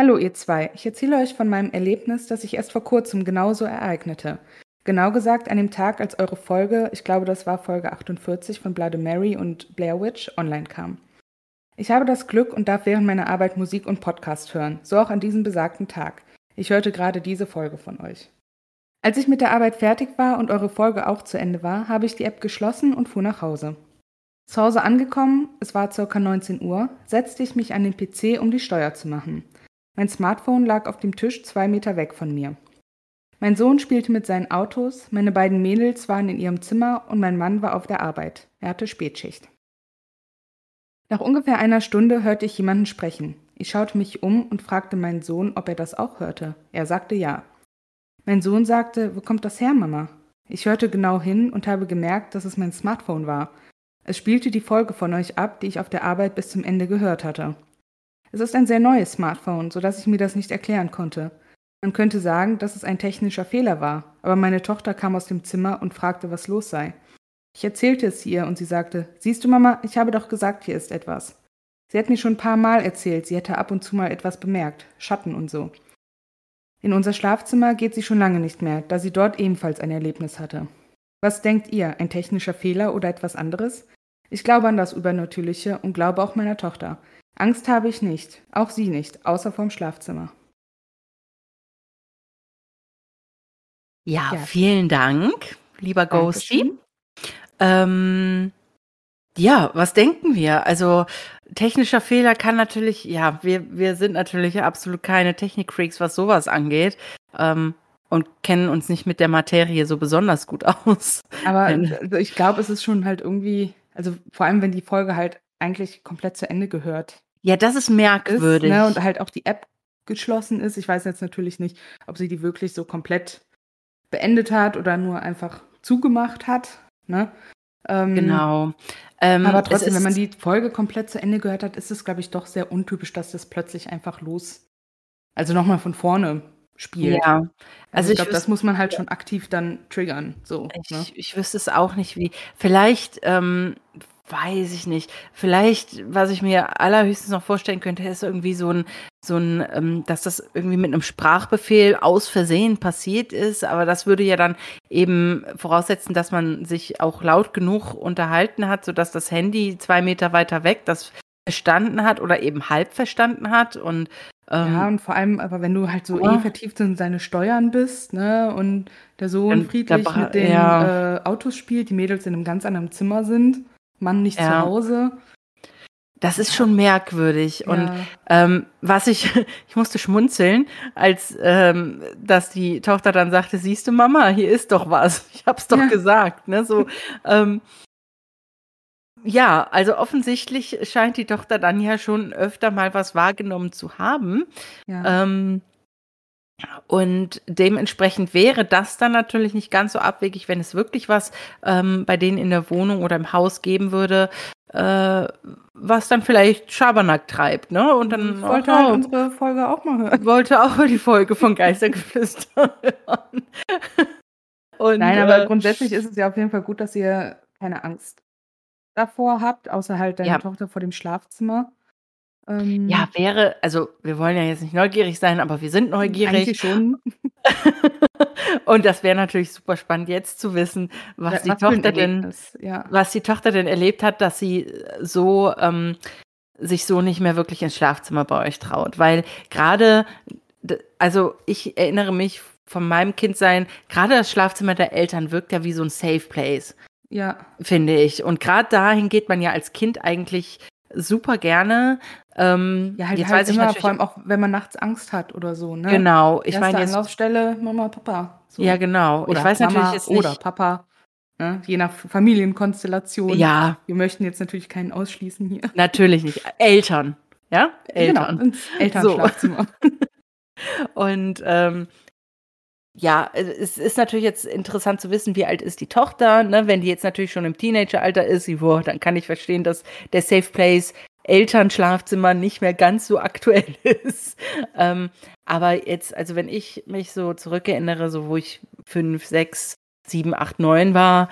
Hallo ihr zwei, ich erzähle euch von meinem Erlebnis, das sich erst vor kurzem genauso ereignete. Genau gesagt an dem Tag, als eure Folge, ich glaube das war Folge 48 von Blood Mary und Blair Witch, online kam. Ich habe das Glück und darf während meiner Arbeit Musik und Podcast hören, so auch an diesem besagten Tag. Ich hörte gerade diese Folge von euch. Als ich mit der Arbeit fertig war und eure Folge auch zu Ende war, habe ich die App geschlossen und fuhr nach Hause. Zu Hause angekommen, es war ca. 19 Uhr, setzte ich mich an den PC, um die Steuer zu machen. Mein Smartphone lag auf dem Tisch zwei Meter weg von mir. Mein Sohn spielte mit seinen Autos, meine beiden Mädels waren in ihrem Zimmer und mein Mann war auf der Arbeit. Er hatte Spätschicht. Nach ungefähr einer Stunde hörte ich jemanden sprechen. Ich schaute mich um und fragte meinen Sohn, ob er das auch hörte. Er sagte ja. Mein Sohn sagte, wo kommt das her, Mama? Ich hörte genau hin und habe gemerkt, dass es mein Smartphone war. Es spielte die Folge von euch ab, die ich auf der Arbeit bis zum Ende gehört hatte. Es ist ein sehr neues Smartphone, so dass ich mir das nicht erklären konnte. Man könnte sagen, dass es ein technischer Fehler war, aber meine Tochter kam aus dem Zimmer und fragte, was los sei. Ich erzählte es ihr und sie sagte, siehst du, Mama, ich habe doch gesagt, hier ist etwas. Sie hat mir schon ein paar Mal erzählt, sie hätte ab und zu mal etwas bemerkt, Schatten und so. In unser Schlafzimmer geht sie schon lange nicht mehr, da sie dort ebenfalls ein Erlebnis hatte. Was denkt ihr, ein technischer Fehler oder etwas anderes? Ich glaube an das Übernatürliche und glaube auch meiner Tochter. Angst habe ich nicht, auch sie nicht, außer vorm Schlafzimmer. Ja, ja. vielen Dank, lieber Ghosty. Ähm, ja, was denken wir? Also technischer Fehler kann natürlich, ja, wir, wir sind natürlich absolut keine Technik-Freaks, was sowas angeht. Ähm, und kennen uns nicht mit der Materie so besonders gut aus. Aber ich glaube, es ist schon halt irgendwie, also vor allem, wenn die Folge halt eigentlich komplett zu Ende gehört. Ja, das ist merkwürdig. Ist, ne, und halt auch die App geschlossen ist. Ich weiß jetzt natürlich nicht, ob sie die wirklich so komplett beendet hat oder nur einfach zugemacht hat. Ne? Ähm, genau. Ähm, aber trotzdem, wenn man die Folge komplett zu Ende gehört hat, ist es, glaube ich, doch sehr untypisch, dass das plötzlich einfach los, also nochmal von vorne spielt. Ja. Also, also ich glaube, das muss man halt schon aktiv dann triggern. So, ich, ne? ich wüsste es auch nicht, wie. Vielleicht ähm, weiß ich nicht. Vielleicht, was ich mir allerhöchstens noch vorstellen könnte, ist irgendwie so ein, so ein, ähm, dass das irgendwie mit einem Sprachbefehl aus Versehen passiert ist. Aber das würde ja dann eben voraussetzen, dass man sich auch laut genug unterhalten hat, sodass das Handy zwei Meter weiter weg das verstanden hat oder eben halb verstanden hat und ja, und vor allem, aber wenn du halt so oh. eh vertieft in seine Steuern bist, ne, und der Sohn friedlich mit den ja. äh, Autos spielt, die Mädels in einem ganz anderen Zimmer sind, Mann nicht ja. zu Hause. Das ist schon merkwürdig. Und ähm, was ich, ich musste schmunzeln, als ähm, dass die Tochter dann sagte, siehst du, Mama, hier ist doch was. Ich hab's doch ja. gesagt. Ne? So, ähm, ja, also offensichtlich scheint die Tochter dann ja schon öfter mal was wahrgenommen zu haben. Ja. Ähm, und dementsprechend wäre das dann natürlich nicht ganz so abwegig, wenn es wirklich was ähm, bei denen in der Wohnung oder im Haus geben würde, äh, was dann vielleicht Schabernack treibt, ne? Und dann ich wollte oh, halt unsere Folge auch mal hören. Wollte auch die Folge von Geistergeflüster hören. Und, Nein, aber äh, grundsätzlich ist es ja auf jeden Fall gut, dass ihr keine Angst davor habt, außer halt deine ja. Tochter vor dem Schlafzimmer. Ähm, ja, wäre, also wir wollen ja jetzt nicht neugierig sein, aber wir sind neugierig. Eigentlich schon. und das wäre natürlich super spannend, jetzt zu wissen, was, was die Tochter denn, ja. was die Tochter denn erlebt hat, dass sie so ähm, sich so nicht mehr wirklich ins Schlafzimmer bei euch traut. Weil gerade, also ich erinnere mich von meinem Kindsein, gerade das Schlafzimmer der Eltern wirkt ja wie so ein Safe Place. Ja. Finde ich. Und gerade dahin geht man ja als Kind eigentlich super gerne. Ähm, ja, halt, jetzt halt weiß ich immer, vor allem auch, wenn man nachts Angst hat oder so, ne? Genau, ich meine jetzt Anlaufstelle Mama, Papa. So. Ja, genau. Oder ich weiß Mama natürlich jetzt nicht, oder Papa. Ne? Je nach Familienkonstellation. Ja. Wir möchten jetzt natürlich keinen ausschließen hier. Natürlich nicht. Eltern. Ja? Genau, Eltern. Genau, ins Elternschlafzimmer. So. Und ähm, ja, es ist natürlich jetzt interessant zu wissen, wie alt ist die Tochter. Ne? Wenn die jetzt natürlich schon im Teenageralter ist, boah, dann kann ich verstehen, dass der Safe Place Elternschlafzimmer nicht mehr ganz so aktuell ist. ähm, aber jetzt, also wenn ich mich so zurückerinnere, so wo ich fünf, sechs, sieben, acht, neun war,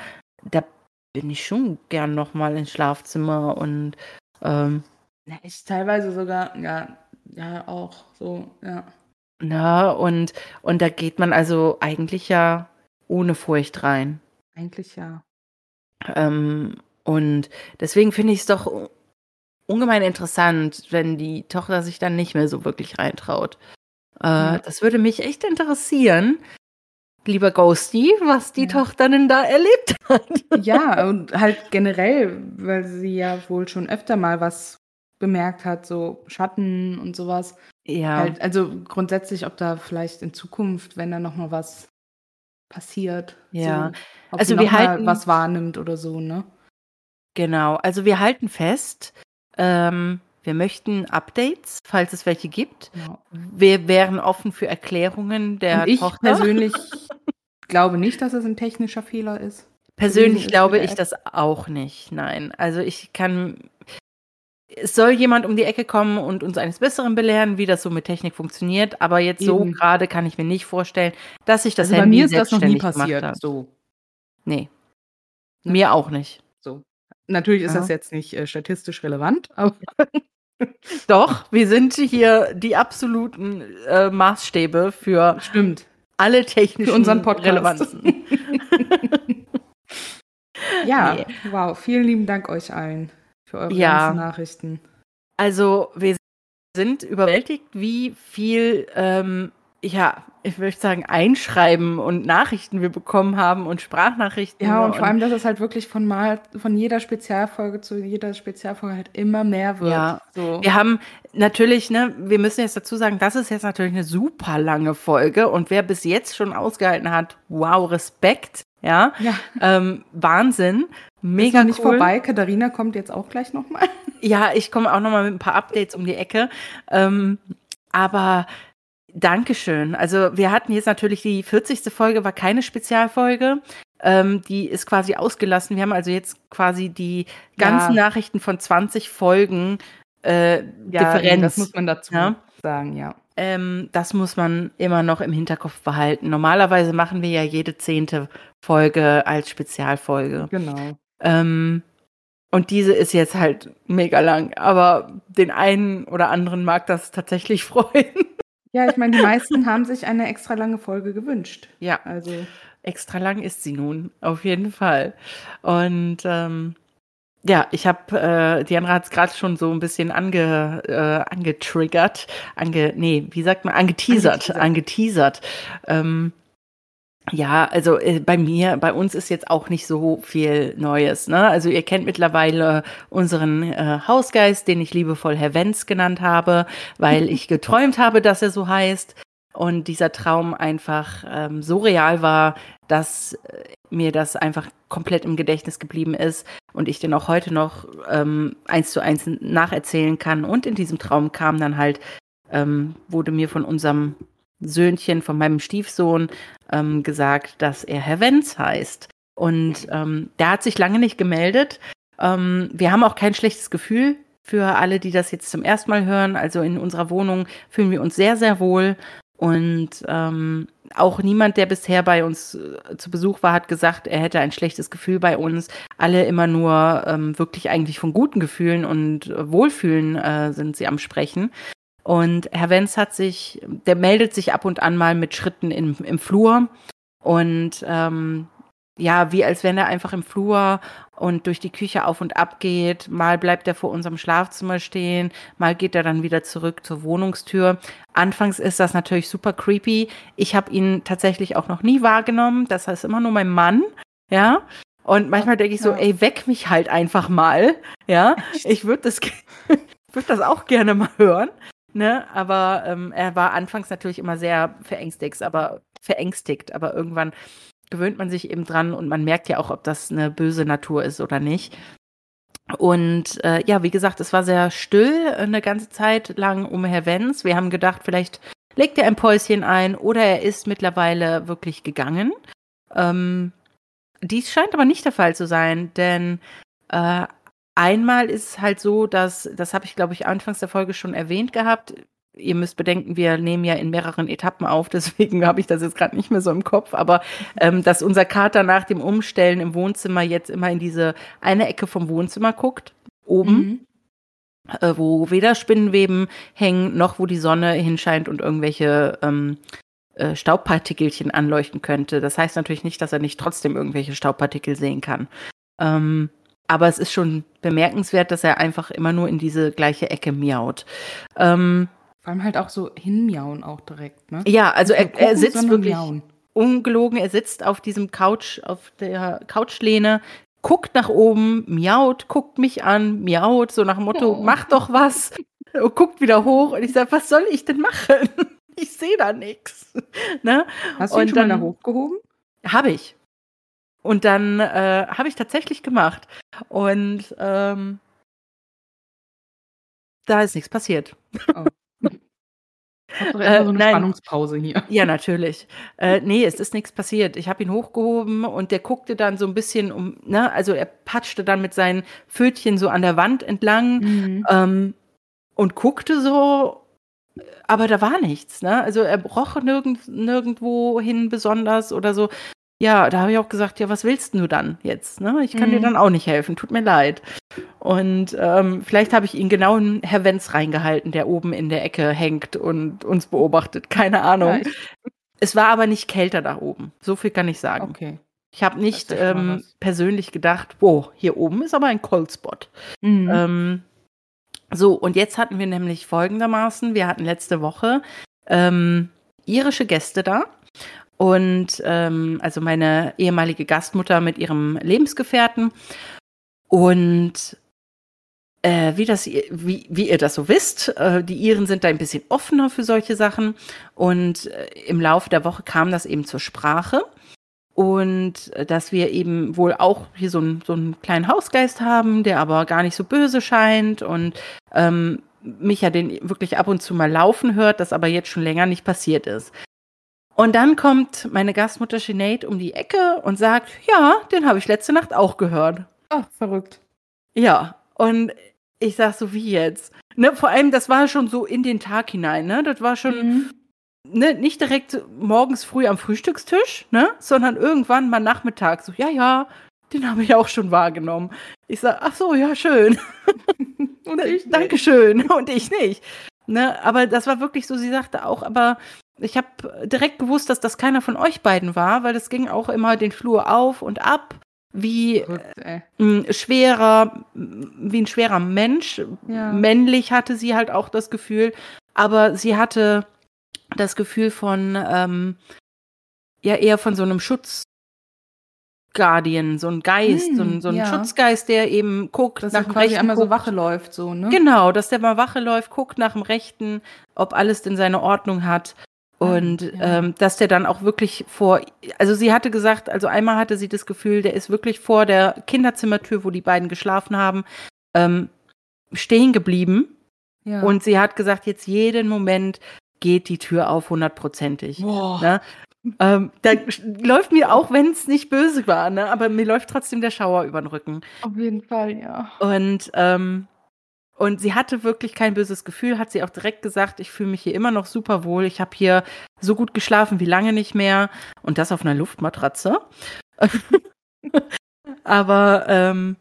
da bin ich schon gern nochmal ins Schlafzimmer und ähm, ich teilweise sogar, ja, ja, auch so, ja. Na, und, und da geht man also eigentlich ja ohne Furcht rein. Eigentlich ja. Ähm, und deswegen finde ich es doch ungemein interessant, wenn die Tochter sich dann nicht mehr so wirklich reintraut. Äh, Ja. Das würde mich echt interessieren, lieber Ghosty, was die Ja. Tochter denn da erlebt hat. Ja, und halt generell, weil sie ja wohl schon öfter mal was bemerkt hat, so Schatten und sowas. Ja, Halt, also grundsätzlich, ob da vielleicht in Zukunft, wenn da nochmal was passiert, Ja. so, Also wir halten- was wahrnimmt oder so, ne? genau. Also wir halten fest, ähm, wir möchten Updates, falls es welche gibt. Genau. Wir wären offen für Erklärungen der und ich Tochter. persönlich glaube nicht, dass es ein technischer Fehler ist. Persönlich glaube ich das auch nicht. Nein. Also ich kann. Es soll jemand um die Ecke kommen und uns eines Besseren belehren, wie das so mit Technik funktioniert. Aber jetzt so Eben. gerade kann ich mir nicht vorstellen, dass sich das also bei Handy mir ist das noch nie passiert. So. Nee. Ne? Mir auch nicht. so. Natürlich ist Ja. das jetzt nicht äh, statistisch relevant, aber Doch, wir sind hier die absoluten äh, Maßstäbe für stimmt. alle technischen Für unseren Podcast. Relevanzen. Ja, Nee. wow. Vielen lieben Dank euch allen für eure Ja. ganzen Nachrichten. Also, wir sind überwältigt, wie viel, ähm, ja, ich würde sagen, Einschreiben und Nachrichten wir bekommen haben und Sprachnachrichten. Ja, und vor allem, dass es halt wirklich von mal von jeder Spezialfolge zu jeder Spezialfolge halt immer mehr wird. Ja. So. Wir haben natürlich, ne, wir müssen jetzt dazu sagen, das ist jetzt natürlich eine super lange Folge und wer bis jetzt schon ausgehalten hat, wow, Respekt, ja, Ja. ähm, Wahnsinn, Mega ist noch nicht cool. vorbei. Katharina kommt jetzt auch gleich nochmal. Ja, ich komme auch noch mal mit ein paar Updates um die Ecke. Ähm, aber Dankeschön. Also wir hatten jetzt natürlich die 40. Folge, war keine Spezialfolge. Ähm, die ist quasi ausgelassen. Wir haben also jetzt quasi die ganzen Ja. Nachrichten von 20 Folgen äh, Differenz. das muss man dazu Ja. sagen, ja. Ähm, das muss man immer noch im Hinterkopf behalten. Normalerweise machen wir ja jede zehnte Folge als Spezialfolge. Genau. Ähm, und diese ist jetzt halt mega lang, aber den einen oder anderen mag das tatsächlich freuen. Ja, ich meine, die meisten haben sich eine extra lange Folge gewünscht. Ja, Also, extra lang ist sie nun, auf jeden Fall. Und ähm, ja, ich habe, äh, Diana hat es gerade schon so ein bisschen ange, äh, angetriggert, ange, nee, wie sagt man, angeteasert, Angeteasert. angeteasert. Ähm, ja, also äh, bei mir, bei uns ist jetzt auch nicht so viel Neues. Ne? Also ihr kennt mittlerweile unseren äh, Hausgeist, den ich liebevoll Herr Wenz genannt habe, weil ich geträumt habe, dass er so heißt. Und dieser Traum einfach ähm, so real war, dass äh, mir das einfach komplett im Gedächtnis geblieben ist und ich den auch heute noch ähm, eins zu eins nacherzählen kann. Und in diesem Traum kam dann halt, ähm, wurde mir von unserem Söhnchen, von meinem Stiefsohn, ähm, gesagt, dass er Herr Wenz heißt. Und ähm, der hat sich lange nicht gemeldet. Ähm, wir haben auch kein schlechtes Gefühl für alle, die das jetzt zum ersten Mal hören. Also in unserer Wohnung fühlen wir uns sehr, sehr wohl. Und ähm, auch niemand, der bisher bei uns äh, zu Besuch war, hat gesagt, er hätte ein schlechtes Gefühl bei uns. Alle immer nur ähm, wirklich eigentlich von guten Gefühlen und äh, Wohlfühlen äh, sind sie am Sprechen. Und Herr Wenz hat sich, der meldet sich ab und an mal mit Schritten im, im Flur. Und ähm, ja, wie als wenn er einfach im Flur und durch die Küche auf und ab geht. Mal bleibt er vor unserem Schlafzimmer stehen, mal geht er dann wieder zurück zur Wohnungstür. Anfangs ist das natürlich super creepy. Ich habe ihn tatsächlich auch noch nie wahrgenommen. Das heißt immer nur mein Mann, ja. Und manchmal denke ich so, ey, weck mich halt einfach mal, ja. Ich würde das, würde das auch gerne mal hören. Ne, aber ähm, er war anfangs natürlich immer sehr verängstigt, aber verängstigt, aber irgendwann gewöhnt man sich eben dran und man merkt ja auch, ob das eine böse Natur ist oder nicht. Und äh, ja, wie gesagt, es war sehr still äh, eine ganze Zeit lang um Herr Wenz. Wir haben gedacht, vielleicht legt er ein Päuschen ein oder er ist mittlerweile wirklich gegangen. Ähm, dies scheint aber nicht der Fall zu sein, denn äh, einmal ist es halt so, dass, das habe ich, glaube ich, anfangs der Folge schon erwähnt gehabt, ihr müsst bedenken, wir nehmen ja in mehreren Etappen auf, deswegen habe ich das jetzt gerade nicht mehr so im Kopf, aber ähm, dass unser Kater nach dem Umstellen im Wohnzimmer jetzt immer in diese eine Ecke vom Wohnzimmer guckt, oben. Mhm. Äh, wo weder Spinnenweben hängen, noch wo die Sonne hinscheint und irgendwelche ähm, äh, Staubpartikelchen anleuchten könnte. Das heißt natürlich nicht, dass er nicht trotzdem irgendwelche Staubpartikel sehen kann. Ähm, aber es ist schon bemerkenswert, dass er einfach immer nur in diese gleiche Ecke miaut. Ähm, Vor allem halt auch so hinmiauen auch direkt, ne? ja, also er, nur er gucken, sitzt wirklich miauen. ungelogen, er sitzt auf diesem Couch, auf der Couchlehne, guckt nach oben, miaut, guckt mich an, miaut, so nach dem Motto, Oh. mach doch was, und guckt wieder hoch und ich sage, was soll ich denn machen? Ich sehe da nichts. Ne? Hast du ihn Und schon mal da dann- hochgehoben? Habe ich. Und dann äh, habe ich tatsächlich gemacht. Und ähm, da ist nichts passiert. Hab doch Äh, erstmal so eine nein. Spannungspause hier. Ja, natürlich. Äh, nee, es ist nichts passiert. Ich habe ihn hochgehoben und der guckte dann so ein bisschen um, ne, also er patschte dann mit seinen Pfötchen so an der Wand entlang Mhm. ähm, und guckte so, aber da war nichts, ne? Also er roch nirgend, nirgendwo hin besonders oder so. Ja, da habe ich auch gesagt, ja, was willst du dann jetzt? Ne? Ich kann dir Mhm. dann auch nicht helfen, tut mir leid. Und ähm, vielleicht habe ich ihn genau in Herr Wenz reingehalten, der oben in der Ecke hängt und uns beobachtet. Keine Ahnung. Vielleicht. Es war aber nicht kälter da oben. So viel kann ich sagen. Okay. Ich habe nicht ähm, persönlich gedacht, wow, hier oben ist aber ein Cold Spot. Mhm. Ähm, so, und jetzt hatten wir nämlich folgendermaßen, wir hatten letzte Woche ähm, irische Gäste da. Und ähm, also meine ehemalige Gastmutter mit ihrem Lebensgefährten. Und äh, wie, das, wie, wie ihr das so wisst, äh, die Iren sind da ein bisschen offener für solche Sachen. Und äh, im Laufe der Woche kam das eben zur Sprache. Und äh, dass wir eben wohl auch hier so, einen so einen kleinen Hausgeist haben, der aber gar nicht so böse scheint und ähm, mich ja den wirklich ab und zu mal laufen hört, das aber jetzt schon länger nicht passiert ist. Und dann kommt meine Gastmutter Sinead um die Ecke und sagt, ja, den habe ich letzte Nacht auch gehört. Ach, verrückt. Ja, und ich sag so, wie jetzt? Ne, vor allem, das war schon so in den Tag hinein, ne? Das war schon Mhm. ne, nicht direkt morgens früh am Frühstückstisch, ne? Sondern irgendwann mal Nachmittag. So, ja, ja, den habe ich auch schon wahrgenommen. Ich sag, ach so, ja, schön. Und ich nicht. Dankeschön. Und ich nicht. Ne, aber das war wirklich so, sie sagte auch, aber ich habe direkt gewusst, dass das keiner von euch beiden war, weil das ging auch immer den Flur auf und ab, wie ey. ein schwerer, wie ein schwerer Mensch. Ja. Männlich hatte sie halt auch das Gefühl, aber sie hatte das Gefühl von, ähm, ja, eher von so einem Schutzguardian, so ein Geist, Hm, so ein, so ein ja. Schutzgeist, der eben guckt, Dass nach dem Rechten einmal so guckt. Wache läuft, so, ne? Genau, dass der mal Wache läuft, guckt nach dem Rechten, ob alles denn seine Ordnung hat. Ah, Und ja. ähm, dass der dann auch wirklich vor, also sie hatte gesagt, also einmal hatte sie das Gefühl, der ist wirklich vor der Kinderzimmertür, wo die beiden geschlafen haben, ähm, stehen geblieben. Ja. Und sie hat gesagt, jetzt jeden Moment geht die Tür auf hundertprozentig. Ne? Ähm, da läuft mir auch, wenn es nicht böse war, ne? aber mir läuft trotzdem der Schauer über den Rücken. Auf jeden Fall, ja. Und, ähm, und sie hatte wirklich kein böses Gefühl, hat sie auch direkt gesagt, ich fühle mich hier immer noch super wohl. Ich habe hier so gut geschlafen wie lange nicht mehr. Und das auf einer Luftmatratze. aber ähm,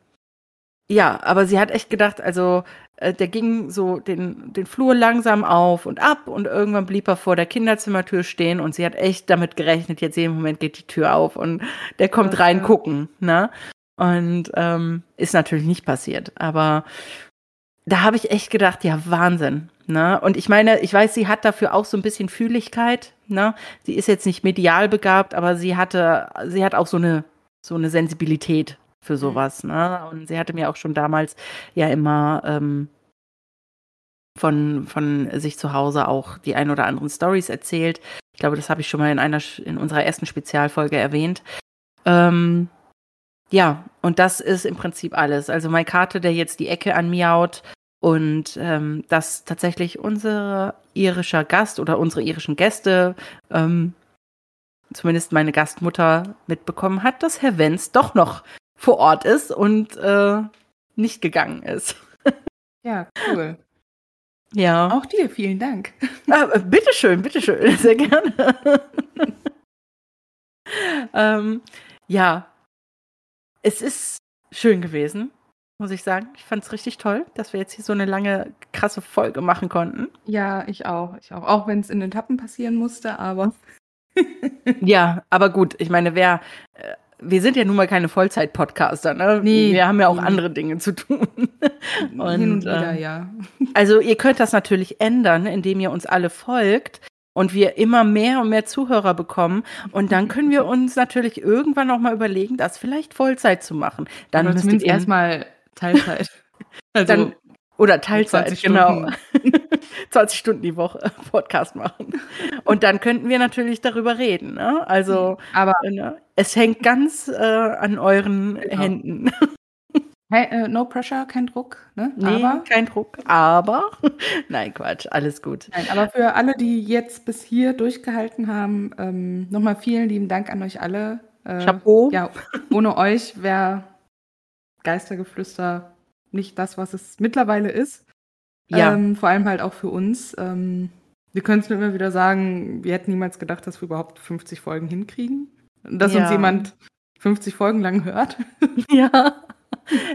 ja, aber sie hat echt gedacht, also äh, der ging so den, den Flur langsam auf und ab und irgendwann blieb er vor der Kinderzimmertür stehen und sie hat echt damit gerechnet, jetzt jeden Moment geht die Tür auf und der kommt rein gucken, ne? Und ähm, ist natürlich nicht passiert. Aber da habe ich echt gedacht, ja, Wahnsinn. Ne? Und ich meine, ich weiß, sie hat dafür auch so ein bisschen Fühligkeit. Ne? Sie ist jetzt nicht medial begabt, aber sie hatte, sie hat auch so eine, so eine Sensibilität für sowas. Ne? Und sie hatte mir auch schon damals ja immer ähm, von, von sich zu Hause auch die ein oder anderen Stories erzählt. Ich glaube, das habe ich schon mal in einer in unserer ersten Spezialfolge erwähnt. Ähm, ja, und das ist im Prinzip alles. Also mein Kater, der jetzt die Ecke anmiaut und ähm, dass tatsächlich unser irischer Gast oder unsere irischen Gäste, ähm, zumindest meine Gastmutter, mitbekommen hat, dass Herr Wenz doch noch vor Ort ist und äh, nicht gegangen ist. Ja, cool. Ja. Auch dir, vielen Dank. Ah, äh, bitteschön, bitteschön, sehr gerne. ähm, ja, es ist schön gewesen, muss ich sagen. Ich fand es richtig toll, dass wir jetzt hier so eine lange, krasse Folge machen konnten. Ja, ich auch. Ich auch. Auch wenn es in Etappen passieren musste, aber. ja, aber gut, ich meine, wer. Äh, wir sind ja nun mal keine Vollzeit-Podcaster, ne? Nee, wir haben ja auch nee. andere Dinge zu tun. Hin und wieder, ähm, ja. Also ihr könnt das natürlich ändern, indem ihr uns alle folgt und wir immer mehr und mehr Zuhörer bekommen. Und dann können wir uns natürlich irgendwann noch mal überlegen, das vielleicht Vollzeit zu machen. Dann Oder zumindest erstmal Teilzeit. Also, dann, oder Teilzeit, 20 genau. Stunden. 20 Stunden die Woche Podcast machen. Und dann könnten wir natürlich darüber reden. Ne? Also aber ne? Es hängt ganz äh, an euren Genau. Händen. hey, äh, no pressure, kein Druck. Ne? Nee, Aber, kein Druck. Aber, nein, Quatsch, alles gut. nein, aber für alle, die jetzt bis hier durchgehalten haben, ähm, nochmal vielen lieben Dank an euch alle. Äh, Chapeau. Ja, ohne euch wäre Geistergeflüster nicht das, was es mittlerweile ist. Ja. Ähm, vor allem halt auch für uns. Ähm, wir können es nur immer wieder sagen, wir hätten niemals gedacht, dass wir überhaupt 50 Folgen hinkriegen. Dass uns Ja. jemand 50 Folgen lang hört. Ja.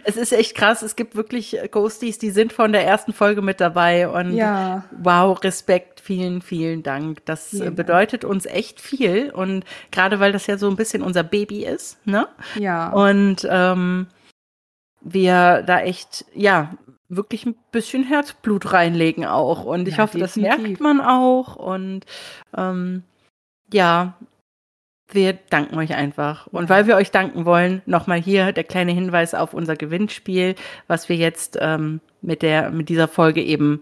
Es ist echt krass. Es gibt wirklich äh, Ghosties, die sind von der ersten Folge mit dabei. Und Ja. wow, Respekt, vielen, vielen Dank. Das Vielen äh, bedeutet uns echt viel. Und gerade weil das ja so ein bisschen unser Baby ist, ne? Ja. Und ähm, wir da echt, ja, wirklich ein bisschen Herzblut reinlegen auch. Und ich Ja, hoffe, das definitiv. merkt man auch. Und ähm, ja, wir danken euch einfach. Und weil wir euch danken wollen, nochmal hier der kleine Hinweis auf unser Gewinnspiel, was wir jetzt ähm, mit, der, mit dieser Folge eben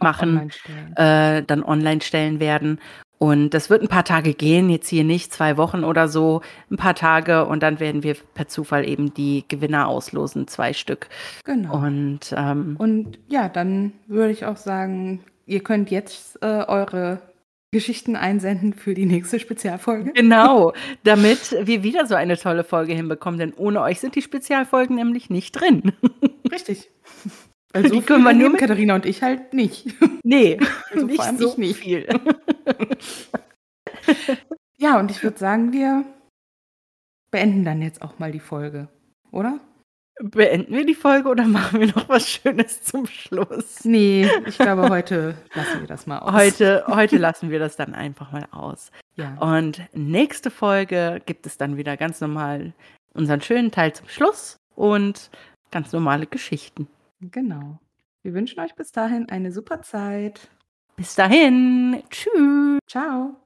machen Online äh, dann online stellen werden. Und das wird ein paar Tage gehen, jetzt hier nicht zwei Wochen oder so, ein paar Tage und dann werden wir per Zufall eben die Gewinner auslosen, zwei Stück. Genau. Und ähm, Und ja, dann würde ich auch sagen, ihr könnt jetzt äh, eure Geschichten einsenden für die nächste Spezialfolge. genau, damit wir wieder so eine tolle Folge hinbekommen, denn ohne euch sind die Spezialfolgen nämlich nicht drin. Richtig. Also Die so können wir nur nehmen mit- Katharina und ich halt nicht. nee, Also nicht vor allem so ich nicht. viel. Ja, und ich würde sagen, wir beenden dann jetzt auch mal die Folge, oder? Beenden wir die Folge oder machen wir noch was Schönes zum Schluss? Nee, ich glaube, heute lassen wir das mal aus. Heute, heute lassen wir das dann einfach mal aus. Ja. Und nächste Folge gibt es dann wieder ganz normal unseren schönen Teil zum Schluss und ganz normale Geschichten. Genau. Wir wünschen euch bis dahin eine super Zeit. Bis dahin, tschüss. Ciao.